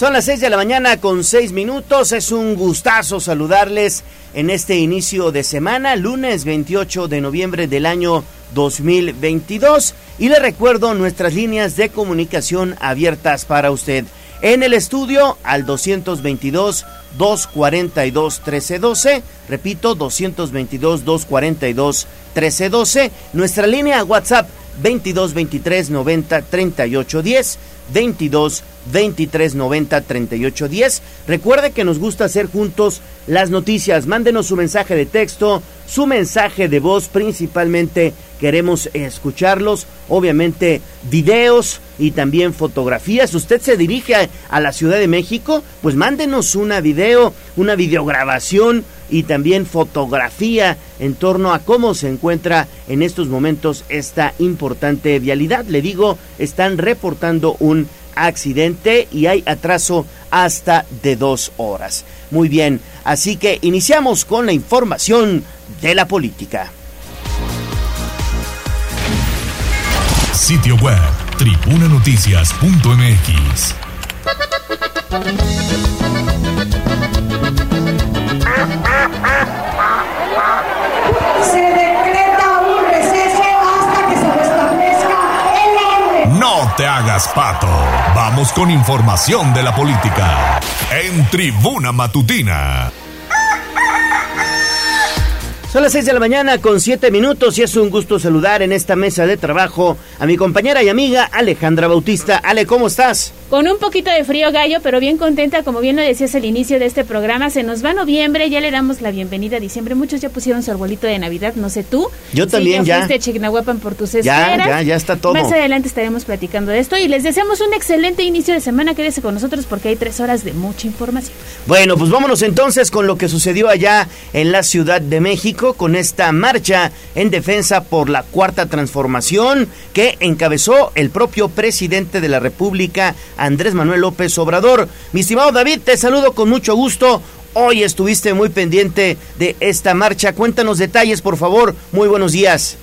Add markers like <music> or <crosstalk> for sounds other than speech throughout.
Son las 6 de la mañana con 6 minutos. Es un gustazo saludarles en este inicio de semana, lunes 28 de noviembre del año 2022. Y le recuerdo nuestras líneas de comunicación abiertas para usted. En el estudio al 222 242 1312. Repito, 222 242 1312. Nuestra línea WhatsApp 22 23 90 38 10. 22 23 90 38 10. Recuerde que nos gusta hacer juntos las noticias. Mándenos su mensaje de texto, su mensaje de voz, principalmente queremos escucharlos. Obviamente, videos y también fotografías. Usted se dirige a, la Ciudad de México, pues mándenos una video, una videograbación y también fotografía en torno a cómo se encuentra en estos momentos esta importante vialidad. Le digo, están reportando un accidente y hay atraso hasta de dos horas. Muy bien, así que iniciamos con la información de la política. Sitio web, tribunanoticias.mx. te hagas pato. Vamos con información de la política. En Tribuna Matutina. Son las 6 de la mañana con 7 minutos y es un gusto saludar en esta mesa de trabajo a mi compañera y amiga Alejandra Bautista. Ale, ¿cómo estás? Con un poquito de frío, Gallo, pero bien contenta, como bien lo decías al inicio de este programa. Se nos va noviembre, ya le damos la bienvenida a diciembre. Muchos ya pusieron su arbolito de Navidad, no sé tú. Yo también, ya. Fuiste Chignahuapan por tus Ya, ya, ya está todo. Más adelante estaremos platicando de esto y les deseamos un excelente inicio de semana. Quédese con nosotros porque hay tres horas de mucha información. Bueno, pues vámonos entonces con lo que sucedió allá en la Ciudad de México con esta marcha en defensa por la cuarta transformación que encabezó el propio presidente de la República, Andrés Manuel López Obrador. Mi estimado David, te saludo con mucho gusto. Hoy estuviste muy pendiente de esta marcha. Cuéntanos detalles, por favor. Muy buenos días.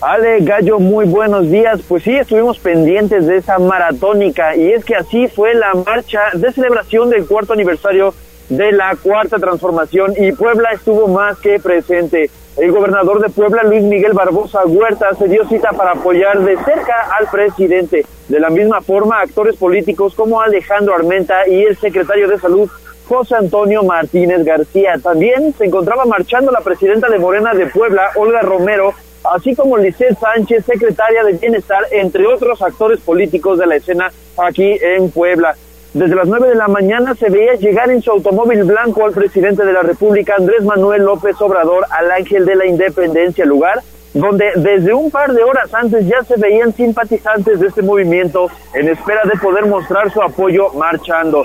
Ale Gallo, muy buenos días. Pues sí, estuvimos pendientes de esa maratónica y es que así fue la marcha de celebración del cuarto aniversario de la cuarta transformación y Puebla estuvo más que presente. El gobernador de Puebla, Luis Miguel Barbosa Huerta, se dio cita para apoyar de cerca al presidente. De la misma forma, actores políticos como Alejandro Armenta y el secretario de Salud, José Antonio Martínez García. También se encontraba marchando la presidenta de Morena de Puebla, Olga Romero, así como Lisette Sánchez, secretaria de Bienestar, entre otros actores políticos de la escena aquí en Puebla. Desde las 9 de la mañana se veía llegar en su automóvil blanco al presidente de la República, Andrés Manuel López Obrador, al Ángel de la Independencia, lugar donde desde un par de horas antes ya se veían simpatizantes de este movimiento en espera de poder mostrar su apoyo marchando.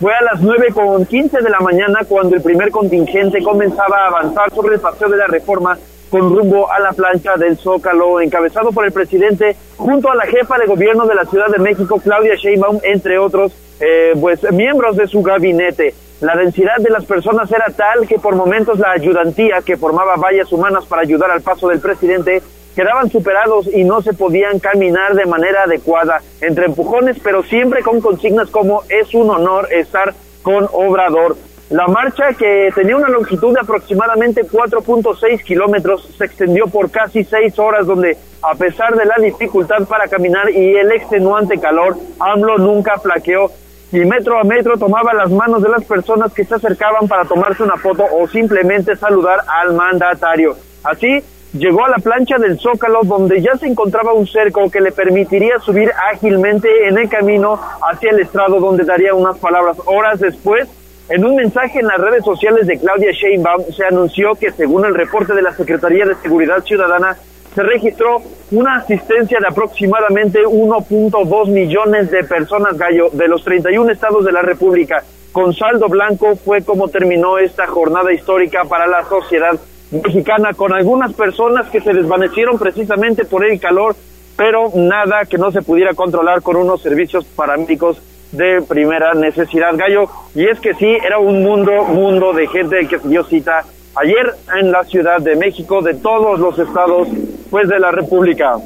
Fue a las 9 con 15 de la mañana cuando el primer contingente comenzaba a avanzar sobre el paseo de la reforma con rumbo a la plancha del Zócalo, encabezado por el presidente junto a la jefa de gobierno de la Ciudad de México, Claudia Sheinbaum, entre otros eh, pues miembros de su gabinete. La densidad de las personas era tal que por momentos la ayudantía que formaba vallas humanas para ayudar al paso del presidente quedaban superados y no se podían caminar de manera adecuada, entre empujones, pero siempre con consignas como es un honor estar con Obrador. La marcha, que tenía una longitud de aproximadamente 4.6 kilómetros, se extendió por casi seis horas, donde a pesar de la dificultad para caminar y el extenuante calor, AMLO nunca flaqueó y metro a metro tomaba las manos de las personas que se acercaban para tomarse una foto o simplemente saludar al mandatario. Así, llegó a la plancha del Zócalo donde ya se encontraba un cerco que le permitiría subir ágilmente en el camino hacia el estrado donde daría unas palabras. Horas después, en un mensaje en las redes sociales de Claudia Sheinbaum se anunció que según el reporte de la Secretaría de Seguridad Ciudadana se registró una asistencia de aproximadamente 1.2 millones de personas gallo de los 31 estados de la República. Con saldo blanco fue como terminó esta jornada histórica para la sociedad mexicana con algunas personas que se desvanecieron precisamente por el calor, pero nada que no se pudiera controlar con unos servicios paramédicos de primera necesidad, Gallo. Y es que sí, era un mundo, mundo de gente que dio cita ayer en la Ciudad de México, de todos los estados, pues de la República.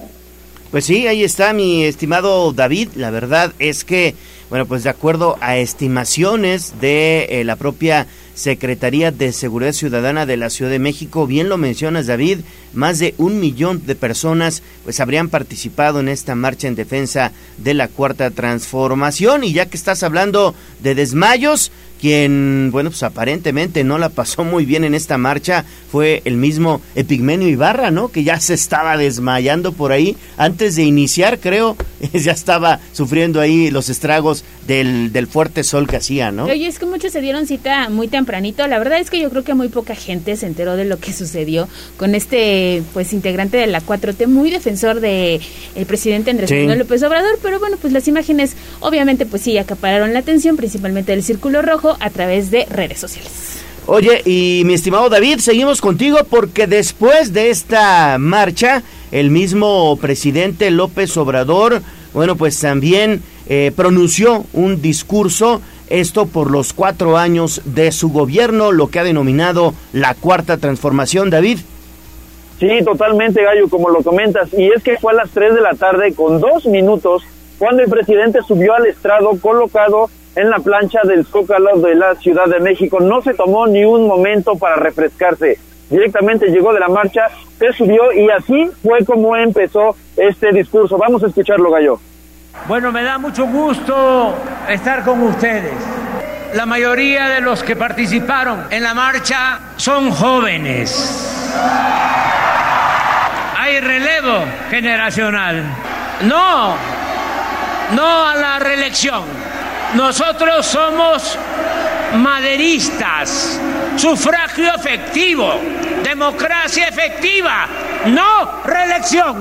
Pues sí, ahí está mi estimado David. La verdad es que, bueno, pues de acuerdo a estimaciones de eh, la propia Secretaría de Seguridad Ciudadana de la Ciudad de México, bien lo mencionas David, más de un millón de personas pues habrían participado en esta marcha en defensa de la cuarta transformación y ya que estás hablando de desmayos, quien, bueno, pues aparentemente no la pasó muy bien en esta marcha fue el mismo Epigmenio Ibarra, ¿no? Que ya se estaba desmayando por ahí antes de iniciar, creo, <laughs> ya estaba sufriendo ahí los estragos del, del fuerte sol que hacía, ¿no? Oye, es que muchos se dieron cita muy tempranito. La verdad es que yo creo que muy poca gente se enteró de lo que <laughs> sucedió con este, pues, integrante de la 4T, muy defensor de el presidente Andrés Manuel López Obrador, pero bueno, pues las imágenes, obviamente, pues sí, acapararon la atención, principalmente del Círculo Rojo, a través de redes sociales. Oye, y mi estimado David, seguimos contigo porque después de esta marcha, el mismo presidente López Obrador, bueno, pues también eh, pronunció un discurso, esto por los cuatro años de su gobierno, lo que ha denominado la cuarta transformación, David. Sí, totalmente, Gallo, como lo comentas. Y es que fue a las tres de la tarde con dos minutos cuando el presidente subió al estrado colocado en la plancha del Zócalo de la Ciudad de México. No se tomó ni un momento para refrescarse. Directamente llegó de la marcha, se subió y así fue como empezó este discurso. Vamos a escucharlo, Gallo. Bueno, me da mucho gusto estar con ustedes. La mayoría de los que participaron en la marcha son jóvenes. Hay relevo generacional. No, no a la reelección nosotros somos maderistas, sufragio efectivo, democracia efectiva, no reelección.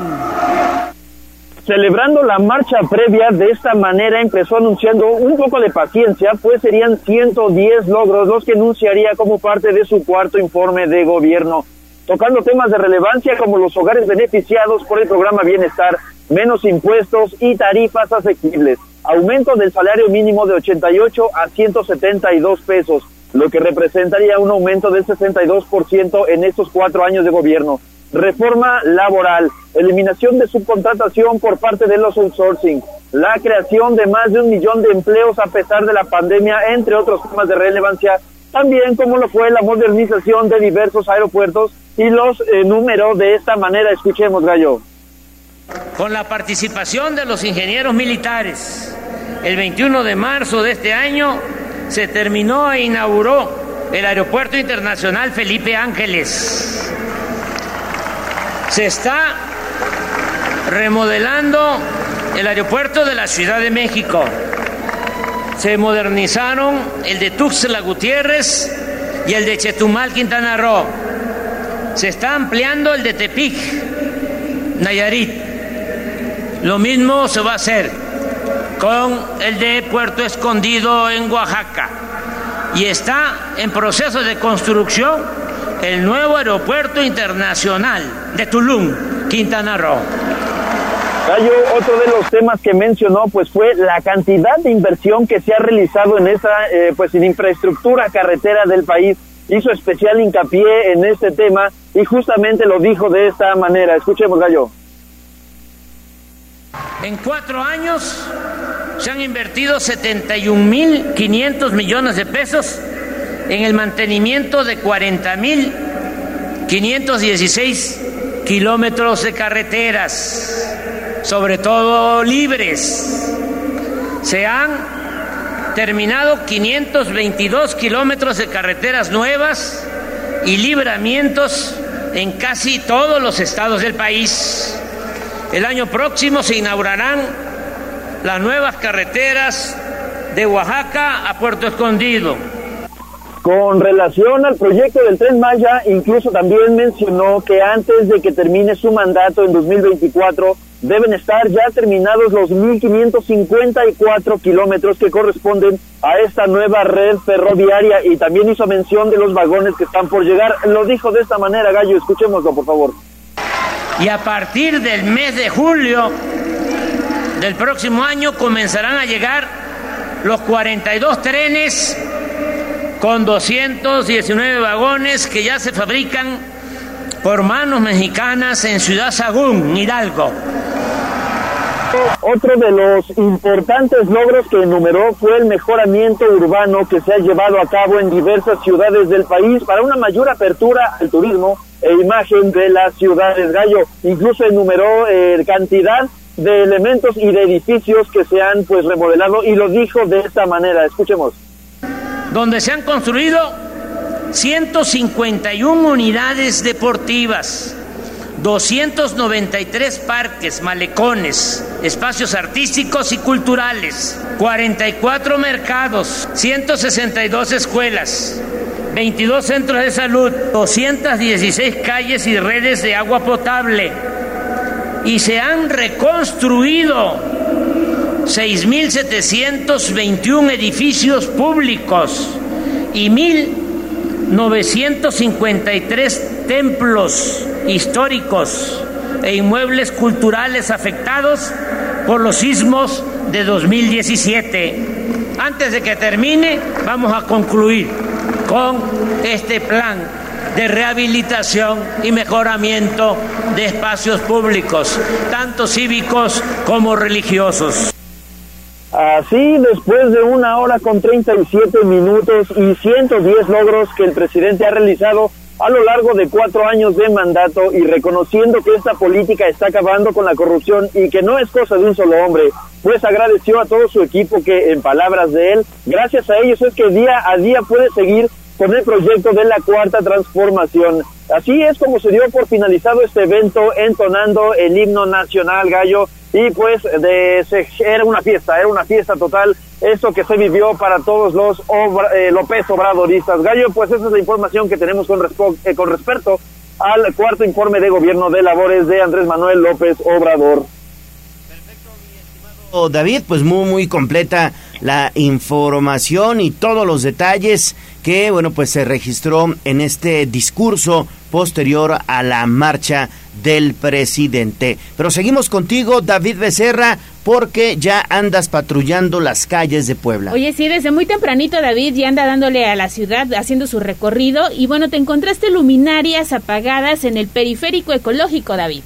Celebrando la marcha previa de esta manera empezó anunciando un poco de paciencia, pues serían 110 logros los que anunciaría como parte de su cuarto informe de gobierno, tocando temas de relevancia como los hogares beneficiados por el programa Bienestar, menos impuestos y tarifas asequibles aumento del salario mínimo de 88 a 172 pesos, lo que representaría un aumento del 62% en estos cuatro años de gobierno. Reforma laboral, eliminación de subcontratación por parte de los outsourcing, la creación de más de un millón de empleos a pesar de la pandemia, entre otros temas de relevancia, también como lo fue la modernización de diversos aeropuertos y los eh, números de esta manera. Escuchemos, Gallo con la participación de los ingenieros militares. El 21 de marzo de este año se terminó e inauguró el Aeropuerto Internacional Felipe Ángeles. Se está remodelando el aeropuerto de la Ciudad de México. Se modernizaron el de Tuxtla Gutiérrez y el de Chetumal, Quintana Roo. Se está ampliando el de Tepic, Nayarit. Lo mismo se va a hacer con el de Puerto Escondido en Oaxaca. Y está en proceso de construcción el nuevo aeropuerto internacional de Tulum, Quintana Roo. Cayo, otro de los temas que mencionó pues fue la cantidad de inversión que se ha realizado en esa eh, pues en infraestructura carretera del país. Hizo especial hincapié en este tema y justamente lo dijo de esta manera. Escuchemos, Gallo. En cuatro años se han invertido 71.500 millones de pesos en el mantenimiento de 40.516 kilómetros de carreteras, sobre todo libres. Se han terminado 522 kilómetros de carreteras nuevas y libramientos en casi todos los estados del país. El año próximo se inaugurarán las nuevas carreteras de Oaxaca a Puerto Escondido. Con relación al proyecto del tren Maya, incluso también mencionó que antes de que termine su mandato en 2024, deben estar ya terminados los 1.554 kilómetros que corresponden a esta nueva red ferroviaria y también hizo mención de los vagones que están por llegar. Lo dijo de esta manera, Gallo, escuchémoslo, por favor y a partir del mes de julio del próximo año comenzarán a llegar los 42 trenes con 219 vagones que ya se fabrican por manos mexicanas en Ciudad Sagún, Hidalgo. Otro de los importantes logros que enumeró fue el mejoramiento urbano que se ha llevado a cabo en diversas ciudades del país para una mayor apertura al turismo e imagen de las ciudades gallo. Incluso enumeró eh, cantidad de elementos y de edificios que se han pues remodelado y lo dijo de esta manera. Escuchemos. Donde se han construido 151 unidades deportivas, 293 parques, malecones, espacios artísticos y culturales, 44 mercados, 162 escuelas, 22 centros de salud, 216 calles y redes de agua potable. Y se han reconstruido 6.721 edificios públicos y 1.953 templos históricos e inmuebles culturales afectados por los sismos de 2017. Antes de que termine, vamos a concluir con este plan de rehabilitación y mejoramiento de espacios públicos, tanto cívicos como religiosos. Así, después de una hora con 37 minutos y 110 logros que el presidente ha realizado a lo largo de cuatro años de mandato y reconociendo que esta política está acabando con la corrupción y que no es cosa de un solo hombre, pues agradeció a todo su equipo que, en palabras de él, gracias a ellos es que día a día puede seguir con el proyecto de la cuarta transformación. Así es como se dio por finalizado este evento entonando el himno nacional gallo y pues de, era una fiesta, era una fiesta total esto que se vivió para todos los eh, López Obradoristas. Gallo, pues esa es la información que tenemos con, eh, con respecto al cuarto informe de gobierno de labores de Andrés Manuel López Obrador. David, pues muy muy completa la información y todos los detalles que bueno pues se registró en este discurso posterior a la marcha del presidente. Pero seguimos contigo, David Becerra, porque ya andas patrullando las calles de Puebla. Oye, sí, desde muy tempranito David ya anda dándole a la ciudad, haciendo su recorrido y bueno, te encontraste luminarias apagadas en el periférico ecológico, David.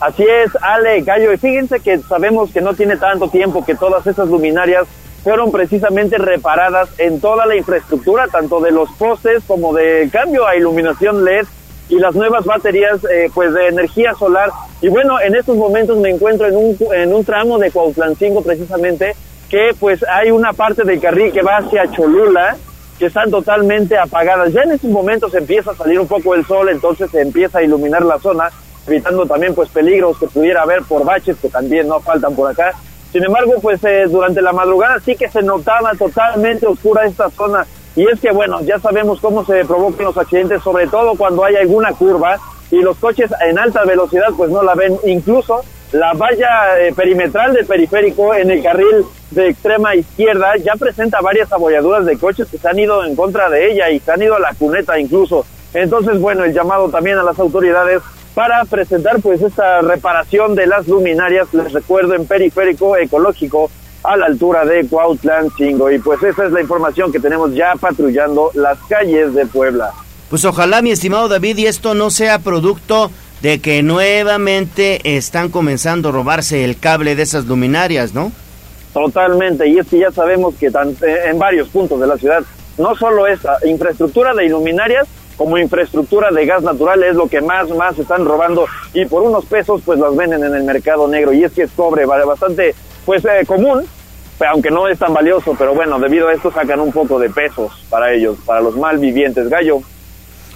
Así es, Ale, Gallo, y fíjense que sabemos que no tiene tanto tiempo que todas esas luminarias fueron precisamente reparadas en toda la infraestructura, tanto de los postes como de cambio a iluminación LED y las nuevas baterías eh, pues de energía solar. Y bueno, en estos momentos me encuentro en un, en un tramo de Cuautlancingo precisamente, que pues hay una parte del carril que va hacia Cholula, que están totalmente apagadas. Ya en estos momentos empieza a salir un poco el sol, entonces se empieza a iluminar la zona evitando también pues peligros que pudiera haber por baches que también no faltan por acá. Sin embargo, pues eh, durante la madrugada sí que se notaba totalmente oscura esta zona y es que bueno, ya sabemos cómo se provocan los accidentes, sobre todo cuando hay alguna curva y los coches en alta velocidad pues no la ven, incluso la valla eh, perimetral del periférico en el carril de extrema izquierda ya presenta varias abolladuras de coches que se han ido en contra de ella y se han ido a la cuneta incluso. Entonces, bueno, el llamado también a las autoridades para presentar pues esta reparación de las luminarias, les recuerdo, en periférico ecológico a la altura de Cuautlan Chingo. Y pues esa es la información que tenemos ya patrullando las calles de Puebla. Pues ojalá, mi estimado David, y esto no sea producto de que nuevamente están comenzando a robarse el cable de esas luminarias, ¿no? Totalmente, y es que ya sabemos que en varios puntos de la ciudad, no solo esta infraestructura de iluminarias, como infraestructura de gas natural es lo que más, más están robando y por unos pesos pues las venden en el mercado negro y es que es cobre bastante pues eh, común, aunque no es tan valioso, pero bueno, debido a esto sacan un poco de pesos para ellos, para los malvivientes. Gallo.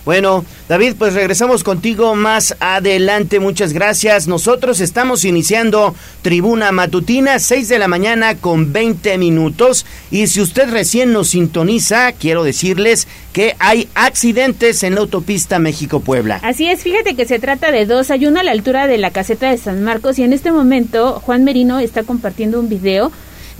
Bueno, David, pues regresamos contigo más adelante. Muchas gracias. Nosotros estamos iniciando Tribuna Matutina, 6 de la mañana con 20 minutos. Y si usted recién nos sintoniza, quiero decirles que hay accidentes en la autopista México-Puebla. Así es, fíjate que se trata de dos. Hay uno a la altura de la caseta de San Marcos y en este momento Juan Merino está compartiendo un video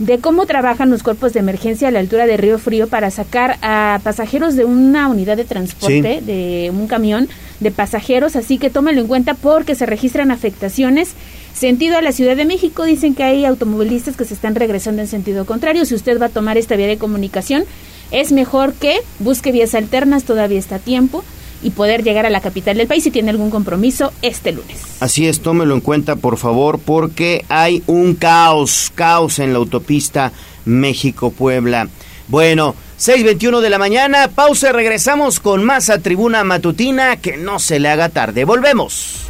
de cómo trabajan los cuerpos de emergencia a la altura de Río Frío para sacar a pasajeros de una unidad de transporte, de un camión de pasajeros, así que tómalo en cuenta porque se registran afectaciones. Sentido a la Ciudad de México, dicen que hay automovilistas que se están regresando en sentido contrario. Si usted va a tomar esta vía de comunicación, es mejor que busque vías alternas, todavía está a tiempo y poder llegar a la capital del país si tiene algún compromiso este lunes. Así es, tómelo en cuenta por favor porque hay un caos, caos en la autopista México-Puebla. Bueno, 6.21 de la mañana, pausa y regresamos con más a Tribuna Matutina, que no se le haga tarde. Volvemos.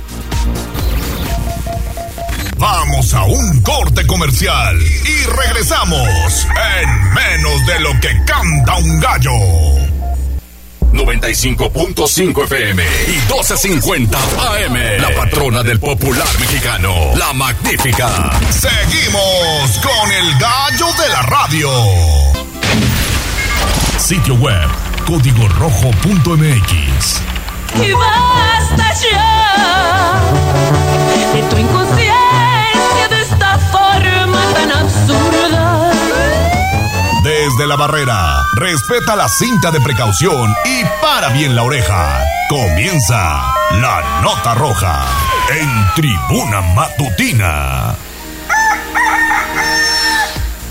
Vamos a un corte comercial y regresamos en menos de lo que canta un gallo. 95.5 FM y 12.50 AM. La patrona del popular mexicano, la magnífica. Seguimos con el gallo de la radio. Sitio web, código rojo.mx. Y basta ya de tu Desde la barrera, respeta la cinta de precaución y para bien la oreja. Comienza la nota roja en tribuna matutina.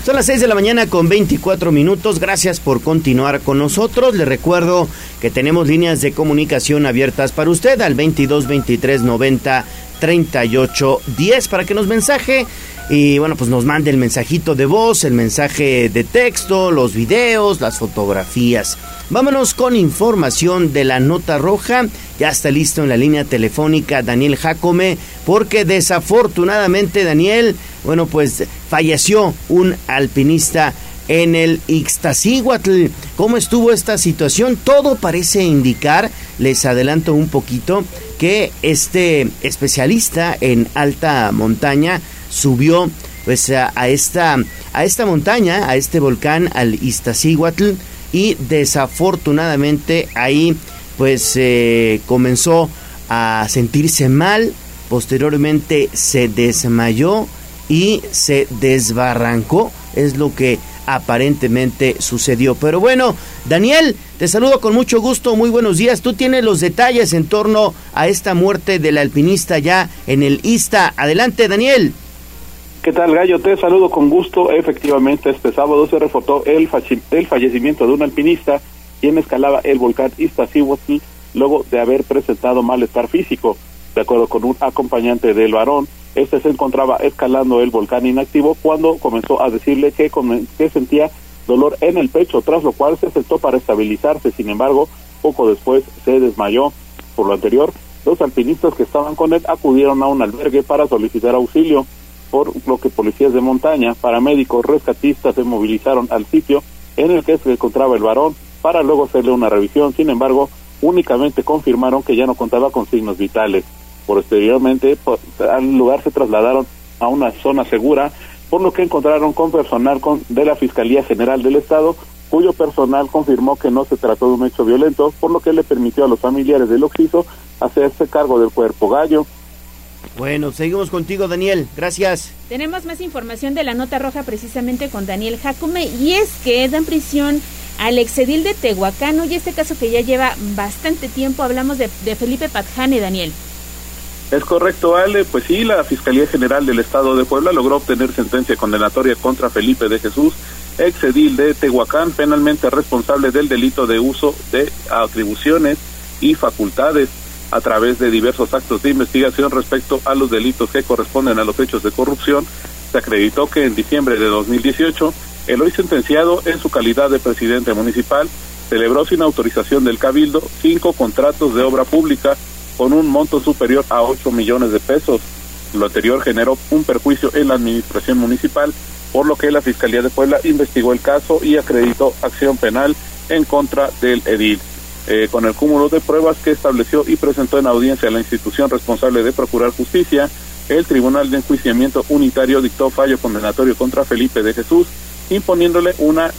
Son las 6 de la mañana con 24 minutos. Gracias por continuar con nosotros. Le recuerdo que tenemos líneas de comunicación abiertas para usted al 22 23 90 38 10 para que nos mensaje y bueno, pues nos mande el mensajito de voz, el mensaje de texto, los videos, las fotografías. Vámonos con información de la nota roja. Ya está listo en la línea telefónica Daniel Jacome, porque desafortunadamente Daniel, bueno, pues falleció un alpinista en el Ixtacíhuatl. ¿Cómo estuvo esta situación? Todo parece indicar, les adelanto un poquito, que este especialista en alta montaña subió pues a, esta a esta montaña, a este volcán al Iztaccíhuatl y desafortunadamente ahí pues eh, comenzó a sentirse mal, posteriormente se desmayó y se desbarrancó, es lo que aparentemente sucedió. Pero bueno, Daniel, te saludo con mucho gusto, muy buenos días. Tú tienes los detalles en torno a esta muerte del alpinista ya en el Ista. Adelante, Daniel. ¿Qué tal, Gallo? Te saludo con gusto. Efectivamente, este sábado se reportó el, el fallecimiento de un alpinista quien escalaba el volcán Iztaccíhuatl luego de haber presentado malestar físico. De acuerdo con un acompañante del varón, este se encontraba escalando el volcán inactivo cuando comenzó a decirle que, que sentía dolor en el pecho, tras lo cual se sentó para estabilizarse. Sin embargo, poco después se desmayó. Por lo anterior, los alpinistas que estaban con él acudieron a un albergue para solicitar auxilio por lo que policías de montaña, paramédicos, rescatistas se movilizaron al sitio en el que se encontraba el varón para luego hacerle una revisión. Sin embargo, únicamente confirmaron que ya no contaba con signos vitales. Posteriormente, al lugar se trasladaron a una zona segura, por lo que encontraron con personal con, de la Fiscalía General del Estado, cuyo personal confirmó que no se trató de un hecho violento, por lo que le permitió a los familiares del occiso hacerse cargo del cuerpo gallo. Bueno, seguimos contigo, Daniel. Gracias. Tenemos más información de la nota roja precisamente con Daniel Jacume y es que dan prisión al exedil de Tehuacán. Y este caso que ya lleva bastante tiempo, hablamos de, Felipe Patjane, Daniel. Es correcto, Ale. Pues sí, la Fiscalía General del Estado de Puebla logró obtener sentencia condenatoria contra Felipe de Jesús, exedil de Tehuacán, penalmente responsable del delito de uso de atribuciones y facultades a través de diversos actos de investigación respecto a los delitos que corresponden a los hechos de corrupción, se acreditó que en diciembre de 2018, el hoy sentenciado en su calidad de presidente municipal celebró sin autorización del Cabildo cinco contratos de obra pública con un monto superior a 8 millones de pesos. Lo anterior generó un perjuicio en la administración municipal, por lo que la Fiscalía de Puebla investigó el caso y acreditó acción penal en contra del edil. Eh, con el cúmulo de pruebas que estableció y presentó en audiencia la institución responsable de procurar justicia, el Tribunal de Enjuiciamiento Unitario dictó fallo condenatorio contra Felipe de Jesús, imponiéndole una,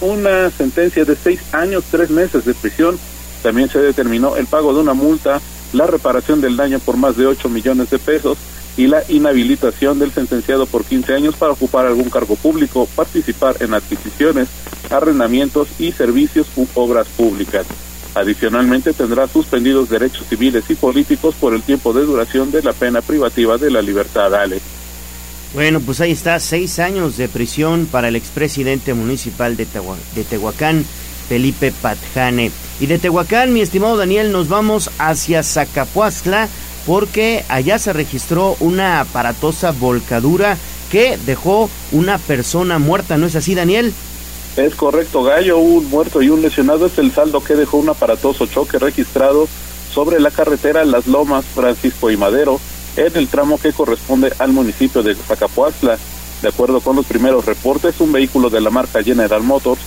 una sentencia de seis años, tres meses de prisión. También se determinó el pago de una multa, la reparación del daño por más de 8 millones de pesos y la inhabilitación del sentenciado por 15 años para ocupar algún cargo público, participar en adquisiciones, arrendamientos y servicios u obras públicas. Adicionalmente tendrá suspendidos derechos civiles y políticos por el tiempo de duración de la pena privativa de la libertad, Ale. Bueno, pues ahí está, seis años de prisión para el expresidente municipal de, Tehuacán, Felipe Patjane. Y de Tehuacán, mi estimado Daniel, nos vamos hacia Zacapuastla porque allá se registró una aparatosa volcadura que dejó una persona muerta, ¿no es así, Daniel? Es correcto, Gallo, un muerto y un lesionado es el saldo que dejó un aparatoso choque registrado sobre la carretera Las Lomas, Francisco y Madero, en el tramo que corresponde al municipio de Zacapuastla. De acuerdo con los primeros reportes, un vehículo de la marca General Motors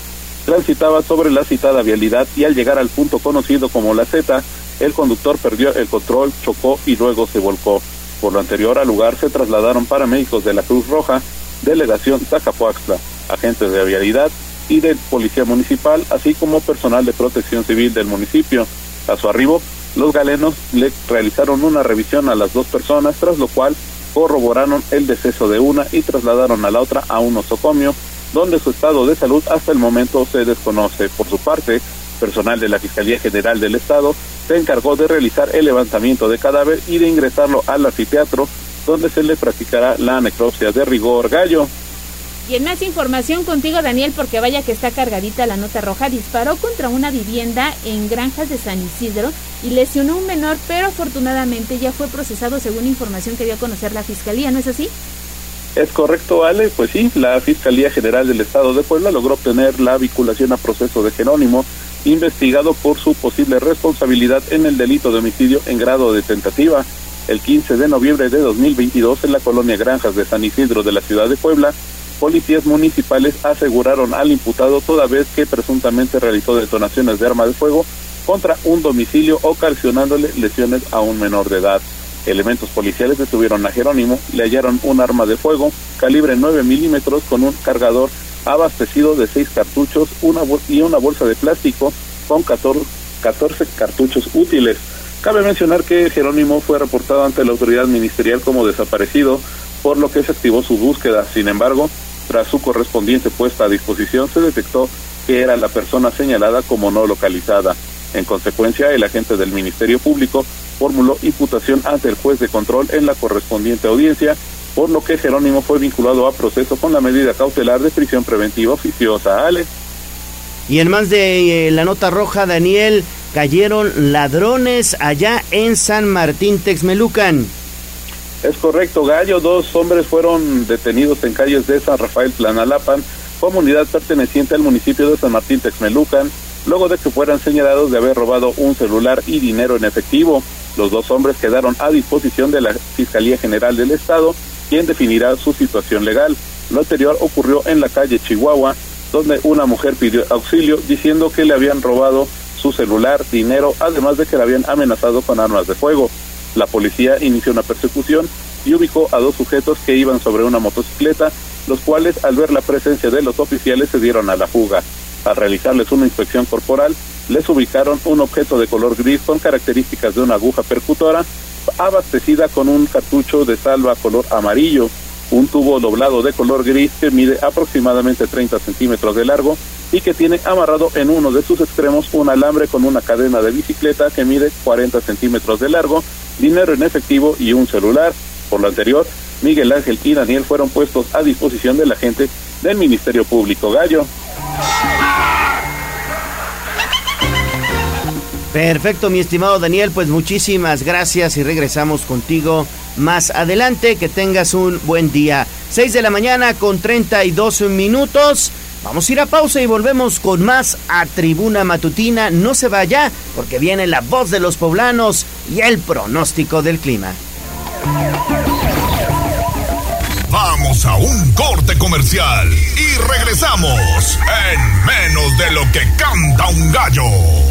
transitaba sobre la citada vialidad y al llegar al punto conocido como La Z, el conductor perdió el control, chocó y luego se volcó. Por lo anterior al lugar se trasladaron paramédicos de la Cruz Roja, Delegación Zacapuaxtla, agentes de vialidad y de Policía Municipal, así como personal de protección civil del municipio. A su arribo, los galenos le realizaron una revisión a las dos personas, tras lo cual corroboraron el deceso de una y trasladaron a la otra a un osocomio, donde su estado de salud hasta el momento se desconoce. Por su parte, personal de la Fiscalía General del Estado se encargó de realizar el levantamiento de cadáver y de ingresarlo al anfiteatro, donde se le practicará la necropsia de rigor gallo. Y en más información contigo, Daniel, porque vaya que está cargadita la nota roja, disparó contra una vivienda en Granjas de San Isidro y lesionó a un menor, pero afortunadamente ya fue procesado según información que dio a conocer la Fiscalía, ¿no es así? Es correcto, Ale. Pues sí, la Fiscalía General del Estado de Puebla logró obtener la vinculación a proceso de Jerónimo, investigado por su posible responsabilidad en el delito de homicidio en grado de tentativa. El 15 de noviembre de 2022, en la colonia Granjas de San Isidro de la ciudad de Puebla, policías municipales aseguraron al imputado toda vez que presuntamente realizó detonaciones de arma de fuego contra un domicilio ocasionándole lesiones a un menor de edad. Elementos policiales detuvieron a Jerónimo, le hallaron un arma de fuego calibre 9 milímetros con un cargador abastecido de seis cartuchos una y una bolsa de plástico con 14, 14 cartuchos útiles. Cabe mencionar que Jerónimo fue reportado ante la autoridad ministerial como desaparecido, por lo que se activó su búsqueda. Sin embargo, tras su correspondiente puesta a disposición, se detectó que era la persona señalada como no localizada. En consecuencia, el agente del Ministerio Público formuló imputación ante el juez de control en la correspondiente audiencia, por lo que Jerónimo fue vinculado a proceso con la medida cautelar de prisión preventiva oficiosa. Ale. Y en más de eh, la nota roja, Daniel, cayeron ladrones allá en San Martín Texmelucan. Es correcto, Gallo. Dos hombres fueron detenidos en calles de San Rafael Planalapan, comunidad perteneciente al municipio de San Martín Texmelucan, luego de que fueran señalados de haber robado un celular y dinero en efectivo. Los dos hombres quedaron a disposición de la Fiscalía General del Estado, quien definirá su situación legal. Lo anterior ocurrió en la calle Chihuahua, donde una mujer pidió auxilio diciendo que le habían robado su celular, dinero, además de que la habían amenazado con armas de fuego. La policía inició una persecución y ubicó a dos sujetos que iban sobre una motocicleta, los cuales al ver la presencia de los oficiales se dieron a la fuga. Al realizarles una inspección corporal, les ubicaron un objeto de color gris con características de una aguja percutora, abastecida con un cartucho de salva color amarillo, un tubo doblado de color gris que mide aproximadamente 30 centímetros de largo y que tiene amarrado en uno de sus extremos un alambre con una cadena de bicicleta que mide 40 centímetros de largo, dinero en efectivo y un celular. Por lo anterior, Miguel Ángel y Daniel fueron puestos a disposición de la gente del Ministerio Público Gallo. Perfecto, mi estimado Daniel, pues muchísimas gracias y regresamos contigo más adelante. Que tengas un buen día. 6 de la mañana con 32 minutos. Vamos a ir a pausa y volvemos con más a Tribuna Matutina. No se vaya porque viene la voz de los poblanos y el pronóstico del clima. Vamos a un corte comercial y regresamos en menos de lo que canta un gallo.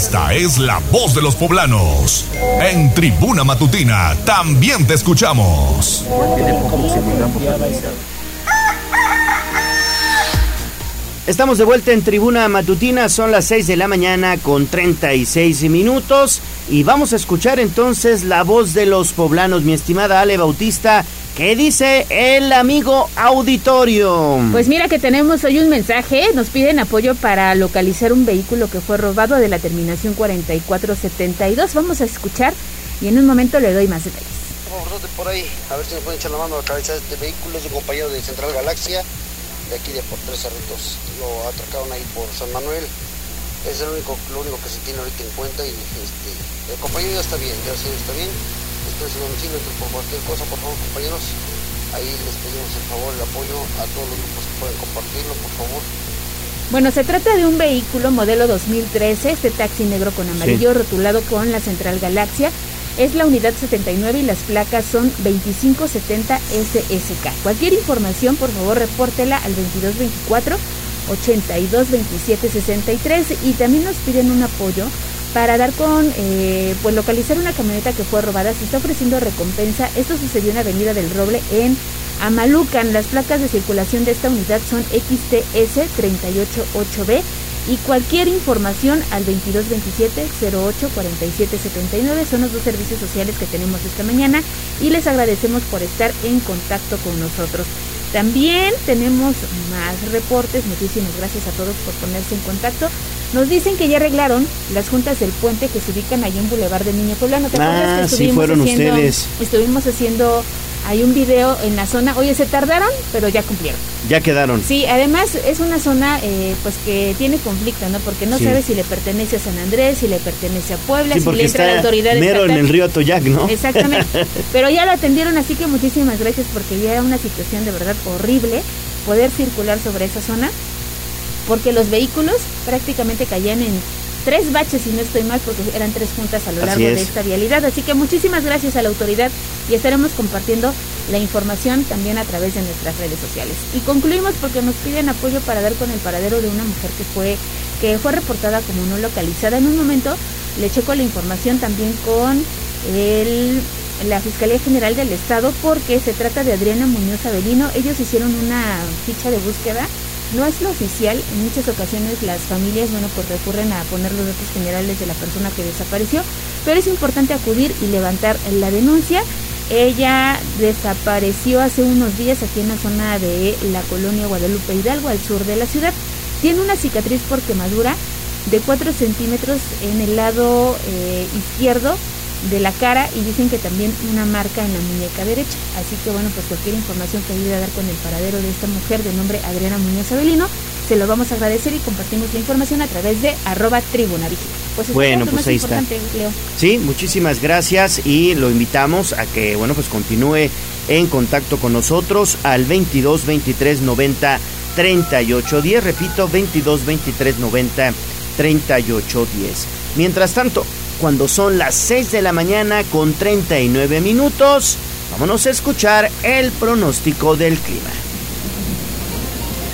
Esta es la voz de los poblanos. En Tribuna Matutina también te escuchamos. Estamos de vuelta en Tribuna Matutina, son las 6 de la mañana con 36 minutos y vamos a escuchar entonces la voz de los poblanos, mi estimada Ale Bautista. ¿Qué dice el amigo auditorio? Pues mira que tenemos hoy un mensaje, nos piden apoyo para localizar un vehículo que fue robado de la terminación 4472. Vamos a escuchar y en un momento le doy más detalles. por ahí, a ver si me pueden echar la mano a localizar este vehículo, es un compañero de Central Galaxia de aquí de por tres cerritos. Lo atracaron ahí por San Manuel. Es el único, lo único que se tiene ahorita en cuenta y este, el compañero ya está bien, ya está bien. Estoy por cualquier cosa, por favor compañeros, ahí les pedimos el favor, el apoyo a todos los grupos que pueden compartirlo, por favor. Bueno, se trata de un vehículo modelo 2013, este taxi negro con amarillo rotulado con la Central Galaxia es la unidad 79 y las placas son 2570 SSK. Cualquier información, por favor, repórtela al 2224 822763 y también nos piden un apoyo para dar con, eh, pues localizar una camioneta que fue robada. Se está ofreciendo recompensa. Esto sucedió en Avenida del Roble en Amalucan. Las placas de circulación de esta unidad son XTS 388B y cualquier información al 2227 08 47 79 son los dos servicios sociales que tenemos esta mañana y les agradecemos por estar en contacto con nosotros. También tenemos más reportes, muchísimas gracias a todos por ponerse en contacto. Nos dicen que ya arreglaron las juntas del puente que se ubican ahí en Boulevard de Niño Poblano. ¿Te ah, sí fueron ustedes. Estuvimos haciendo hay un video en la zona, oye, se tardaron, pero ya cumplieron. Ya quedaron. Sí, además es una zona eh, pues que tiene conflicto, ¿no? Porque no sabe si le pertenece a San Andrés, si le pertenece a Puebla, si le entra la autoridad mero en el río Toyac, ¿no? Exactamente. <laughs> pero ya lo atendieron, así que muchísimas gracias porque ya era una situación de verdad horrible poder circular sobre esa zona porque los vehículos prácticamente caían en tres baches, si no estoy mal, porque eran tres juntas a lo largo de esta vialidad. Así que muchísimas gracias a la autoridad y estaremos compartiendo la información también a través de nuestras redes sociales. Y concluimos porque nos piden apoyo para dar con el paradero de una mujer que fue, que fue reportada como no localizada. En un momento le checo la información también con el la Fiscalía General del Estado porque se trata de Adriana Muñoz Avelino. Ellos hicieron una ficha de búsqueda no es lo oficial, en muchas ocasiones las familias, bueno, pues recurren a poner los datos generales de la persona que desapareció, pero es importante acudir y levantar la denuncia. Ella desapareció hace unos días aquí en la zona de la colonia Guadalupe Hidalgo, al sur de la ciudad. Tiene una cicatriz por quemadura de 4 centímetros en el lado eh, izquierdo de la cara y dicen que también una marca en la muñeca derecha. Así que bueno, pues cualquier información que ayude a dar con el paradero de esta mujer de nombre Adriana Muñoz Avelino, se lo vamos a agradecer y compartimos la información a través de arroba tribuna Pues bueno, pues ahí está. Leo. Sí, muchísimas gracias y lo invitamos a que bueno pues continúe en contacto con nosotros al 22 23 90 38 10, repito 22 23 90 38 10. Mientras tanto, cuando son las 6 de la mañana con 39 minutos. Vámonos a escuchar el pronóstico del clima.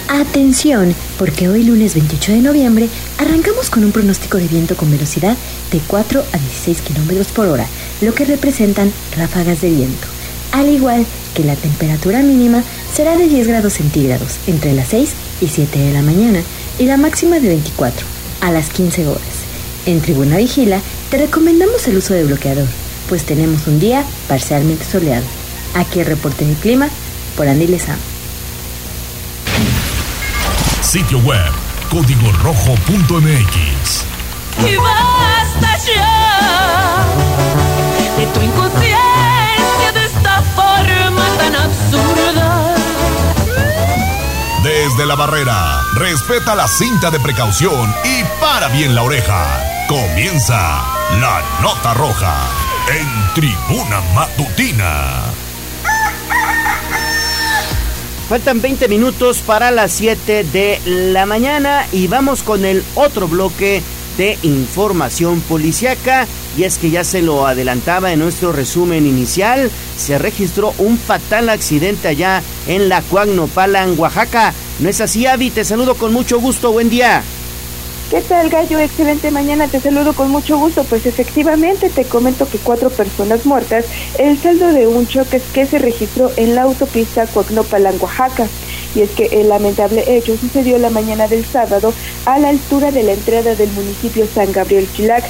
Atención, porque hoy lunes 28 de noviembre arrancamos con un pronóstico de viento con velocidad de 4 a 16 kilómetros por hora, lo que representan ráfagas de viento. Al igual que la temperatura mínima será de 10 grados centígrados entre las 6 y 7 de la mañana y la máxima de 24 a las 15 horas. En Tribuna Vigila te recomendamos el uso de bloqueador, pues tenemos un día parcialmente soleado. Aquí el reporte de clima por Andy Lezama. Sitio web código rojo.mx. Y basta ya de tu inconsciencia de esta forma tan absurda. Desde la barrera, respeta la cinta de precaución y para bien la oreja. Comienza la nota roja en tribuna matutina. Faltan 20 minutos para las 7 de la mañana y vamos con el otro bloque de información policiaca. Y es que ya se lo adelantaba en nuestro resumen inicial, se registró un fatal accidente allá en la Cuagnopala, en Oaxaca. ¿No es así, Avi? Te saludo con mucho gusto. Buen día. ¿Qué tal, Gallo? Excelente mañana, te saludo con mucho gusto. Pues efectivamente te comento que cuatro personas muertas, el saldo de un choque que se registró en la autopista Coacnopalan, Oaxaca. Y es que el lamentable hecho sucedió la mañana del sábado a la altura de la entrada del municipio San Gabriel Chilac.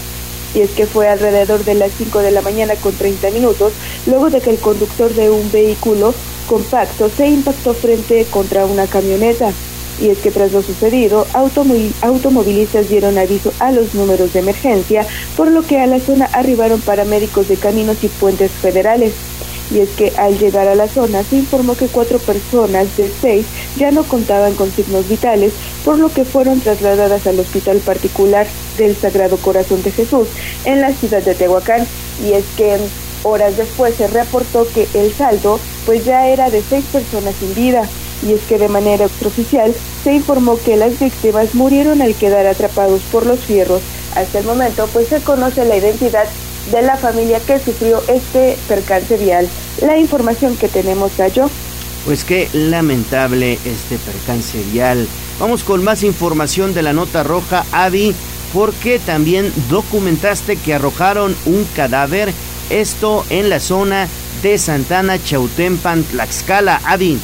Y es que fue alrededor de las 5 de la mañana con 30 minutos, luego de que el conductor de un vehículo compacto se impactó frente contra una camioneta. Y es que tras lo sucedido, automovilistas dieron aviso a los números de emergencia, por lo que a la zona arribaron paramédicos de caminos y puentes federales. Y es que al llegar a la zona se informó que cuatro personas de seis ya no contaban con signos vitales, por lo que fueron trasladadas al hospital particular del Sagrado Corazón de Jesús en la ciudad de Tehuacán. Y es que horas después se reportó que el saldo pues ya era de seis personas sin vida y es que de manera extraoficial se informó que las víctimas murieron al quedar atrapados por los fierros. Hasta el momento, pues se conoce la identidad de la familia que sufrió este percance vial. La información que tenemos, Gallo. Pues qué lamentable este percance vial. Vamos con más información de la nota roja, Adi, porque también documentaste que arrojaron un cadáver, esto en la zona de Santana, Chautempan, Tlaxcala, Adi.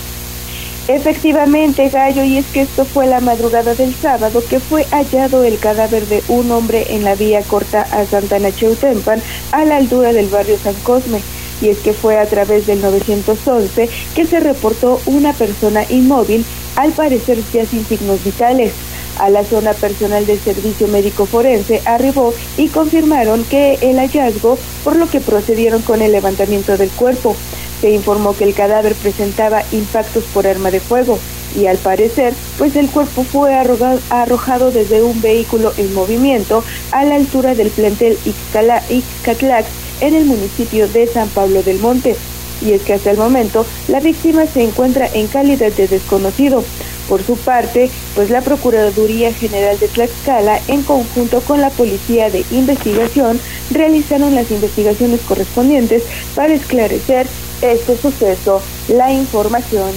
Efectivamente, Gallo, y es que esto fue la madrugada del sábado que fue hallado el cadáver de un hombre en la vía corta a Santana Cheutempan, a la altura del barrio San Cosme. Y es que fue a través del 911 que se reportó una persona inmóvil, al parecer ya sin signos vitales. A la zona personal del servicio médico forense arribó y confirmaron que el hallazgo, por lo que procedieron con el levantamiento del cuerpo se informó que el cadáver presentaba impactos por arma de fuego y al parecer, pues el cuerpo fue arrojado desde un vehículo en movimiento a la altura del plantel Ixcatlax en el municipio de San Pablo del Monte. Y es que hasta el momento la víctima se encuentra en calidad de desconocido. Por su parte, pues la Procuraduría General de Tlaxcala, en conjunto con la Policía de Investigación, realizaron las investigaciones correspondientes para esclarecer este suceso. La información.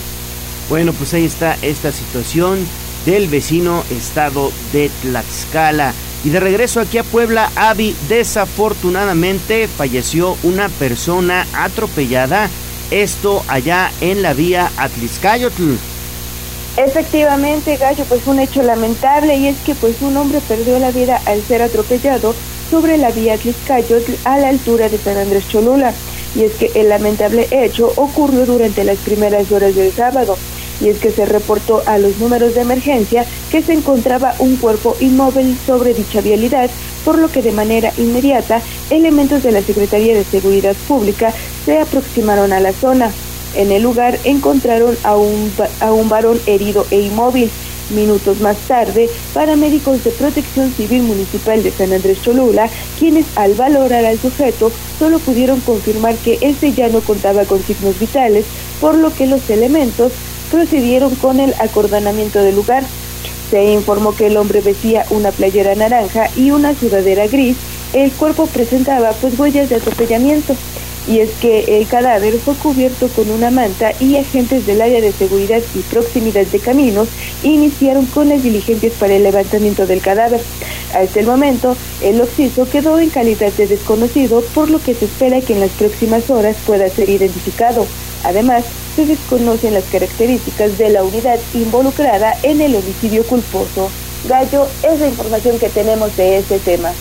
Bueno, pues ahí está esta situación del vecino estado de Tlaxcala. Y de regreso aquí a Puebla, Avi, desafortunadamente falleció una persona atropellada. Esto allá en la vía Atliscayotl. Efectivamente, Gallo, pues un hecho lamentable y es que pues un hombre perdió la vida al ser atropellado sobre la vía Atliscayotl a la altura de San Andrés Cholula y es que el lamentable hecho ocurrió durante las primeras horas del sábado y es que se reportó a los números de emergencia que se encontraba un cuerpo inmóvil sobre dicha vialidad, por lo que de manera inmediata elementos de la Secretaría de Seguridad Pública se aproximaron a la zona. En el lugar encontraron a un, a un varón herido e inmóvil, Minutos más tarde, paramédicos de Protección Civil Municipal de San Andrés Cholula, quienes al valorar al sujeto solo pudieron confirmar que este ya no contaba con signos vitales, por lo que los elementos procedieron con el acordonamiento del lugar. Se informó que el hombre vestía una playera naranja y una sudadera gris. El cuerpo presentaba pues huellas de atropellamiento y es que el cadáver fue cubierto con una manta y agentes del área de seguridad y proximidad de caminos iniciaron con las diligencias para el levantamiento del cadáver. Hasta el momento, el occiso quedó en calidad de desconocido, por lo que se espera que en las próximas horas pueda ser identificado. Además, se desconocen las características de la unidad involucrada en el homicidio culposo. Gallo, es la información que tenemos de este tema.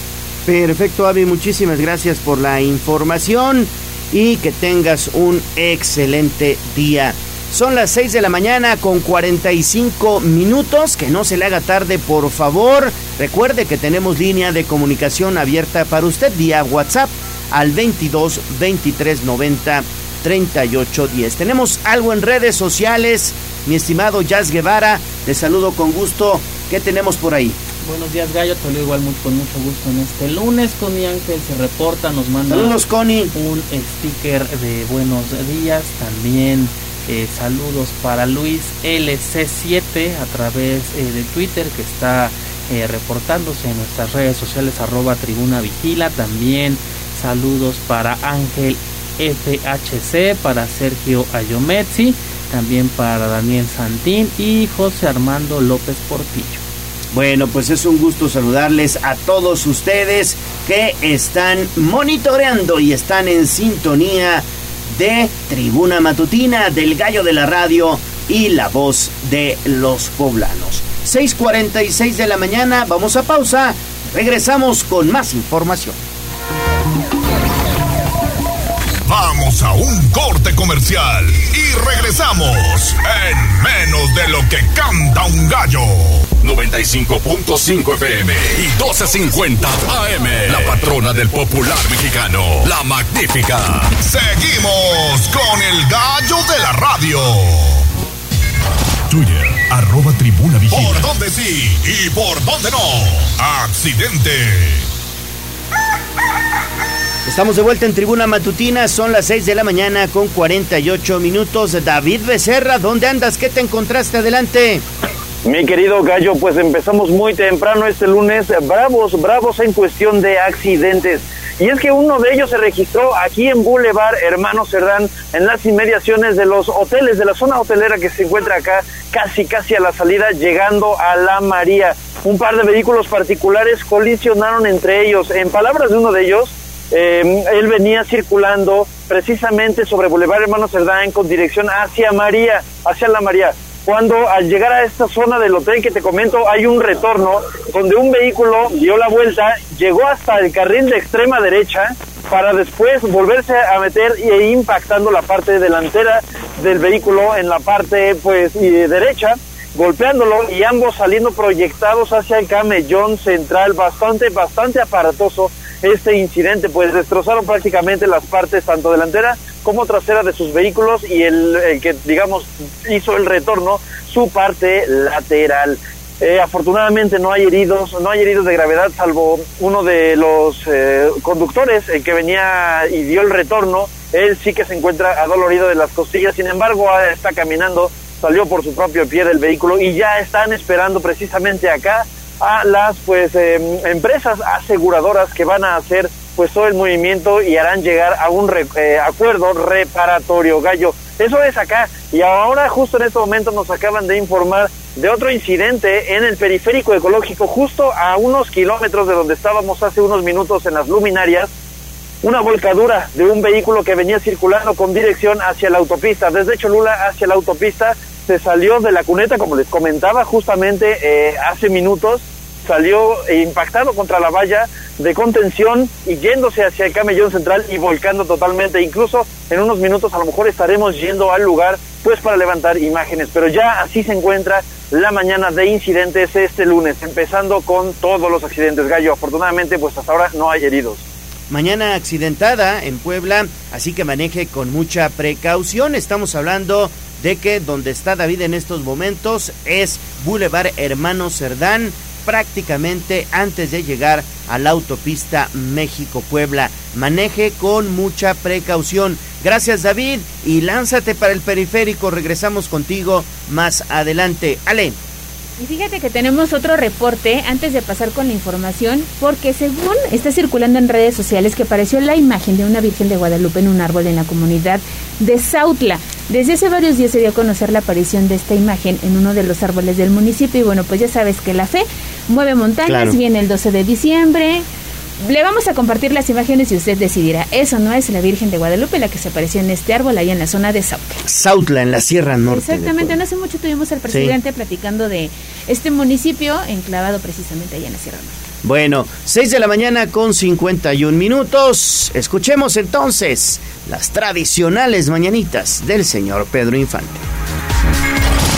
Perfecto, Avi, muchísimas gracias por la información y que tengas un excelente día. Son las 6 de la mañana con 45 minutos. Que no se le haga tarde, por favor. Recuerde que tenemos línea de comunicación abierta para usted vía WhatsApp al 22 23 90 38 10. Tenemos algo en redes sociales. Mi estimado Jazz Guevara, te saludo con gusto. ¿Qué tenemos por ahí? Buenos días, Gallo. Te lo igual muy, con mucho gusto en este lunes. Connie Ángel se reporta, nos manda saludos, Connie. un sticker de buenos días. También eh, saludos para Luis LC7 a través eh, de Twitter que está eh, reportándose en nuestras redes sociales arroba tribuna vigila. También saludos para Ángel FHC, para Sergio Ayometzi, también para Daniel Santín y José Armando López Portillo. Bueno, pues es un gusto saludarles a todos ustedes que están monitoreando y están en sintonía de Tribuna Matutina del Gallo de la Radio y la voz de los poblanos. 6:46 de la mañana, vamos a pausa, regresamos con más información. Vamos a un corte comercial y regresamos en menos de lo que canta un gallo. 95.5 FM y 12.50 AM. La patrona del popular mexicano, la magnífica. Seguimos con el gallo de la radio. Twitter, arroba tribuna vigila. ¿Por dónde sí y por dónde no? Accidente. Estamos de vuelta en Tribuna Matutina, son las 6 de la mañana con 48 minutos. David Becerra, ¿dónde andas? ¿Qué te encontraste? Adelante. Mi querido Gallo, pues empezamos muy temprano este lunes, bravos, bravos en cuestión de accidentes. Y es que uno de ellos se registró aquí en Boulevard Hermano Cerdán, en las inmediaciones de los hoteles, de la zona hotelera que se encuentra acá, casi casi a la salida, llegando a La María. Un par de vehículos particulares colisionaron entre ellos. En palabras de uno de ellos, eh, él venía circulando precisamente sobre Boulevard Hermano Cerdán con dirección hacia María, hacia la María. Cuando al llegar a esta zona del hotel que te comento hay un retorno donde un vehículo dio la vuelta, llegó hasta el carril de extrema derecha para después volverse a meter e impactando la parte delantera del vehículo en la parte pues derecha golpeándolo y ambos saliendo proyectados hacia el camellón central bastante bastante aparatoso este incidente, pues destrozaron prácticamente las partes tanto delantera como trasera de sus vehículos y el, que, digamos, hizo el retorno, su parte lateral. Eh, afortunadamente no hay heridos, no hay heridos de gravedad, salvo uno de los eh, conductores, el que venía y dio el retorno. Él sí que se encuentra adolorido de las costillas, sin embargo está caminando, salió por su propio pie del vehículo y ya están esperando precisamente acá a las pues em, empresas aseguradoras que van a hacer pues todo el movimiento y harán llegar a un eh, acuerdo reparatorio. Gallo eso es acá. Y ahora justo en este momento nos acaban de informar de otro incidente en el periférico ecológico justo a unos kilómetros de donde estábamos hace unos minutos en las luminarias. Una volcadura de un vehículo que venía circulando con dirección hacia la autopista desde Cholula hacia la autopista se salió de la cuneta, como les comentaba justamente eh, hace minutos, salió impactado contra la valla de contención y yéndose hacia el camellón central y volcando totalmente. Incluso en unos minutos a lo mejor estaremos yendo al lugar pues para levantar imágenes, pero ya así se encuentra la mañana de incidentes este lunes, empezando con todos los accidentes gallo. Afortunadamente pues hasta ahora no hay heridos. Mañana accidentada en Puebla, así que maneje con mucha precaución. Estamos hablando de que donde está David en estos momentos es Boulevard Hermano Cerdán, prácticamente antes de llegar a la autopista México-Puebla. Maneje con mucha precaución. Gracias David y lánzate para el periférico. Regresamos contigo más adelante. Ale. Y fíjate que tenemos otro reporte antes de pasar con la información, porque según está circulando en redes sociales que apareció la imagen de una Virgen de Guadalupe en un árbol en la comunidad de Sautla. Desde hace varios días se dio a conocer la aparición de esta imagen en uno de los árboles del municipio y bueno, pues ya sabes que la fe mueve montañas, viene el 12 de diciembre, le vamos a compartir las imágenes y usted decidirá. Eso no es la Virgen de Guadalupe la que se apareció en este árbol ahí en la zona de Sautla. Sautla, en la Sierra Norte. Exactamente, no hace mucho tuvimos al presidente platicando de este municipio enclavado precisamente ahí en la Sierra Norte. Bueno, 6 de la mañana con 51 minutos. Escuchemos entonces las tradicionales mañanitas del señor Pedro Infante.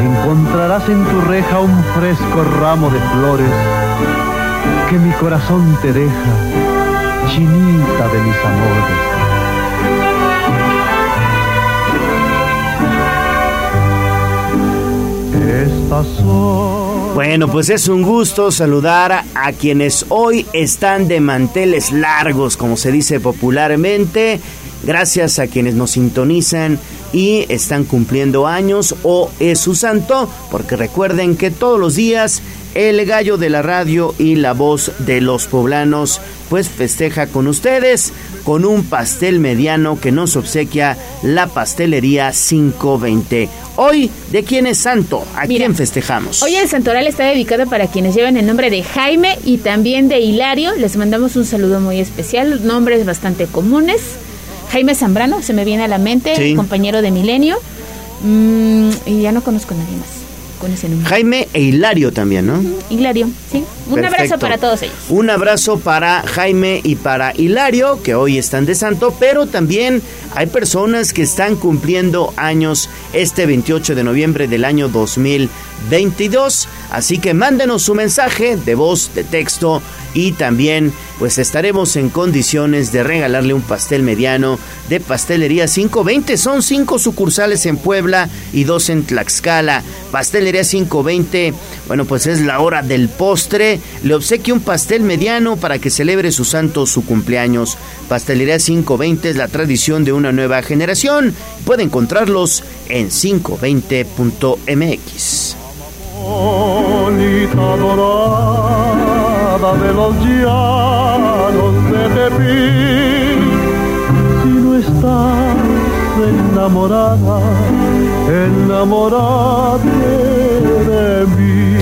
encontrarás en tu reja un fresco ramo de flores que mi corazón te deja, chinita de mis amores. Bueno, pues es un gusto saludar a quienes hoy están de manteles largos, como se dice popularmente. Gracias a quienes nos sintonizan y están cumpliendo años o es su santo, porque recuerden que todos los días el gallo de la radio y la voz de los poblanos pues festeja con ustedes con un pastel mediano que nos obsequia la pastelería 520. Hoy, ¿de quién es santo? ¿A quién festejamos? Hoy el santoral está dedicado para quienes llevan el nombre de Jaime y también de Hilario. Les mandamos un saludo muy especial, nombres bastante comunes. Jaime Zambrano, se me viene a la mente, compañero de Milenio. Mm, y ya no conozco a nadie más. Jaime e Hilario también, ¿no? Hilario, sí. Un abrazo para todos ellos. Un abrazo para Jaime y para Hilario, que hoy están de santo, pero también hay personas que están cumpliendo años este 28 de noviembre del año 2022. Así que mándenos su mensaje de voz, de texto y también pues estaremos en condiciones de regalarle un pastel mediano de Pastelería 520. Son cinco sucursales en Puebla y dos en Tlaxcala. Pastelería 520, bueno pues es la hora del postre. Le obsequio un pastel mediano para que celebre su santo su cumpleaños. Pastelería 520 es la tradición de una nueva generación. Puede encontrarlos en 520.mx de los llanos de. Si no estás enamorada, enamorada de mí.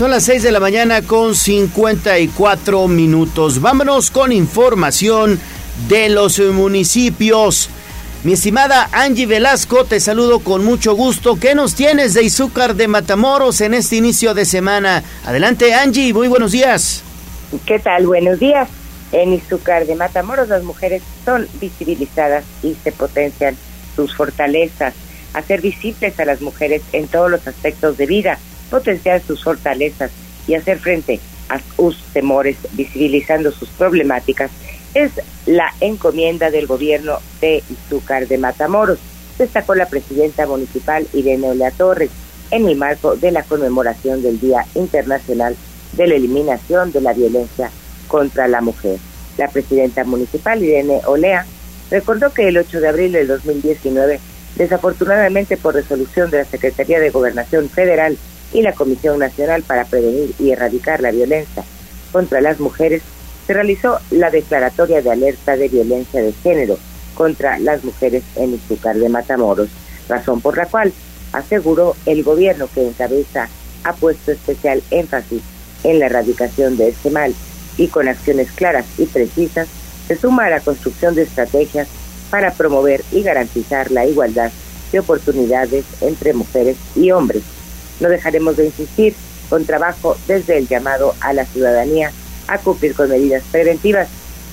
Son las 6 de la mañana con 54 minutos. Vámonos con información de los municipios. Mi estimada Angie Velasco, te saludo con mucho gusto. ¿Qué nos tienes de Izúcar de Matamoros en este inicio de semana? Adelante Angie, muy buenos días. ¿Qué tal? Buenos días. En Izúcar de Matamoros las mujeres son visibilizadas y se potencian sus fortalezas. Hacer visibles a las mujeres en todos los aspectos de vida, potenciar sus fortalezas y hacer frente a sus temores, visibilizando sus problemáticas es la encomienda del gobierno de Izúcar de Matamoros, destacó la presidenta municipal Irene Olea Torres en el marco de la conmemoración del Día Internacional de la Eliminación de la Violencia contra la Mujer. La presidenta municipal Irene Olea recordó que el 8 de abril del 2019, desafortunadamente por resolución de la Secretaría de Gobernación Federal y la Comisión Nacional para Prevenir y Erradicar la Violencia contra las Mujeres, se realizó la declaratoria de alerta de violencia de género contra las mujeres en Izúcar de Matamoros, razón por la cual aseguró el gobierno que encabeza ha puesto especial énfasis en la erradicación de este mal y con acciones claras y precisas se suma a la construcción de estrategias para promover y garantizar la igualdad de oportunidades entre mujeres y hombres. No dejaremos de insistir con trabajo desde el llamado a la ciudadanía a cumplir con medidas preventivas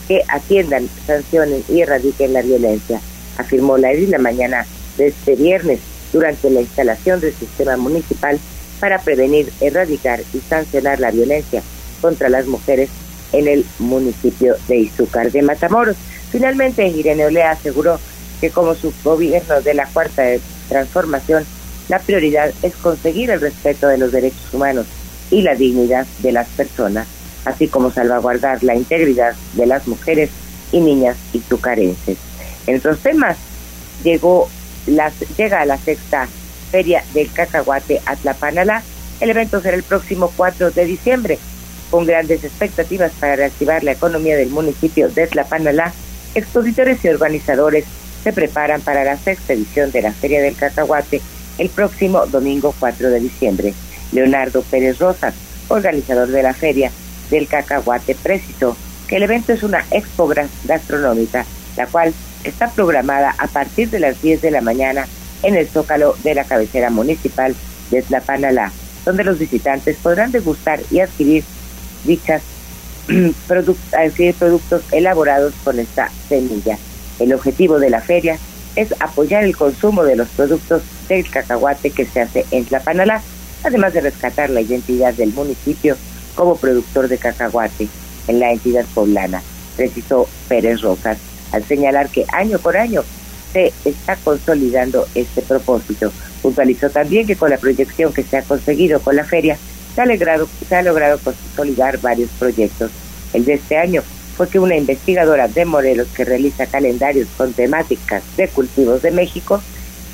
que atiendan, sancionen y erradiquen la violencia, afirmó la edil la mañana de este viernes durante la instalación del sistema municipal para prevenir, erradicar y sancionar la violencia contra las mujeres en el municipio de Izúcar de Matamoros. Finalmente, Irene Olea aseguró que como su gobierno de la cuarta transformación, la prioridad es conseguir el respeto de los derechos humanos y la dignidad de las personas así como salvaguardar la integridad de las mujeres y niñas itucarenses. En estos temas, llegó las, llega a la sexta Feria del Cacahuate Atlapanalá. El evento será el próximo 4 de diciembre. Con grandes expectativas para reactivar la economía del municipio de Atlapanalá, expositores y organizadores se preparan para la sexta edición de la Feria del Cacahuate el próximo domingo 4 de diciembre. Leonardo Pérez Rosas, organizador de la feria, del cacahuate precisó que el evento es una expo gastronómica, la cual está programada a partir de las 10 de la mañana en el zócalo de la cabecera municipal de Tlapanalá, donde los visitantes podrán degustar y adquirir dichas <clears throat> adquirir productos elaborados con esta semilla. El objetivo de la feria es apoyar el consumo de los productos del cacahuate que se hace en Tlapanalá, además de rescatar la identidad del municipio como productor de cacahuate en la entidad poblana, precisó Pérez Rosas, al señalar que año por año se está consolidando este propósito. Puntualizó también que con la proyección que se ha conseguido con la feria, se ha logrado, se ha logrado consolidar varios proyectos. El de este año fue que una investigadora de Morelos que realiza calendarios con temáticas de cultivos de México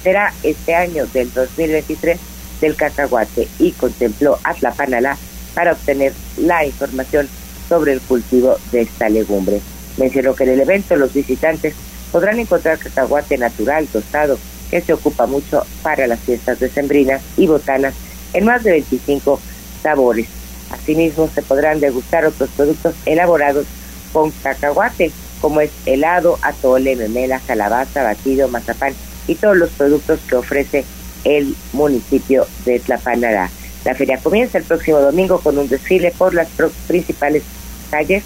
será este año del 2023 del cacahuate y contempló Atlapanalá para obtener la información sobre el cultivo de esta legumbre. Mencionó que en el evento los visitantes podrán encontrar cacahuate natural tostado que se ocupa mucho para las fiestas decembrinas y botanas en más de 25 sabores. Asimismo, se podrán degustar otros productos elaborados con cacahuate, como es helado, atole, memela, calabaza, batido, mazapán y todos los productos que ofrece el municipio de Tlapanará. La feria comienza el próximo domingo con un desfile por las principales calles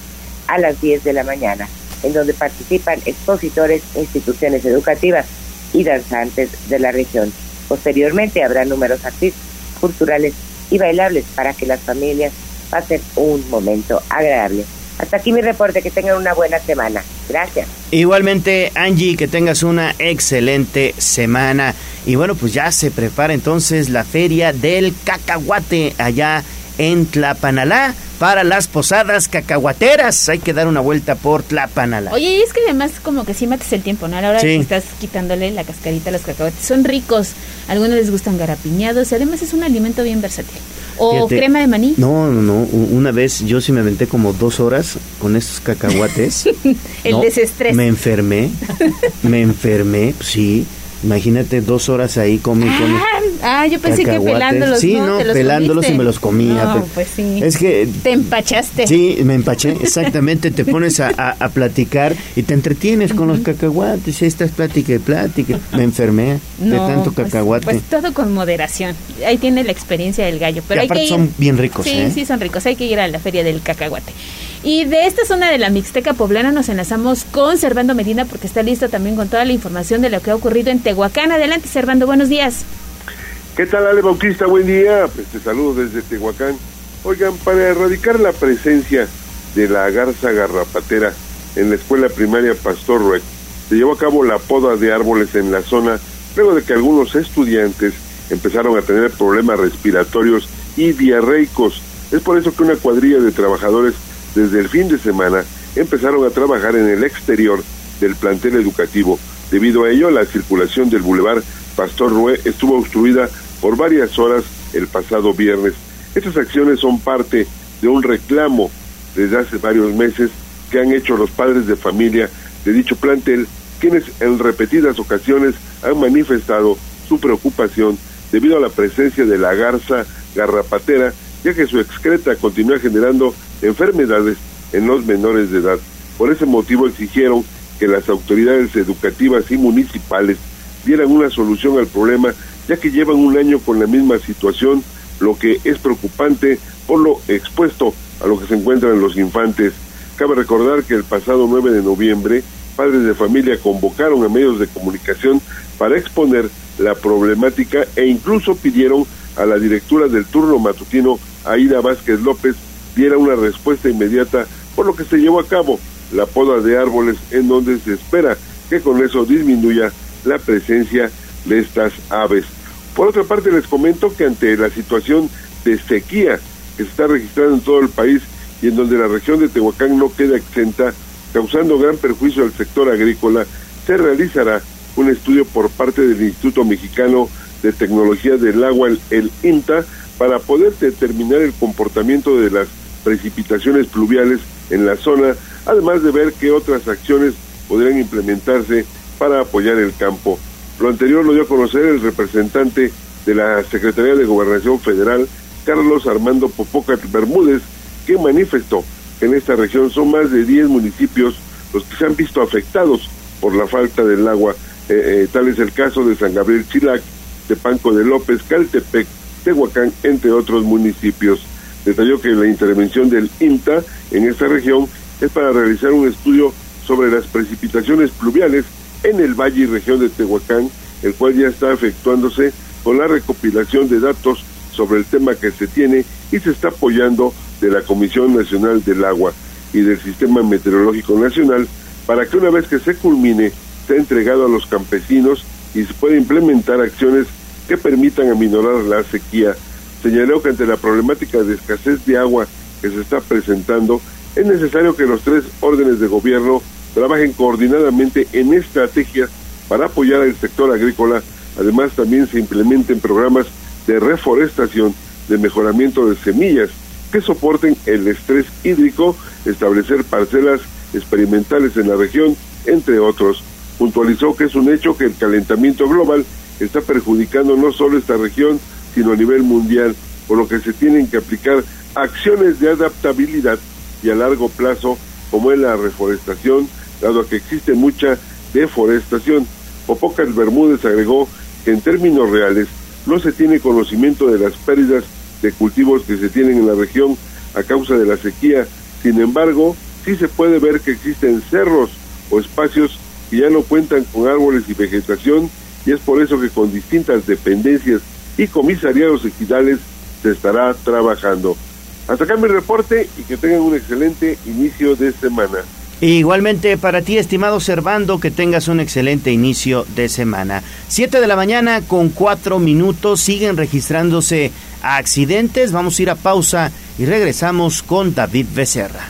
a las 10 de la mañana, en donde participan expositores, instituciones educativas y danzantes de la región. Posteriormente habrá números artísticos, culturales y bailables para que las familias pasen un momento agradable. Hasta aquí mi reporte, que tengan una buena semana. Gracias. Igualmente, Angie, que tengas una excelente semana. Y bueno, pues ya se prepara entonces la feria del cacahuate allá en Tlapanalá para las posadas cacahuateras. Hay que dar una vuelta por Tlapanalá. Oye, y es que además como que sí mates el tiempo, ¿no? A la hora Sí. que estás quitándole la cascarita a los cacahuates. Son ricos. A algunos les gustan garapiñados y además es un alimento bien versátil. O Fíjate, crema de maní. No, no, no. Una vez yo sí me aventé como dos horas con estos cacahuates. <laughs> El No, desestrés. Me enfermé. me enfermé, sí. Imagínate dos horas ahí come y come. Ah, yo pensé que pelándolos. Sí, no, ¿Te los pelándolos comiste? y me los comía. No, pues sí. Es que Te empachaste. Sí, me empaché, exactamente. Te pones a, a- a platicar y te entretienes con los cacahuates. Esta es plática y plática. Me enfermé de tanto pues- cacahuate. Pues, todo con moderación. Ahí tiene la experiencia del gallo. Pero Y hay que aparte ir. son bien ricos, Sí, ¿eh? sí, son ricos. Hay que ir a la feria del cacahuate. Y de esta zona de la Mixteca Poblana nos enlazamos con Servando Medina porque está listo también con toda la información de lo que ha ocurrido en Tehuacán. Adelante, Servando, buenos días. ¿Qué tal, Ale Bautista? Buen día. Pues te saludo desde Tehuacán. Oigan, para erradicar la presencia de la garza garrapatera en la escuela primaria Pastor Rueck, se llevó a cabo la poda de árboles en la zona luego de que algunos estudiantes empezaron a tener problemas respiratorios y diarreicos. Es por eso que una cuadrilla de trabajadores desde el fin de semana empezaron a trabajar en el exterior del plantel educativo. Debido a ello, la circulación del bulevar Pastor Rue estuvo obstruida por varias horas el pasado viernes. Estas acciones son parte de un reclamo desde hace varios meses que han hecho los padres de familia de dicho plantel, quienes en repetidas ocasiones han manifestado su preocupación debido a la presencia de la garza garrapatera, ya que su excreta continúa generando enfermedades en los menores de edad. Por ese motivo exigieron que las autoridades educativas y municipales dieran una solución al problema, ya que llevan un año con la misma situación, lo que es preocupante por lo expuesto a lo que se encuentran los infantes. Cabe recordar que el pasado 9 de noviembre, padres de familia convocaron a medios de comunicación para exponer la problemática e incluso pidieron a la directora del turno matutino, Aida Vázquez López, diera una respuesta inmediata por lo que se llevó a cabo la poda de árboles en donde se espera que con eso disminuya la presencia de estas aves. Por otra parte, les comento que ante la situación de sequía que se está registrando en todo el país y en donde la región de Tehuacán no queda exenta, causando gran perjuicio al sector agrícola, se realizará un estudio por parte del Instituto Mexicano de Tecnología del Agua, el, INTA, para poder determinar el comportamiento de las precipitaciones pluviales en la zona, además de ver qué otras acciones podrían implementarse para apoyar el campo. Lo anterior lo dio a conocer el representante de la Secretaría de Gobernación Federal, Carlos Armando Popócat Bermúdez, que manifestó que en esta región son más de 10 municipios los que se han visto afectados por la falta del agua. Eh, eh, tal es el caso de San Gabriel Chilac, Tepanco de López, Caltepec, Tehuacán, entre otros municipios. Detalló que la intervención del INTA en esta región es para realizar un estudio sobre las precipitaciones pluviales en el valle y región de Tehuacán, el cual ya está efectuándose con la recopilación de datos sobre el tema que se tiene y se está apoyando de la Comisión Nacional del Agua y del Sistema Meteorológico Nacional para que una vez que se culmine sea entregado a los campesinos y se pueda implementar acciones que permitan aminorar la sequía. Señaló que ante la problemática de escasez de agua que se está presentando, es necesario que los tres órdenes de gobierno trabajen coordinadamente en estrategias para apoyar al sector agrícola. Además, también se implementen programas de reforestación, de mejoramiento de semillas que soporten el estrés hídrico, establecer parcelas experimentales en la región, entre otros. Puntualizó que es un hecho que el calentamiento global está perjudicando no solo esta región, sino a nivel mundial, por lo que se tienen que aplicar acciones de adaptabilidad y a largo plazo, como es la reforestación, dado que existe mucha deforestación. Popocas Bermúdez agregó que en términos reales no se tiene conocimiento de las pérdidas de cultivos que se tienen en la región a causa de la sequía. Sin embargo, sí se puede ver que existen cerros o espacios que ya no cuentan con árboles y vegetación y es por eso que con distintas dependencias y comisariados equidales se estará trabajando. Hasta acá mi reporte y que tengan un excelente inicio de semana. Igualmente para ti, estimado Servando, que tengas un excelente inicio de semana. Siete de la mañana con cuatro minutos, siguen registrándose accidentes. Vamos a ir a pausa y regresamos con David Becerra.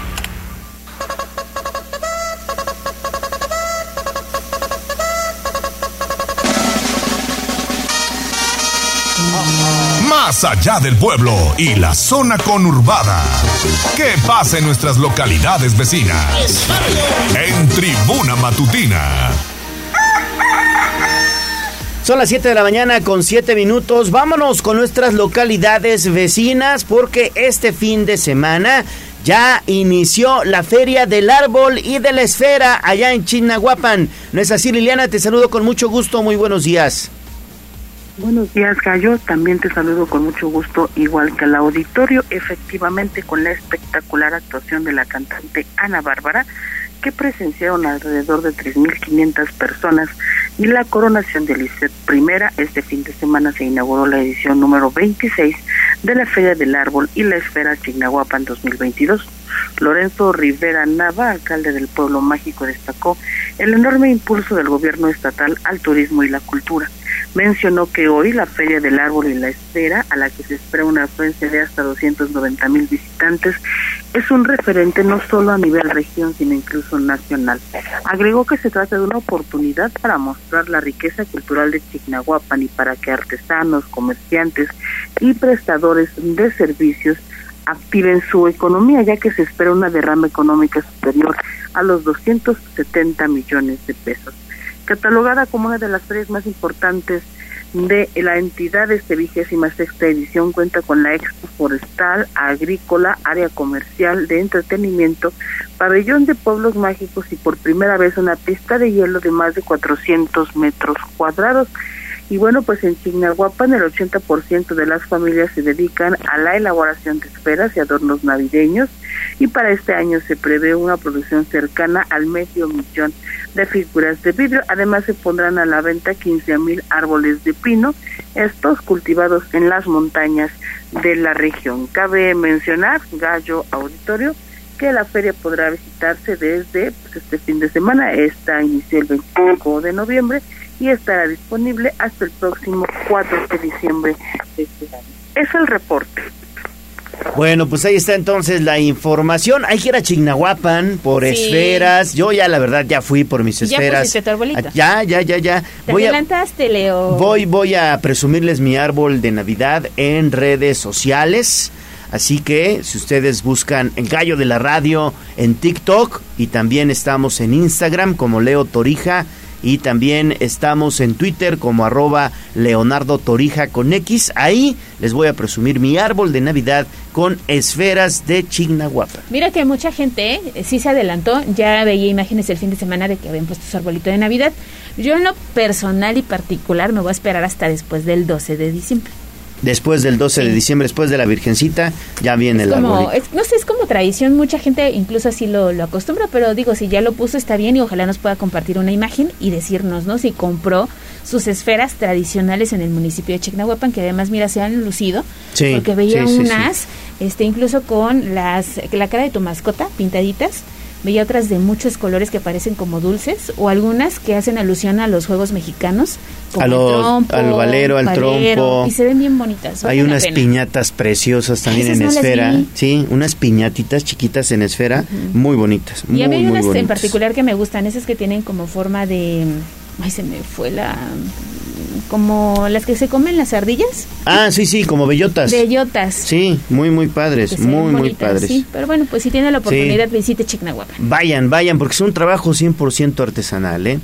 Más allá del pueblo y la zona conurbada. ¿Qué pasa en nuestras localidades vecinas? En Tribuna Matutina. Son las 7 de la mañana con 7 minutos. Vámonos con nuestras localidades vecinas porque este fin de semana ya inició la Feria del Árbol y de la Esfera allá en Chignahuapan. ¿No es así, Liliana? Te saludo con mucho gusto. Muy buenos días. Buenos días, Gallo. También te saludo con mucho gusto, igual que al auditorio, efectivamente con la espectacular actuación de la cantante Ana Bárbara, que presenciaron alrededor de 3.500 personas, y la coronación de Lisset Primera. Este fin de semana se inauguró la edición número 26 de la Feria del Árbol y la Esfera Chignahuapan 2022. Lorenzo Rivera Nava, alcalde del pueblo mágico, destacó el enorme impulso del gobierno estatal al turismo y la cultura. Mencionó que hoy la Feria del Árbol y la Esfera, a la que se espera una afluencia de hasta 290 mil visitantes, es un referente no solo a nivel región, sino incluso nacional. Agregó que se trata de una oportunidad para mostrar la riqueza cultural de Chignahuapan y para que artesanos, comerciantes y prestadores de servicios activen su economía, ya que se espera una derrama económica superior a los 270 millones de pesos. Catalogada como una de las ferias más importantes de la entidad de esta vigésima sexta edición cuenta con la expo forestal, agrícola, área comercial, de entretenimiento, pabellón de pueblos mágicos y por primera vez una pista de hielo de más de 400 metros cuadrados. Y bueno, pues en Chignahuapan el 80% de las familias se dedican a la elaboración de esferas y adornos navideños y para este año se prevé una producción cercana al medio millón de figuras de vidrio. Además se pondrán a la venta 15 mil árboles de pino, estos cultivados en las montañas de la región. Cabe mencionar, Gallo Auditorio, que la feria podrá visitarse desde pues, este fin de semana, esta inició el 25 de noviembre y estará disponible hasta el próximo 4 de diciembre de este año. Es el reporte. Bueno, pues ahí está entonces la información. Hay que ir a Chignahuapan por esferas. Yo ya, la verdad, ya fui por mis esferas. Ya tu arbolito. Ya, ya, ya, ya. Te Voy a, adelantaste, Leo. voy, voy a presumirles mi árbol de Navidad en redes sociales. Así que si ustedes buscan el gallo de la radio en TikTok y también estamos en Instagram como Leo Torija y también estamos en Twitter como arroba Leonardo Torija con X. Ahí les voy a presumir mi árbol de Navidad con esferas de Chignahuapa. Mira que mucha gente eh, sí se adelantó, ya veía imágenes el fin de semana de que habían puesto su arbolito de Navidad. Yo en lo personal y particular me voy a esperar hasta después del 12 de diciembre. Después del 12 de diciembre, después de la Virgencita, ya viene el Como, arbolito. es- no sé, es como tradición, mucha gente incluso así lo, lo acostumbra, pero digo, si ya lo puso está bien y ojalá nos pueda compartir una imagen y decirnos, ¿no? Si compró sus esferas tradicionales en el municipio de Chignahuapan, que además, mira, se han lucido, Sí, porque veía sí, unas, este incluso con las la cara de tu mascota pintaditas, veía otras de muchos colores que parecen como dulces, o algunas que hacen alusión a los juegos mexicanos, como A el trompo, al valero, al trompo. y se ven bien bonitas. Hay unas pena. piñatas preciosas también Esas en no esfera. Sí, unas piñatitas chiquitas en esfera, muy bonitas. Y Muy, a mí hay muy unas en bonitas. particular que me gustan, esas que tienen como forma de... Ay, se me fue la... Como las que se comen las ardillas. Ah, sí, sí, como bellotas. Bellotas. Sí, muy, muy padres, muy, muy bonitas, padres. Sí, pero bueno, pues si tiene la oportunidad, visite Chignahuapan. Vayan, vayan, porque es un trabajo 100% artesanal, ¿eh?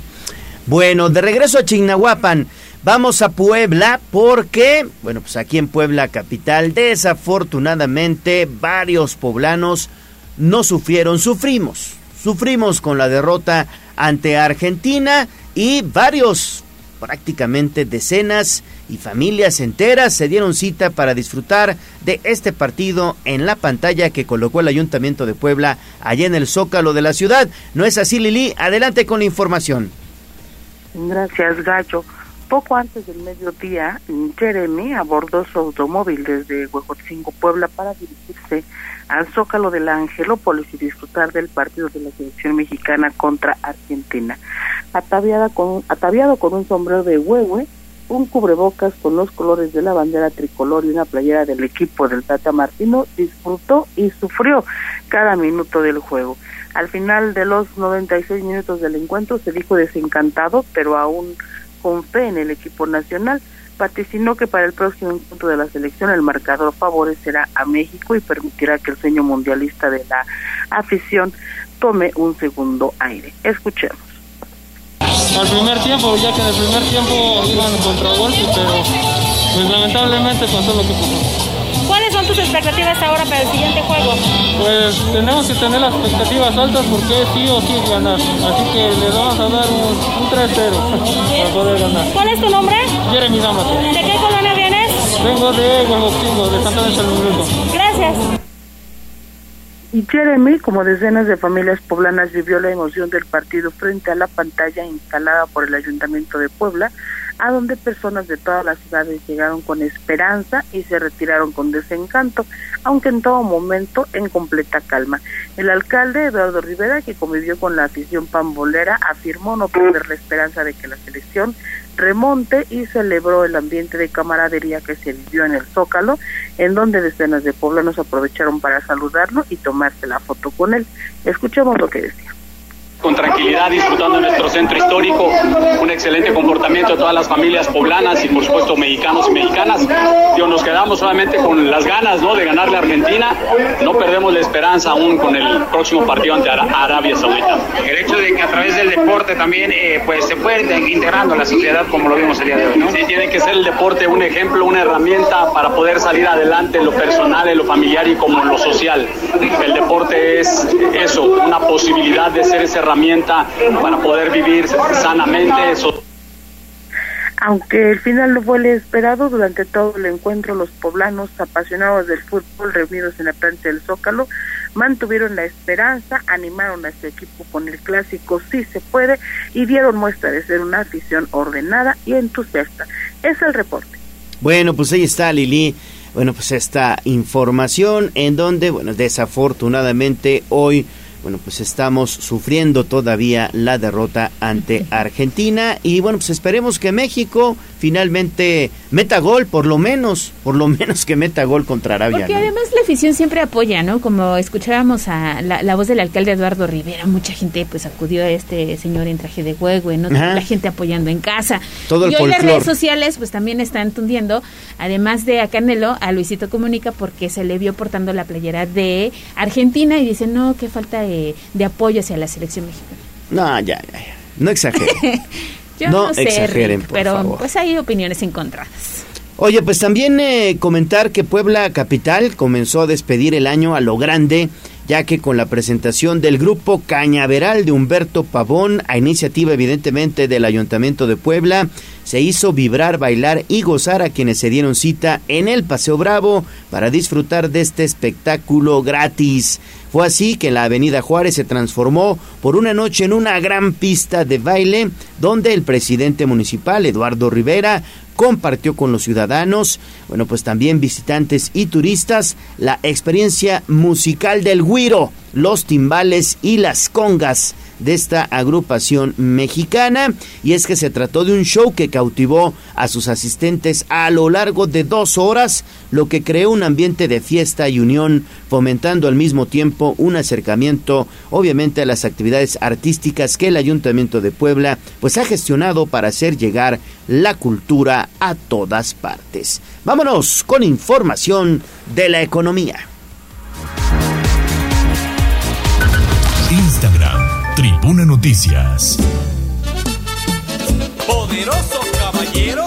Bueno, de regreso a Chignahuapan, vamos a Puebla porque, bueno, pues aquí en Puebla capital, desafortunadamente, varios poblanos no sufrieron, sufrimos, sufrimos con la derrota ante Argentina y varios, prácticamente decenas y familias enteras se dieron cita para disfrutar de este partido en la pantalla que colocó el Ayuntamiento de Puebla allá en el Zócalo de la ciudad. ¿No es así, Lili? Adelante con la información. Gracias, Gallo. Poco antes del mediodía, Jeremy abordó su automóvil desde Huejotzingo, Puebla, para dirigirse al Zócalo de la Angelópolis y disfrutar del partido de la selección mexicana contra Argentina. Ataviada con, ataviado con un sombrero de huehue, un cubrebocas con los colores de la bandera tricolor y una playera del equipo del Tata Martino, disfrutó y sufrió cada minuto del juego. Al final de los 96 minutos del encuentro se dijo desencantado, pero aún con fe en el equipo nacional. Vaticinó que para el próximo encuentro de la selección el marcador favorecerá a México y permitirá que el sueño mundialista de la afición tome un segundo aire. Escuchemos. al primer tiempo, ya que en el primer tiempo iban contragolpe, pero pues lamentablemente pasó lo que pasó. ¿Cuáles son tus expectativas ahora para el siguiente juego? Pues tenemos que tener las expectativas altas porque sí o sí ganar. Así que le vamos a dar un, un 3-0 <laughs> para poder ganar. ¿Cuál es tu nombre? ¿De qué colonia vienes? Vengo de Huevoxingo, de Santa Ana del Gracias. Y Jeremy, como decenas de familias poblanas, vivió la emoción del partido frente a la pantalla instalada por el Ayuntamiento de Puebla, a donde personas de todas las ciudades llegaron con esperanza y se retiraron con desencanto, aunque en todo momento en completa calma. El alcalde Eduardo Rivera, que convivió con la afición pambolera, afirmó no perder la esperanza de que la selección remonte y celebró el ambiente de camaradería que se vivió en el Zócalo, en donde decenas de poblanos aprovecharon para saludarlo y tomarse la foto con él. Escuchemos lo que decía. Con tranquilidad, disfrutando de nuestro centro histórico, un excelente comportamiento de todas las familias poblanas y por supuesto mexicanos y mexicanas. Digo, nos quedamos solamente con las ganas ¿no? de ganarle a Argentina, no perdemos la esperanza aún con el próximo partido ante Ara- Arabia Saudita. El hecho de que a través del deporte también eh, pues se puede integrando a la sociedad como lo vimos el día de hoy, ¿no? Sí, tiene que ser el deporte un ejemplo, una herramienta para poder salir adelante en lo personal, en lo familiar y como en lo social. El deporte es eso, una posibilidad de ser esa herramienta para poder vivir sanamente. Aunque el final no fue el esperado, durante todo el encuentro los poblanos apasionados del fútbol reunidos en la plancha del Zócalo mantuvieron la esperanza, animaron a su equipo con el clásico Sí se puede y dieron muestra de ser una afición ordenada y entusiasta. Es el reporte. Bueno, pues ahí está Lili. Bueno, pues esta información en donde, bueno, desafortunadamente hoy, bueno, pues estamos sufriendo todavía la derrota ante Argentina y bueno, pues esperemos que México finalmente meta gol, por lo menos, por lo <laughs> menos que meta gol contra Arabia. Porque ¿no? además la afición siempre apoya, ¿no? Como escuchábamos a la, la voz del alcalde Eduardo Rivera, mucha gente pues acudió a este señor en traje de huevo, ¿no? Ajá. La gente apoyando en casa. Todo el y hoy las redes sociales pues también están tundiendo, además de a Canelo, a Luisito Comunica porque se le vio portando la playera de Argentina y dice, no, que falta de, de apoyo hacia la selección mexicana. No, ya, ya, ya. No exageren. <laughs> Yo No no, sé, exageren, Rick, por pero favor. pues hay opiniones encontradas. Oye, pues también eh, comentar que Puebla Capital comenzó a despedir el año a lo grande, ya que con la presentación del grupo Cañaveral de Humberto Pavón, a iniciativa evidentemente del Ayuntamiento de Puebla, se hizo vibrar, bailar y gozar a quienes se dieron cita en el Paseo Bravo para disfrutar de este espectáculo gratis. Fue así que la Avenida Juárez se transformó por una noche en una gran pista de baile donde el presidente municipal, Eduardo Rivera, compartió con los ciudadanos, bueno, pues también visitantes y turistas, la experiencia musical del güiro, los timbales y las congas de esta agrupación mexicana. Y es que se trató de un show que cautivó a sus asistentes a lo largo de dos horas lo que creó un ambiente de fiesta y unión fomentando al mismo tiempo un acercamiento obviamente a las actividades artísticas que el ayuntamiento de Puebla pues ha gestionado para hacer llegar la cultura a todas partes. Vámonos con información de la economía Tribuna Noticias. Poderoso caballero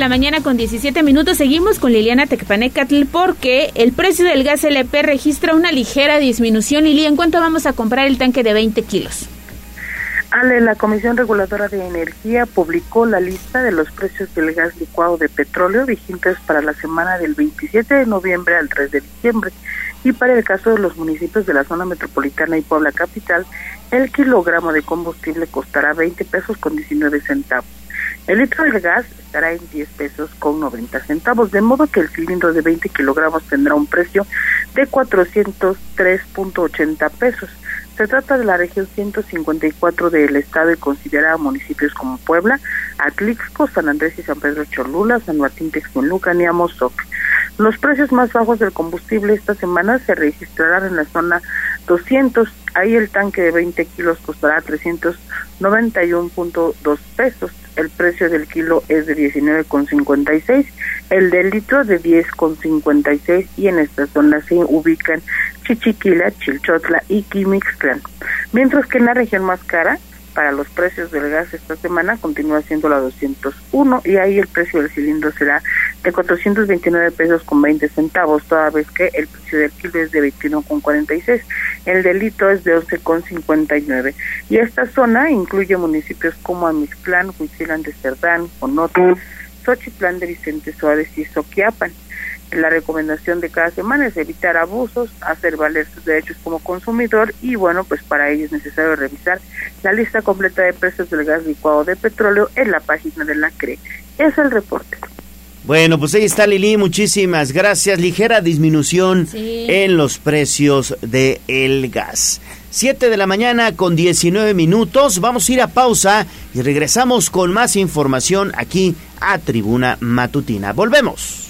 7 de la mañana con 17 minutos. Seguimos con Liliana Tecpanecatl porque el precio del gas LP registra una ligera disminución. Lili, ¿en cuánto vamos a comprar el tanque de 20 kilos? Ale, la Comisión Reguladora de Energía publicó la lista de los precios del gas licuado de petróleo vigentes para la semana del 27 de noviembre al 3 de diciembre. Y para el caso de los municipios de la zona metropolitana y Puebla Capital, el kilogramo de combustible costará 20 pesos con 19 centavos. El litro de gas estará en 10 pesos con 90 centavos, de modo que el cilindro de 20 kilogramos tendrá un precio de 403.80 pesos. Se trata de la región 154 del estado y considera municipios como Puebla, Atlixco, San Andrés y San Pedro Cholula, San Martín Texmelucan y Amozoc. Los precios más bajos del combustible esta semana se registrarán en la zona 200. Ahí el tanque de 20 kilos costará 391.2 pesos. El precio del kilo es de 19,56, el del litro de 10,56 y en esta zona se ubican Chichiquila, Chilchotla y Quimixtlán. Mientras que en la región más cara, para los precios del gas esta semana continúa siendo la 201 y ahí el precio del cilindro será de 429 pesos con 20 centavos, toda vez que el precio del kilo es de 21 con 46, el del litro es de 11 con 59 y esta zona incluye municipios como Amixtlán, Huitzilán de Cerdán, Onotl, Xochitlán de Vicente Suárez y Soquiapan. La recomendación de cada semana es evitar abusos, hacer valer sus derechos como consumidor y bueno, pues para ello es necesario revisar la lista completa de precios del gas licuado de petróleo en la página de la CRE. Es el reporte. Bueno, pues ahí está Lili, muchísimas gracias. Ligera disminución Sí. en los precios del el gas. 7 de la mañana con 19 minutos. Vamos a ir a pausa y regresamos con más información aquí a Tribuna Matutina. Volvemos.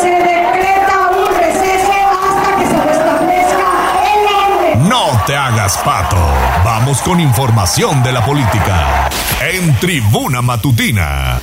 Se decreta un receso hasta que se restablezca el orden. No te hagas pato. Vamos con información de la política. En Tribuna Matutina.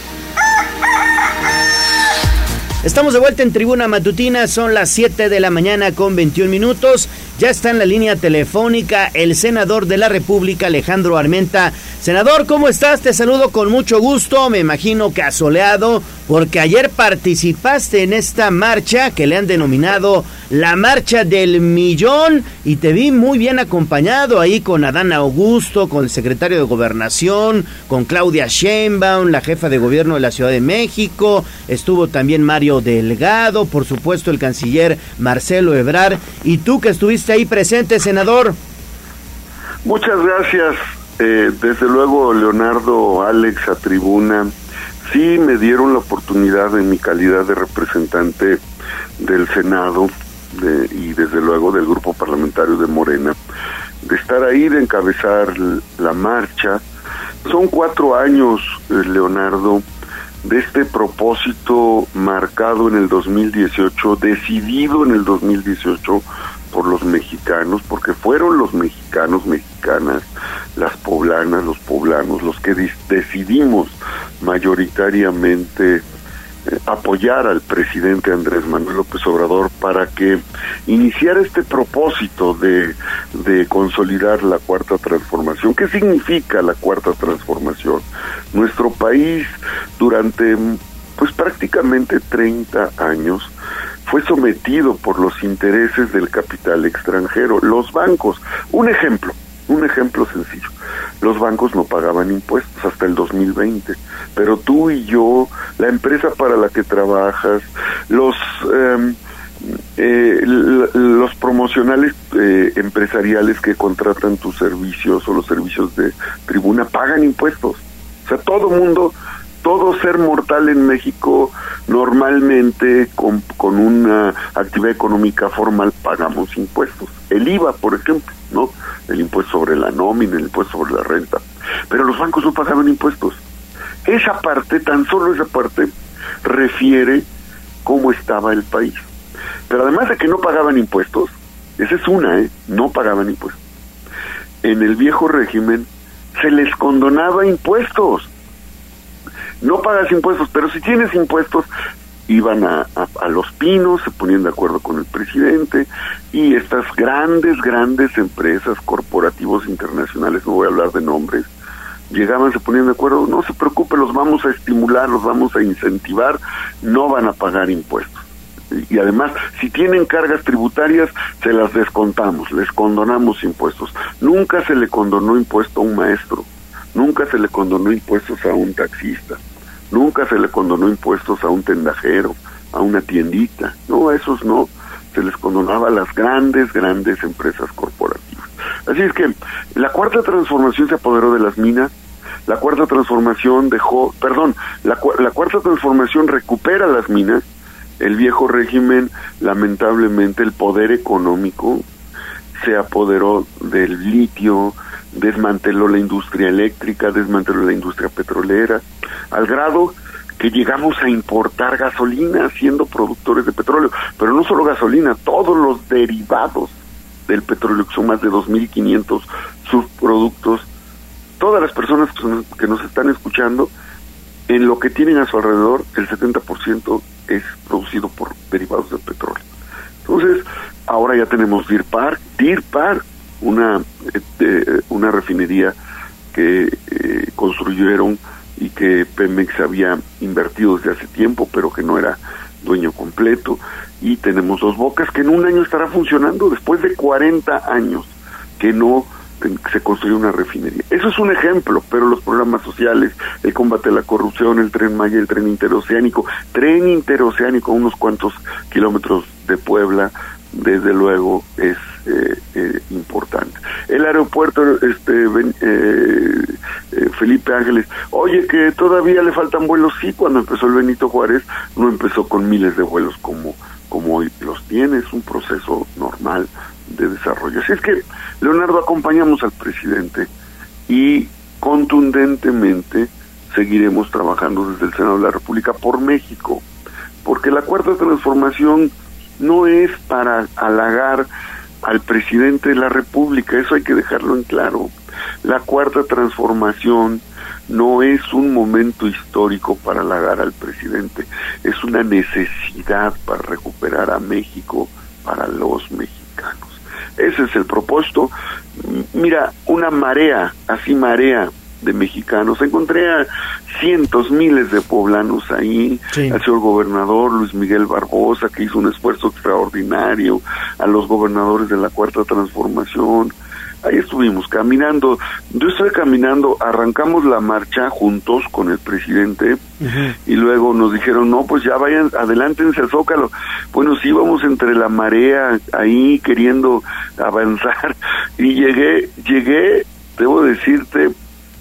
Estamos de vuelta en Tribuna Matutina, son las 7 de la mañana con 21 minutos. Ya está en la línea telefónica el senador de la República, Alejandro Armenta. Senador, ¿cómo estás? Te saludo con mucho gusto, me imagino que asoleado, porque ayer participaste en esta marcha que le han denominado la Marcha del Millón y te vi muy bien acompañado ahí con Adán Augusto, con el secretario de Gobernación, con Claudia Sheinbaum, la jefa de gobierno de la Ciudad de México, estuvo también Mario Delgado, por supuesto el canciller Marcelo Ebrar, y tú que estuviste ahí presente, senador. Muchas gracias, eh, desde luego Leonardo, Alex, a tribuna, sí me dieron la oportunidad en mi calidad de representante del Senado y desde luego del grupo parlamentario de Morena, de estar ahí, de encabezar la marcha. Son cuatro años, eh, Leonardo, de este propósito marcado en el 2018, decidido en el 2018 por los mexicanos, porque fueron los mexicanos, mexicanas, las poblanas, los poblanos, los que decidimos mayoritariamente apoyar al presidente Andrés Manuel López Obrador para que iniciara este propósito de, de consolidar la cuarta transformación. ¿Qué significa la cuarta transformación? Nuestro país durante pues prácticamente 30 años fue sometido por los intereses del capital extranjero, los bancos. Un ejemplo, un ejemplo sencillo. Los bancos no pagaban impuestos hasta el 2020, pero tú y yo, la empresa para la que trabajas, los em, eh, los promocionales eh, empresariales que contratan tus servicios o los servicios de tribuna pagan impuestos. O sea, todo mundo todo ser mortal en México normalmente con, con, una actividad económica formal pagamos impuestos. El IVA, por ejemplo, ¿no? El impuesto sobre la nómina, el impuesto sobre la renta. Pero los bancos no pagaban impuestos. Esa parte, tan solo esa parte, refiere cómo estaba el país. Pero además de que no pagaban impuestos, esa es una, ¿eh? No pagaban impuestos. En el viejo régimen se les condonaba impuestos no pagas impuestos, pero si tienes impuestos, iban a, a, los pinos, se ponían de acuerdo con el presidente y estas grandes, grandes empresas, corporativos internacionales, no voy a hablar de nombres, llegaban, se ponían de acuerdo, no se preocupe, los vamos a estimular, los vamos a incentivar, no van a pagar impuestos. Y además, si tienen cargas tributarias, se las descontamos, les condonamos impuestos. Nunca se le condonó impuesto a un maestro, nunca se le condonó impuestos a un taxista Nunca se le condonó impuestos a un tendajero, a una tiendita. No, a esos no. Se les condonaba a las grandes, grandes empresas corporativas. Así es que la cuarta transformación se apoderó de las minas. La cuarta transformación dejó, perdón, la, la cuarta transformación recupera las minas. El viejo régimen, lamentablemente, el poder económico se apoderó del litio, desmanteló la industria eléctrica, desmanteló la industria petrolera, al grado que llegamos a importar gasolina siendo productores de petróleo, pero no solo gasolina, todos los derivados del petróleo, que son más de 2.500 subproductos, todas las personas que nos están escuchando, en lo que tienen a su alrededor, el 70% es producido por derivados del petróleo. Entonces, ahora ya tenemos Deer Park, una, este, una refinería que eh, construyeron y que Pemex había invertido desde hace tiempo, pero que no era dueño completo. Y tenemos dos bocas que en un año estará funcionando después de 40 años que no se construyó una refinería. Eso es un ejemplo, pero los programas sociales, el combate a la corrupción, el tren Maya, el tren interoceánico, tren interoceánico a unos cuantos kilómetros de Puebla, desde luego es eh, eh, importante. El aeropuerto, este eh, Felipe Ángeles, oye que todavía le faltan vuelos, sí, cuando empezó el Benito Juárez no empezó con miles de vuelos como, como hoy los tiene, es un proceso normal de desarrollo. Así es que, Leonardo, acompañamos al presidente y contundentemente seguiremos trabajando desde el Senado de la República por México, porque la cuarta transformación no es para halagar al presidente de la República, eso hay que dejarlo en claro. La cuarta transformación no es un momento histórico para halagar al presidente, es una necesidad para recuperar a México para los mexicanos. Ese es el propósito. Mira, una marea, así marea de mexicanos. Encontré a cientos, miles de poblanos ahí, al señor gobernador Luis Miguel Barbosa, que hizo un esfuerzo extraordinario, a los gobernadores de la Cuarta Transformación, ahí estuvimos caminando. Yo estoy caminando, arrancamos la marcha juntos con el presidente. Y luego nos dijeron, no, pues ya vayan, adelántense al Zócalo. Bueno, sí, íbamos entre la marea ahí queriendo <laughs> avanzar. Y llegué, llegué, debo decirte,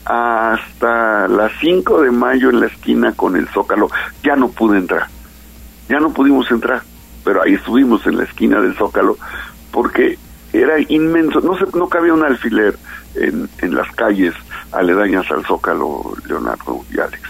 hasta las 5 de mayo en la esquina con el Zócalo. Ya no pude entrar, ya no pudimos entrar, pero ahí estuvimos en la esquina del Zócalo porque era inmenso, no se, no cabía un alfiler en, en las calles aledañas al Zócalo, Leonardo y Alex.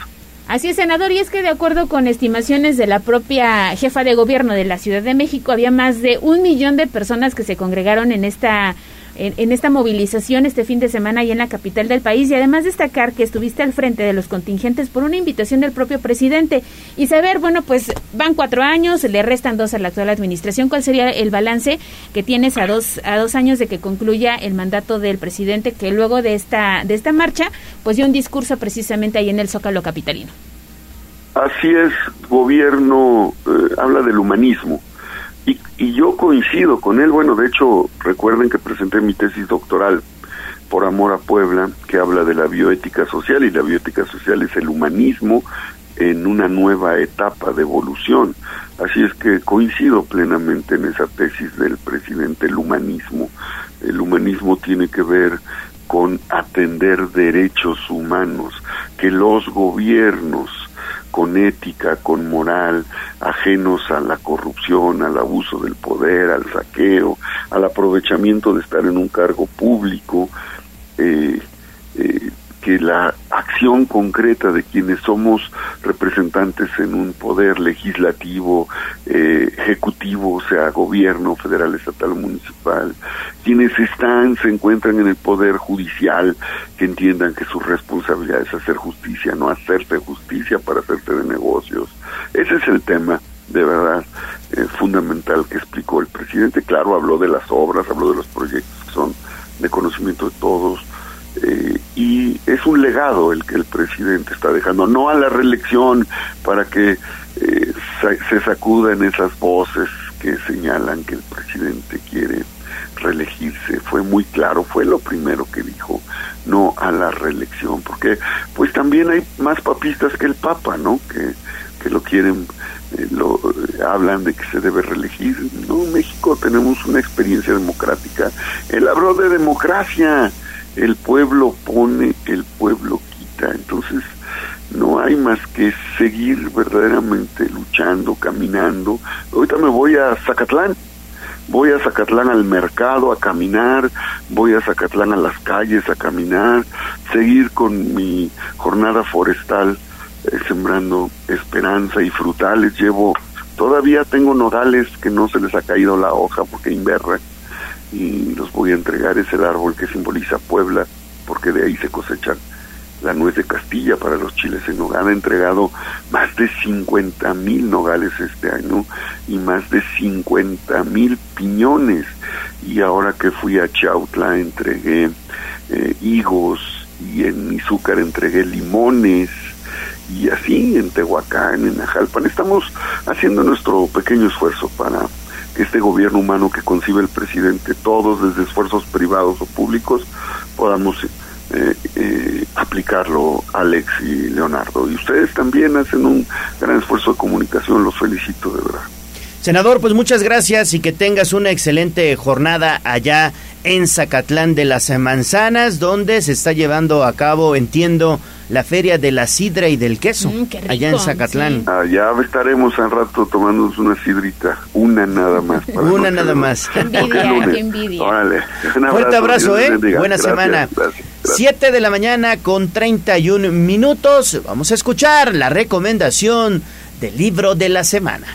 Así es, senador, y es que de acuerdo con estimaciones de la propia jefa de gobierno de la Ciudad de México, había más de un millón de personas que se congregaron en esta en, esta movilización este fin de semana y en la capital del país. Y además destacar que estuviste al frente de los contingentes por una invitación del propio presidente. Y saber, bueno, pues van cuatro años, le restan dos a la actual administración, ¿cuál sería el balance que tienes a dos, a dos años de que concluya el mandato del presidente que luego de esta, de esta marcha, pues dio un discurso precisamente ahí en el Zócalo Capitalino? Así es, gobierno eh, habla del humanismo y, yo coincido con él. Bueno, de hecho, recuerden que presenté mi tesis doctoral por amor a Puebla, que habla de la bioética social, y la bioética social es el humanismo en una nueva etapa de evolución. Así es que coincido plenamente en esa tesis del presidente, el humanismo. El humanismo tiene que ver con atender derechos humanos, que los gobiernos con ética, con moral, ajenos a la corrupción, al abuso del poder, al saqueo, al aprovechamiento de estar en un cargo público, eh, eh, que la acción concreta de quienes somos representantes en un poder legislativo, eh, ejecutivo, sea gobierno federal, estatal o municipal, quienes están, se encuentran en el poder judicial, que entiendan que su responsabilidad es hacer justicia, no hacerse justicia para hacerse de negocios. Ese es el tema de verdad eh, fundamental que explicó el presidente. Claro, habló de las obras, habló de los proyectos que son de conocimiento de todos, eh, y es un legado el que el presidente está dejando, no a la reelección para que eh, se sacuden esas voces que señalan que el presidente quiere reelegirse. Fue muy claro, fue lo primero que dijo, no a la reelección, porque pues también hay más papistas que el Papa, ¿no? Que, que lo quieren, eh, lo hablan de que se debe reelegir. No, en México tenemos una experiencia democrática. Él habló de democracia el pueblo pone, el pueblo quita. Entonces, no hay más que seguir verdaderamente luchando, caminando. Ahorita me voy a Zacatlán, voy a Zacatlán al mercado a caminar, voy a Zacatlán a las calles a caminar, seguir con mi jornada forestal eh, sembrando esperanza y frutales. Llevo, todavía tengo nodales que no se les ha caído la hoja porque inverra y los voy a entregar. Es el árbol que simboliza Puebla, porque de ahí se cosechan la nuez de Castilla para los chiles en nogada. Ha entregado más de 50 mil nogales este año y más de 50 mil piñones. Y ahora que fui a Chautla entregué eh, higos y en Izúcar entregué limones y así en Tehuacán, en Ajalpan. Estamos haciendo nuestro pequeño esfuerzo para este gobierno humano que concibe el presidente, todos desde esfuerzos privados o públicos, podamos eh, eh, aplicarlo Alex y Leonardo. Y ustedes también hacen un gran esfuerzo de comunicación, los felicito de verdad. Senador, pues muchas gracias y que tengas una excelente jornada allá en Zacatlán de las Manzanas, donde se está llevando a cabo, entiendo, la feria de la sidra y del queso, mm, allá en Zacatlán. Allá estaremos al rato tomándonos una sidrita, una nada más. una nada más. Qué envidia, envidia. Órale. Fuerte abrazo, ¿eh? Buena semana. Siete de la mañana con 31 minutos. Vamos a escuchar la recomendación del libro de la semana.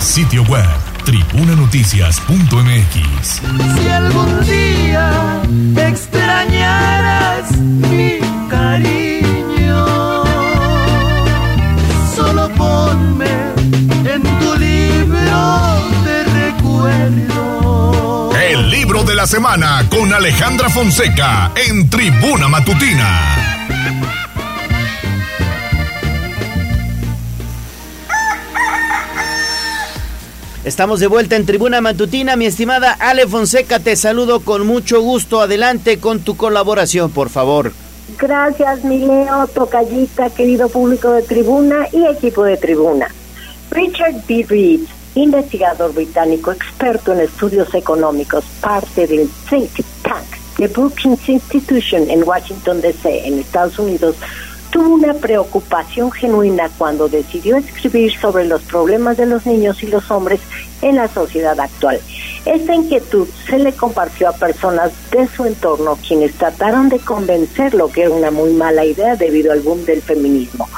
Sitio web tribunanoticias.mx. Si algún día extrañaras mi cariño, solo ponme en tu libro de recuerdo. El libro de la semana con Alejandra Fonseca en Tribuna Matutina. Estamos de vuelta en Tribuna Matutina, mi estimada Ale Fonseca, te saludo con mucho gusto. Adelante con tu colaboración, por favor. Gracias, mi Leo, tocallita, querido público de Tribuna y equipo de Tribuna. Richard B. Reed, investigador británico experto en estudios económicos, parte del think tank de Brookings Institution en Washington, D.C., en Estados Unidos, tuvo una preocupación genuina cuando decidió escribir sobre los problemas de los niños y los hombres en la sociedad actual. Esta inquietud se le compartió a personas de su entorno quienes trataron de convencerlo que era una muy mala idea debido al boom del feminismo.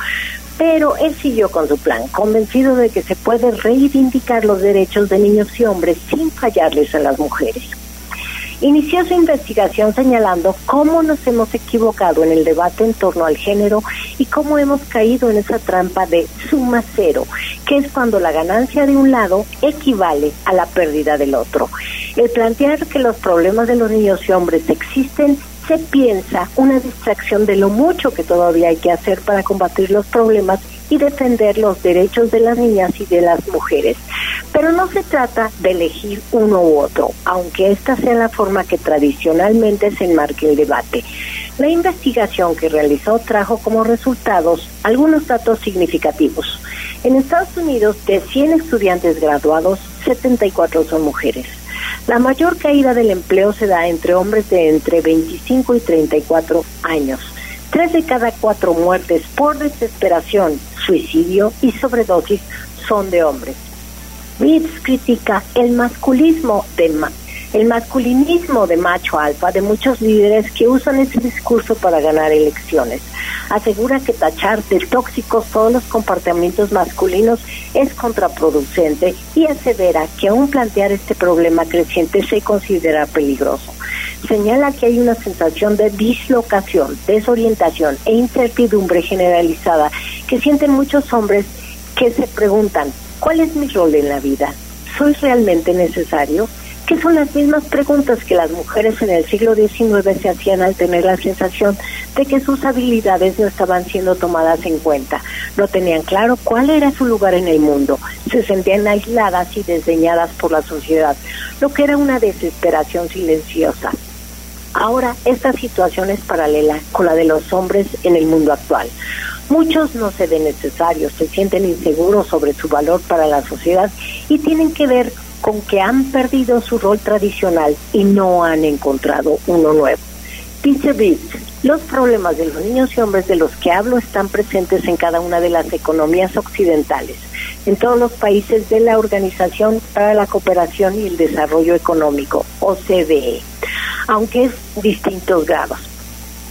Pero él siguió con su plan, convencido de que se puede reivindicar los derechos de niños y hombres sin fallarles a las mujeres inició su investigación señalando cómo nos hemos equivocado en el debate en torno al género y cómo hemos caído en esa trampa de suma cero, que es cuando la ganancia de un lado equivale a la pérdida del otro. El plantear que los problemas de los niños y hombres existen se piensa una distracción de lo mucho que todavía hay que hacer para combatir los problemas y defender los derechos de las niñas y de las mujeres. Pero no se trata de elegir uno u otro, aunque esta sea la forma que tradicionalmente se enmarque el debate. La investigación que realizó trajo como resultados algunos datos significativos. En Estados Unidos, de 100 estudiantes graduados, 74 son mujeres. La mayor caída del empleo se da entre hombres de entre 25 y 34 años. Tres de cada cuatro muertes por desesperación, suicidio y sobredosis son de hombres. Reeves critica el masculismo de ma- el masculinismo de macho alfa de muchos líderes que usan ese discurso para ganar elecciones. Asegura que tachar de tóxicos todos los comportamientos masculinos es contraproducente y asevera que aún plantear este problema creciente se considera peligroso. Señala que hay una sensación de dislocación, desorientación e incertidumbre generalizada que sienten muchos hombres que se preguntan, ¿cuál es mi rol en la vida? ¿Soy realmente necesario? Que son las mismas preguntas que las mujeres en el siglo XIX se hacían al tener la sensación de que sus habilidades no estaban siendo tomadas en cuenta. No tenían claro cuál era su lugar en el mundo. Se sentían aisladas y desdeñadas por la sociedad, lo que era una desesperación silenciosa. Ahora esta situación es paralela con la de los hombres en el mundo actual. Muchos no se ven necesarios, se sienten inseguros sobre su valor para la sociedad y tienen que ver con que han perdido su rol tradicional y no han encontrado uno nuevo. Los problemas de los niños y hombres de los que hablo están presentes en cada una de las economías occidentales, en todos los países de la Organización para la Cooperación y el Desarrollo Económico, OCDE, aunque es distintos grados.